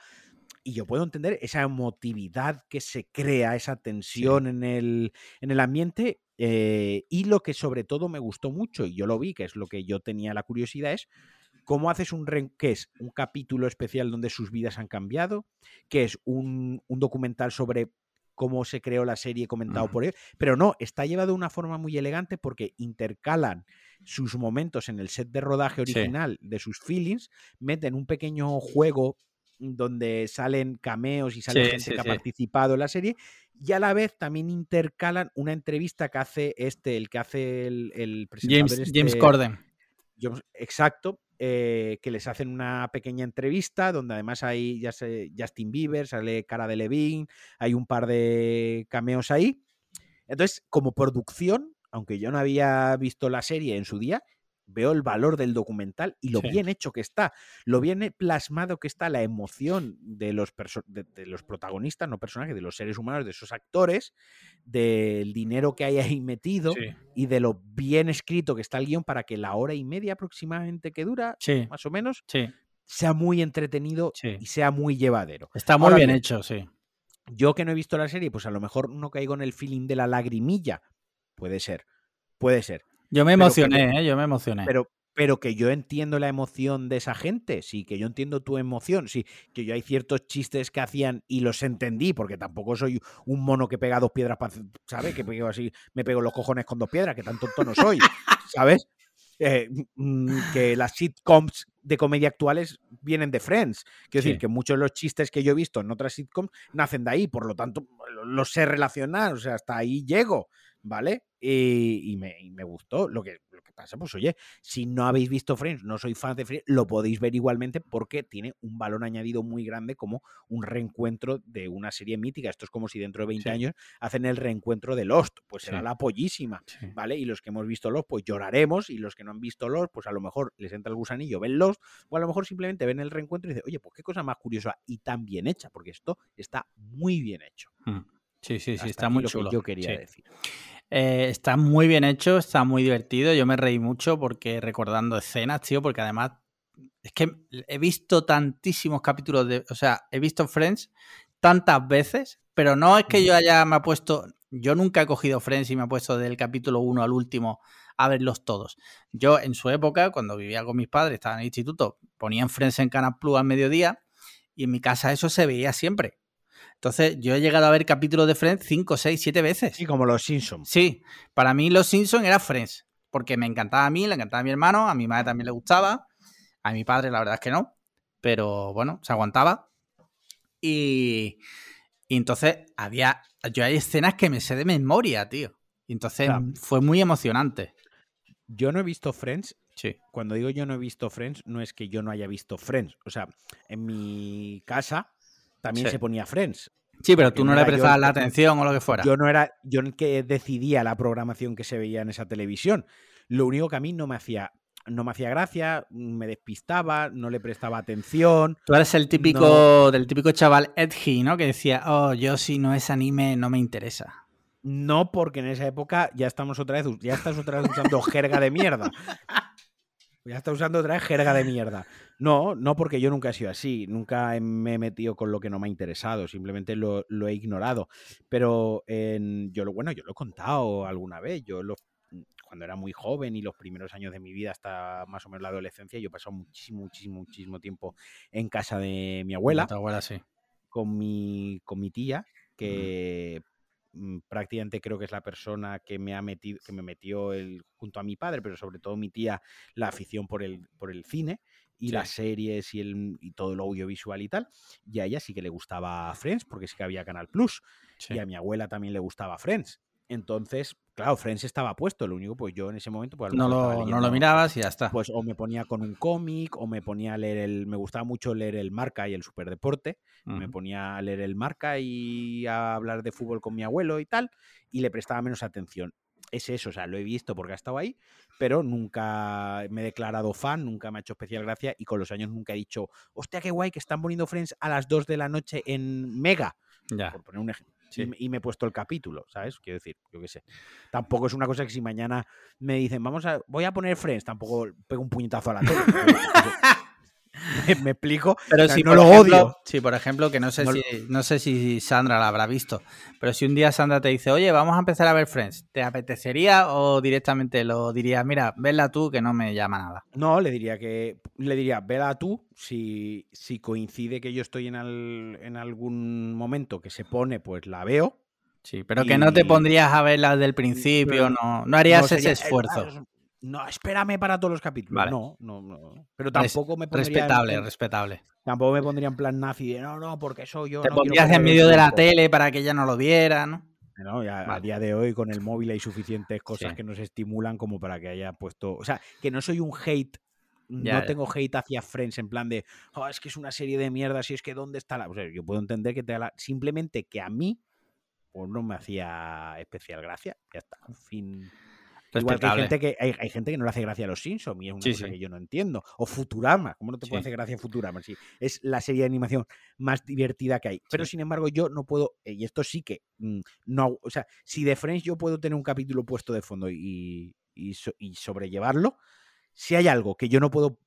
Y yo puedo entender esa emotividad que se crea, esa tensión en, el, en el ambiente. eh, y lo que sobre todo me gustó mucho, y yo lo vi, que es lo que yo tenía la curiosidad, es cómo haces un que es un capítulo especial donde sus vidas han cambiado, que es un, un documental sobre cómo se creó la serie comentado por él, pero no, está llevado de una forma muy elegante porque intercalan sus momentos en el set de rodaje Sí. original de sus feelings, meten un pequeño juego donde salen cameos y sale Sí, gente sí, que sí. ha participado en la serie y a la vez también intercalan una entrevista que hace este, el que hace el, el presentador James, James este- Corden. Exacto, eh, que les hacen una pequeña entrevista donde además hay Justin Bieber, sale Cara de Levine, hay un par de cameos ahí. Entonces, como producción, aunque yo no había visto la serie en su día, veo el valor del documental y lo Sí. bien hecho que está, lo bien plasmado que está la emoción de los, de, de los protagonistas, no personajes, de los seres humanos, de esos actores, del dinero que hay ahí metido Sí, y de lo bien escrito que está el guion para que la hora y media aproximadamente que dura, sí, más o menos, sea muy entretenido y sea muy llevadero. Está muy Ahora bien, hecho, sí. Yo que no he visto la serie, pues a lo mejor no caigo en el feeling de la lagrimilla. Puede ser, puede ser. Yo me Pero emocioné, ¿eh? Yo me emocioné. Pero, pero que yo entiendo la emoción de esa gente, sí, que yo entiendo tu emoción, sí, que yo hay ciertos chistes que hacían y los entendí, porque tampoco soy un mono que pega dos piedras, para, ¿sabes? Que pego así, me pego los cojones con dos piedras, que tan tonto no soy, ¿sabes? Eh, mm, que las sitcoms de comedia actuales vienen de Friends. Quiero Sí. decir que muchos de los chistes que yo he visto en otras sitcoms nacen de ahí, por lo tanto lo- los sé relacionar, o sea, hasta ahí llego, ¿vale? Y, y me, y me gustó. Lo que, lo que pasa, pues oye, si no habéis visto Friends, no soy fan de Friends, lo podéis ver igualmente porque tiene un valor añadido muy grande como un reencuentro de una serie mítica. Esto es como si dentro de 20 Sí. años hacen el reencuentro de Lost, pues será Sí. la pollísima. Sí. ¿vale? Y los que hemos visto Lost, pues lloraremos, y los que no han visto Lost, pues a lo mejor les entra el gusanillo, ven Lost, o a lo mejor simplemente ven el reencuentro y dicen, oye, pues qué cosa más curiosa y tan bien hecha, porque esto está muy bien hecho. Mm. Sí, sí, sí, Hasta está muy chulo. yo quería sí. decir. Eh, está muy bien hecho, está muy divertido. Yo me reí mucho porque recordando escenas, tío, porque además es que he visto tantísimos capítulos de. O sea, he visto Friends tantas veces, pero no es que yo haya me ha puesto. Yo nunca he cogido Friends y me he puesto del capítulo 1 al último a verlos todos. Yo en su época, cuando vivía con mis padres, estaba en el instituto, ponían Friends en Canal Plus al mediodía y en mi casa eso se veía siempre. Entonces, yo he llegado a ver capítulos de Friends 5, 6, 7 veces. Sí, como los Simpsons. Sí, para mí Los Simpsons era Friends, porque me encantaba a mí, le encantaba a mi hermano, a mi madre también le gustaba, a mi padre la verdad es que no, pero bueno, se aguantaba. Y, y entonces había, yo hay escenas que me sé de memoria, tío. Y entonces Claro. fue muy emocionante. Yo no he visto Friends. Sí. Cuando digo yo no he visto Friends, no es que yo no haya visto Friends. O sea, en mi casa también Sí. se ponía Friends. Sí, pero tú no, no le prestabas la atención o lo que fuera. Yo no era yo el que decidía la programación que se veía en esa televisión. Lo único que a mí no me hacía no me hacía gracia, me despistaba, no le prestaba atención. Tú eres el típico, del típico chaval edgy, ¿no? Que decía, oh, yo si no es anime no me interesa. No porque en esa época ya estamos otra vez, ya estás otra vez usando jerga de mierda. Ya estás usando otra jerga de mierda. No, no porque yo nunca he sido así, nunca me he metido con lo que no me ha interesado, simplemente lo, lo he ignorado. Pero en- yo lo bueno, yo lo he contado alguna vez. Yo lo, cuando era muy joven y los primeros años de mi vida hasta más o menos la adolescencia, yo he pasado muchísimo, muchísimo, muchísimo tiempo en casa de mi abuela Tu abuela sí. con mi, con mi tía, que prácticamente creo que es la persona que me ha metido, que me metió el, junto a mi padre, pero sobre todo mi tía, la afición por el, por el cine y Sí. las series y, el, y todo lo audiovisual y tal. Y a ella sí que le gustaba Friends, porque sí que había Canal Plus. sí. Y a mi abuela también le gustaba Friends. Entonces, claro, Friends estaba puesto. Lo único, pues yo en ese momento, pues lo No lo, no lo leyendo- mirabas y ya está. pues o me ponía con un cómic o me ponía a leer el me gustaba mucho leer el Marca y el Superdeporte me ponía a leer el Marca y a hablar de fútbol con mi abuelo y tal y le prestaba menos atención es eso, o sea, lo he visto porque ha estado ahí, pero nunca me he declarado fan, nunca me ha hecho especial gracia y con los años nunca he dicho, hostia, qué guay que están poniendo Friends a las 2 de la noche en Mega, Ya. por poner un ejemplo. Sí. Y, me- y me he puesto el capítulo, ¿sabes? Quiero decir, yo qué sé. Tampoco es una cosa que si mañana me dicen, vamos a, voy a poner Friends, tampoco pego un puñetazo a la tele. me, me explico. Pero O sea, si no lo ejemplo, odio. Sí, por ejemplo, que no sé, No si, no sé si Sandra la habrá visto, pero si un día Sandra te dice, oye, vamos a empezar a ver Friends, ¿te apetecería o directamente lo dirías, mira, vesla tú que no me llama nada? No, le diría que, le diría, vela tú, si, si coincide que yo estoy en, al- en algún momento que se pone, pues la veo. Sí, pero que no te pondrías a verla desde el principio, Pero no, no harías No ese sería, "Eh, esfuerzo. No, espérame para todos los capítulos. Vale. No, no, no. Pero tampoco me pondría Respetable, en- respetable. tampoco me pondría en plan nazi de no, no, porque eso yo Te no pondrías en medio de la tiempo". tele para que ella no lo viera, ¿no? No, ya a día de hoy con el móvil hay suficientes cosas Sí. que nos estimulan como para que haya puesto. O sea, que no soy un hate. Ya, no ya. tengo hate hacia Friends en plan de, "Oh, es que es una serie de mierda, si es que dónde está la. O sea, yo puedo entender que te la- Simplemente que a mí, pues no me hacía especial gracia. Ya está. Fin. Igual que hay gente que, hay, hay gente que no le hace gracia a los Simpsons y es una Sí, cosa sí. que yo no entiendo. O Futurama, ¿cómo no te puede hacer gracia Futurama? Sí, es la serie de animación más divertida que hay. Pero sin embargo, yo no puedo, eh, y esto sí que mm, no, o sea, si de Friends yo puedo tener un capítulo puesto de fondo y, y, so- y sobrellevarlo, si hay algo que yo no puedo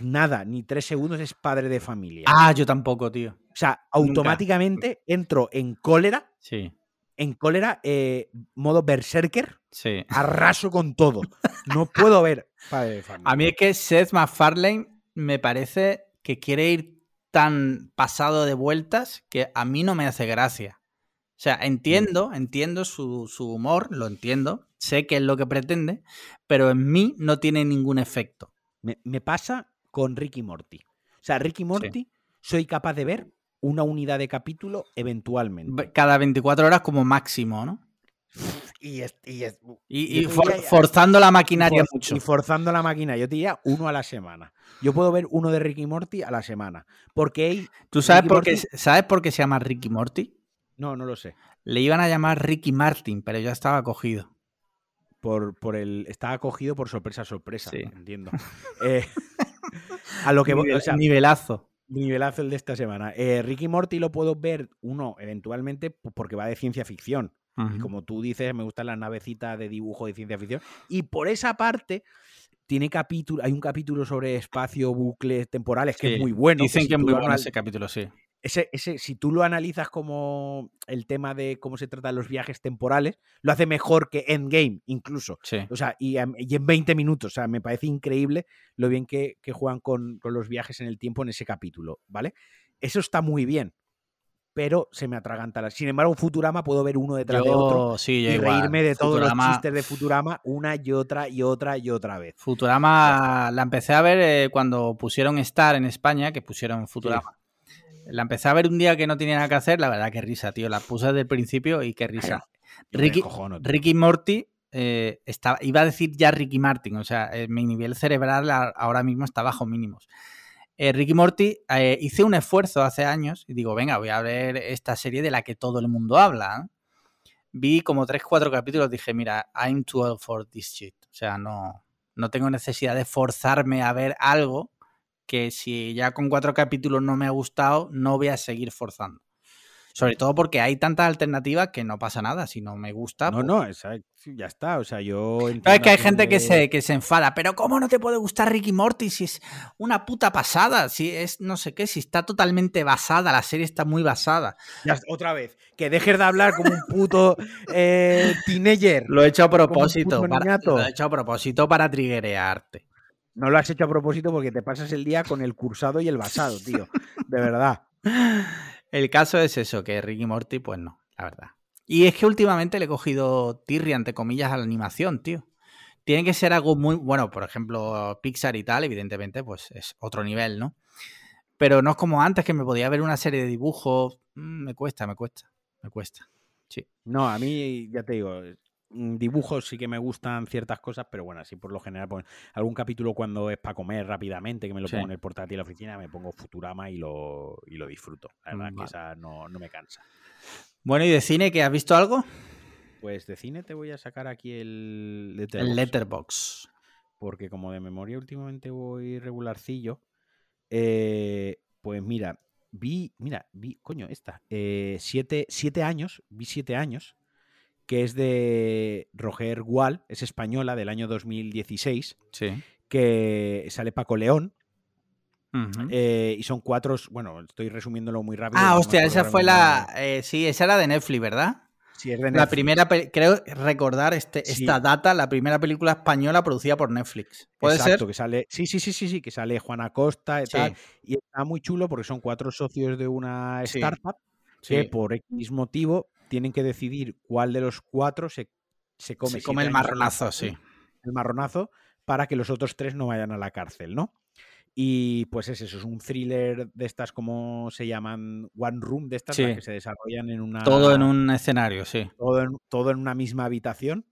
nada, ni tres segundos, es padre de familia. Ah, yo tampoco, tío. o sea, automáticamente entro en cólera, Sí, en cólera, eh, modo berserker, sí. arraso con todo. No puedo ver padre de familia. A mí es que Seth MacFarlane me parece que quiere ir tan pasado de vueltas que a mí no me hace gracia. O sea, entiendo, entiendo su, su humor, lo entiendo, sé que es lo que pretende, pero en mí no tiene ningún efecto. Me, me pasa con Ricky Morty. O sea, Ricky Morty soy capaz de ver una unidad de capítulo eventualmente. Cada 24 horas como máximo, ¿no? Y, es- y es- Y, y Yo for- diría- forzando la maquinaria for- mucho. y forzando la máquina. Yo te diría uno a la semana. Yo puedo ver uno de Ricky Morty a la semana. Porque hay... ¿Tú sabes Ricky por, qué, Morty- sabes por qué se llama Ricky Morty? No, no lo sé. Le iban a llamar Ricky Martin, pero ya estaba cogido. Por, por el... Está acogido por sorpresa, sorpresa. Sí. Entiendo. Eh, a lo que. Nivel- o sea, nivelazo. Nivelazo el de esta semana. Eh, Ricky Morty lo puedo ver, uno, eventualmente, porque va de ciencia ficción. Y como tú dices, me gustan las navecitas de dibujo de ciencia ficción. Y por esa parte, tiene capítulo, hay un capítulo sobre espacio, bucles temporales que es muy bueno. Dicen que, es muy bueno ese capítulo, sí. Ese, ese, si tú lo analizas como el tema de cómo se tratan los viajes temporales, lo hace mejor que Endgame, incluso. O sea, y, en 20 minutos. O sea, me parece increíble lo bien que, juegan con, con, los viajes en el tiempo en ese capítulo, ¿vale? Eso está muy bien pero se me atraganta. Sin embargo, Futurama puedo ver uno detrás de otro y reírme de todos los chistes de Futurama una y otra y otra y otra vez. Futurama la empecé a ver eh, cuando pusieron Star en España, que pusieron Futurama. La empecé a ver un día que no tenía nada que hacer, la verdad que risa, tío. La puse desde el principio y qué risa. Ricky, Ricky Morty eh, estaba, iba a decir ya Ricky Martin, o sea, eh, mi nivel cerebral ahora mismo está bajo mínimos. Eh, Ricky Morty, eh, hice un esfuerzo hace años y digo, venga, voy a ver esta serie de la que todo el mundo habla. Vi como 3-4 capítulos, dije, mira, I'm too old for this shit. O sea, no, no tengo necesidad de forzarme a ver algo que si ya con cuatro capítulos no me ha gustado, no voy a seguir forzando. Sobre todo porque hay tantas alternativas que no pasa nada. Si no me gusta. No, pues no, ya está. O sea, yo. No, es que hay gente que se, que se enfada. Pero ¿cómo no te puede gustar Ricky Morty si es una puta pasada? Si es no sé qué, si está totalmente basada. La serie está muy basada. Ya, otra vez. Que dejes de hablar como un puto eh, teenager. Lo he hecho a propósito. Para, lo he hecho a propósito para triguearte. No lo has hecho a propósito porque te pasas el día con el cursado y el basado, tío. De verdad. El caso es eso, que Ricky Morty, pues no, la verdad. Y es que últimamente le he cogido tirri, ante comillas, a la animación, tío. Tiene que ser algo muy, bueno, por ejemplo, Pixar y tal, evidentemente, pues es otro nivel, ¿no? Pero no es como antes que me podía ver una serie de dibujos. Mm, me cuesta, me cuesta, me cuesta. Sí. No, a mí, ya te digo, dibujos sí que me gustan ciertas cosas, pero bueno, así por lo general, pues, algún capítulo cuando es para comer rápidamente, que me lo pongo en el portátil de la oficina, me pongo Futurama y lo, y lo disfruto. Además que esa no, me cansa. Bueno, ¿y de cine que has visto algo? Pues de cine te voy a sacar aquí el Letterbox. El Letterbox. Porque como de memoria últimamente voy regularcillo, eh, pues mira, vi, mira, vi, coño, esta, eh, siete, siete años, vi siete años que es de Roger Gual, es española del año 2016, sí. que sale Paco León. Eh, y son cuatro, bueno, estoy resumiéndolo muy rápido. Ah, hostia, esa fue la... Eh, sí, esa era de Netflix, ¿verdad? Sí, es de Netflix. La primera, creo recordar este, esta data, la primera película española producida por Netflix. ¿Puede Exacto, que sale, sí, sí, sí, sí, sí, que sale Juana Costa y tal. Y está muy chulo porque son cuatro socios de una startup que por X motivo tienen que decidir cuál de los cuatro se, se come. Se come el marronazo, sí. El marronazo para que los otros tres no vayan a la cárcel, ¿no? Y pues es eso, es un thriller de estas, como se llaman? One Room, de estas que se desarrollan en una... Todo en un escenario, sí. Todo en, todo en una misma habitación.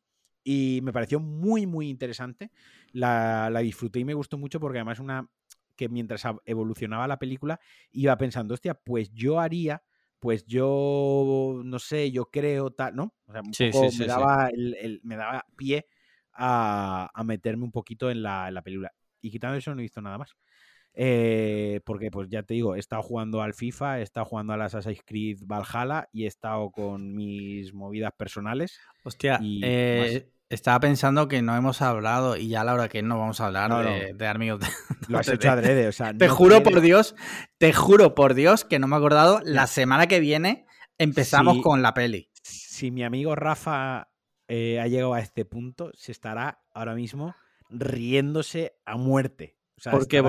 Y me pareció muy, muy interesante. La, la disfruté y me gustó mucho porque además una que mientras evolucionaba la película iba pensando, hostia, pues yo haría pues yo no sé, yo creo tal, ¿no? O sea, un poco me, daba el, me daba pie a, meterme un poquito en la, película. Y quitando eso no he visto nada más. Eh, porque, pues ya te digo, he estado jugando al FIFA, he estado jugando al Assassin's Creed Valhalla y he estado con mis movidas personales. Hostia, eh, estaba pensando que no hemos hablado y ya a la hora que no vamos a hablar de, de Lo has hecho adrede, o sea. Te juro por Dios, te juro por Dios que no me he acordado. La semana que viene empezamos con la peli. Si mi amigo Rafa eh, ha llegado a este punto, se estará ahora mismo riéndose a muerte. ¿Por qué?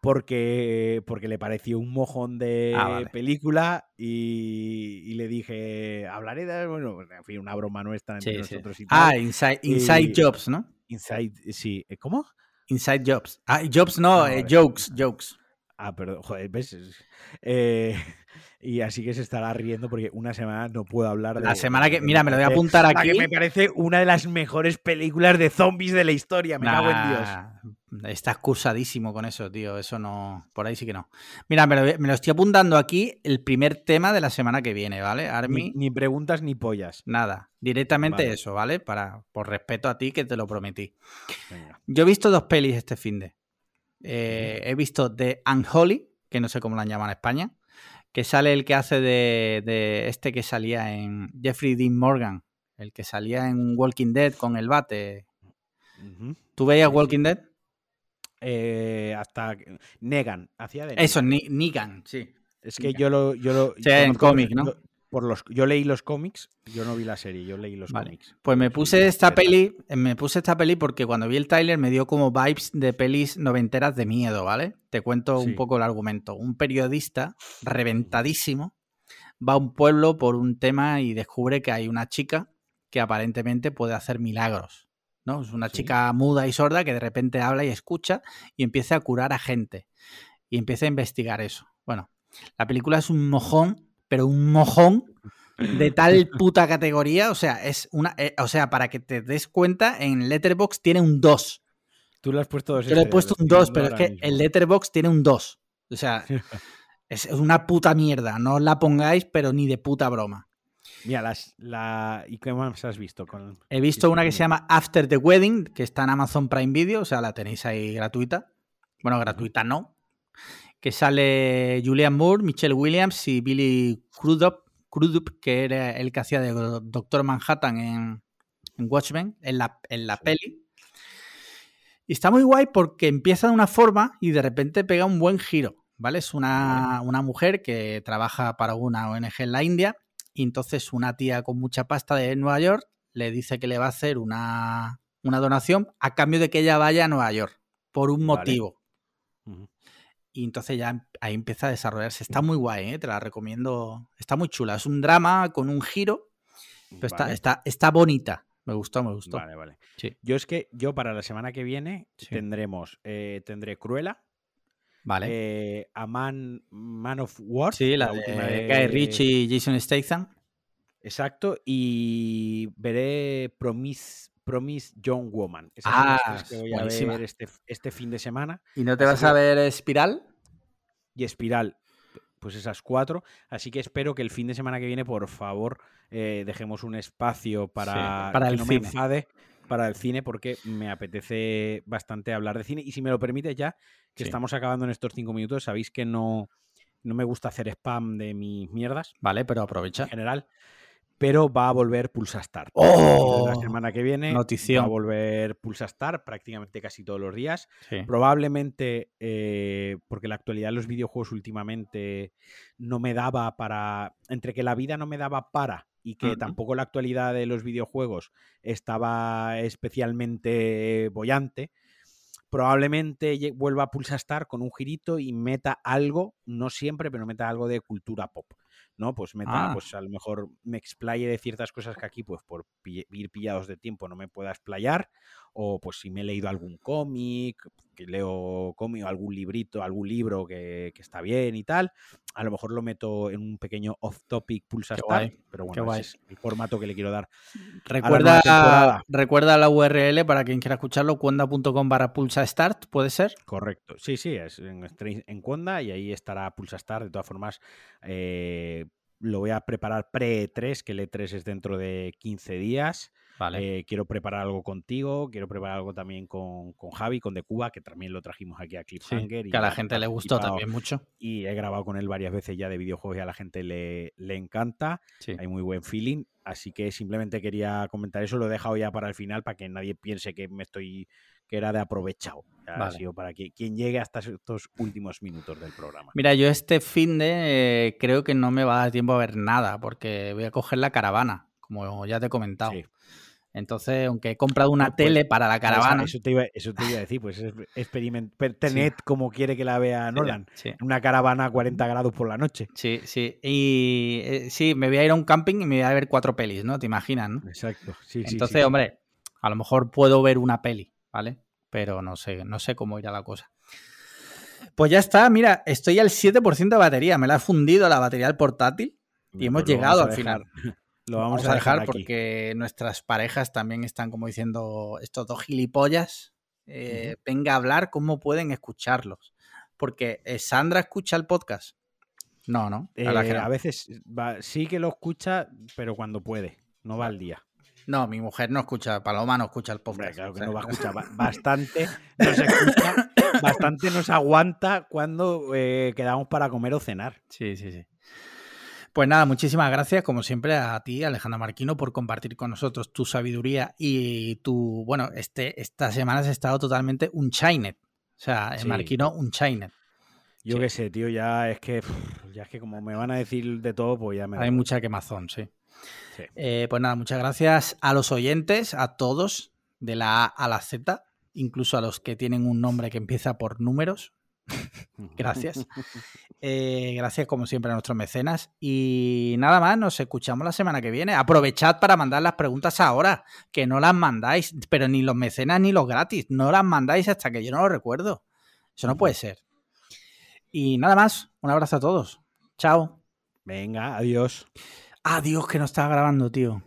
Porque, porque le pareció un mojón de ah, película y, le dije, hablaré de, bueno, en fin, una broma nuestra entre nosotros Ah, Inside, inside Jobs, ¿no? Inside, sí. ¿eh, ¿Cómo? Inside Jobs. Ah, Jobs no, eh, jokes, jokes. Ah, perdón, joder, ¿ves? Eh, y así que se estará riendo porque una semana no puedo hablar de. La semana que. Mira, me lo voy a apuntar aquí. Que me parece una de las mejores películas de zombies de la historia. Me cago en Dios. Estás cursadísimo con eso, tío. Eso no. Por ahí sí que no. Mira, me lo, estoy apuntando aquí el primer tema de la semana que viene, ¿vale? Army. Ni, preguntas ni pollas. Nada. Directamente eso, ¿vale? Para, por respeto a ti que te lo prometí. Yo he visto dos pelis este fin de. Eh, he visto The Unholy, que no sé cómo la llaman en España, que sale el que hace de, de este que salía en Jeffrey Dean Morgan, el que salía en Walking Dead con el bate. Ujú. ¿Tú veías. Walking Dead? Eh, hasta Negan, hacía de Eso, Negan. Sí. Es que yo lo, yo lo Sí, en cómic, ¿no? Por los, yo leí los cómics, yo no vi la serie, yo leí los Vale. cómics. Pues me puse esta peli, eh, me puse esta peli porque cuando vi el tráiler me dio como vibes de pelis noventeras de miedo, ¿vale? Te cuento Sí. un poco el argumento. Un periodista reventadísimo va a un pueblo por un tema y descubre que hay una chica que aparentemente puede hacer milagros, ¿no? Es una Sí. chica muda y sorda que de repente habla y escucha y empieza a curar a gente y empieza a investigar eso. Bueno, la película es un mojón, pero un mojón de tal puta categoría, o sea, es una, eh, o sea, para que te des cuenta, en Letterbox tiene un 2. Tú le has puesto dos Yo le he estrellas, puesto un estoy 2, viendo pero es que mismo. el Letterbox tiene un 2. O sea, es una puta mierda, no os la pongáis, pero ni de puta broma. Mira, las, la... ¿y qué más has visto? Con... He visto una que se llama After the Wedding, que está en Amazon Prime Video, o sea, la tenéis ahí gratuita. Bueno, gratuita no. Que sale Julian Moore, Michelle Williams y Billy Crudup, Crudup que era el que hacía de Doctor Manhattan en, en Watchmen, en la, en la Sí. peli. Y está muy guay porque empieza de una forma y de repente pega un buen giro, ¿vale? Es una, una mujer que trabaja para una ONG en la India y entonces una tía con mucha pasta de Nueva York le dice que le va a hacer una, una donación a cambio de que ella vaya a Nueva York por un motivo. Y entonces ya ahí empieza a desarrollarse. Está muy guay, ¿eh? te la recomiendo. Está muy chula. Es un drama con un giro, pero está, Vale. está, está bonita. Me gustó, me gustó. Vale, vale. Sí. Yo es que yo para la semana que viene Sí. tendremos, eh, tendré Cruella, Vale. eh, a Man, Man of War. sí, la, última de Guy Ritchie y Jason Statham. Exacto, y veré Promise, Promise Young Woman. Esas son las Ah, tres que voy a buenísima. ver este, este fin de semana. ¿Y no te Así vas que- a ver Espiral? Y Espiral, pues esas cuatro. Así que espero que el fin de semana que viene, por favor, eh, dejemos un espacio para, para que el no cine. me enfade para el cine, porque me apetece bastante hablar de cine. Y si me lo permite ya, que Sí. estamos acabando en estos cinco minutos, sabéis que no, no me gusta hacer spam de mis mierdas Vale, pero en aprovecha. general. Pero va a volver Pulsa Start. ¡Oh! La semana que viene Notición. va a volver Pulsa Start prácticamente casi todos los días. Sí. Probablemente eh, porque la actualidad de los videojuegos últimamente no me daba para. Entre que la vida no me daba para y que tampoco la actualidad de los videojuegos estaba especialmente bollante. Probablemente vuelva a Pulsa Star con un girito y meta algo, no siempre, pero meta algo de cultura pop. ¿No? Pues meta, Ah. pues a lo mejor me explaye de ciertas cosas que aquí, pues por pi- ir pillados de tiempo no me pueda explayar. O pues si me he leído algún cómic, que leo cómic o algún librito, algún libro que, que está bien y tal, a lo mejor lo meto en un pequeño off-topic Pulsa Qué Star. guay, Pero bueno, ese es el formato que le quiero dar. Recuerda, temporada. recuerda la URL para quien quiera escucharlo, cuenda.com barra pulsa start, ¿puede ser? Correcto. Sí, sí, es en, en Conda y ahí estará Pulsa Star. De todas formas, eh, lo voy a preparar pre-E3, que el E3 es dentro de 15 días. Vale. Eh, quiero preparar algo contigo, quiero preparar algo también con, con Javi, con De Cuba, que también lo trajimos aquí a Sí, Cliffhanger. y que a la gente le gustó también mucho. Y he grabado con él varias veces ya de videojuegos y a la gente le, le encanta. Sí. Hay muy buen feeling. Así que simplemente quería comentar eso. Lo he dejado ya para el final para que nadie piense que me estoy que era de aprovechado. Ha sido para que quien llegue hasta estos últimos minutos del programa. Mira, yo este fin de eh, creo que no me va a dar tiempo a ver nada, porque voy a coger la caravana, como ya te he comentado. Sí. Entonces, aunque he comprado una Ah, pues, tele para la Esa- caravana. Eso te, iba, eso te iba a decir, pues es experiment, Tenet como quiere que la vea Nolan. Sí, una caravana a 40 grados por la noche. sí, sí. Y eh, sí, me voy a ir a un camping y me voy a ver cuatro pelis, ¿no? ¿Te imaginas, no? Exacto. Sí, Entonces, hombre, a lo mejor puedo ver una peli, ¿vale? Pero no sé, no sé cómo irá la cosa. Pues ya está, mira, estoy al 7% de batería, me la he fundido la batería del portátil y hemos Pues llegado al final. Dejar- Lo vamos, a dejar, aquí. porque nuestras parejas también están como diciendo estos dos gilipollas. eh, Venga a hablar cómo pueden escucharlos. Porque eh, Sandra escucha el podcast. No, no. Eh. A veces va- sí que lo escucha, pero cuando puede. No va al día. No, mi mujer no escucha, Paloma no escucha el Hombre, podcast. claro que o sea, no va a escuchar ba- bastante. No se escucha bastante nos aguanta cuando eh, quedamos para comer o cenar. Sí, sí, sí. Pues nada, muchísimas gracias, como siempre, a ti, Alejandra Marquino, por compartir con nosotros tu sabiduría y tu. Bueno, este, esta semana has estado totalmente un Chinet. O sea, Sí. Marquino, un Chinet. Yo Sí. qué sé, tío, ya es que ya es que como me van a decir de todo, pues ya me Hay mucha quemazón, sí. Sí. Eh, pues nada, muchas gracias a los oyentes, a todos, de la A a la Z, incluso a los que tienen un nombre que empieza por números. Gracias. Eh, gracias, como siempre, a nuestros mecenas. Y nada más, nos escuchamos la semana que viene. Aprovechad para mandar las preguntas ahora, que no las mandáis, pero ni los mecenas ni los gratis. No las mandáis hasta que yo no lo recuerdo. Eso no puede ser. Y nada más, un abrazo a todos. Chao. Venga, adiós. Adiós, que no estaba grabando, tío.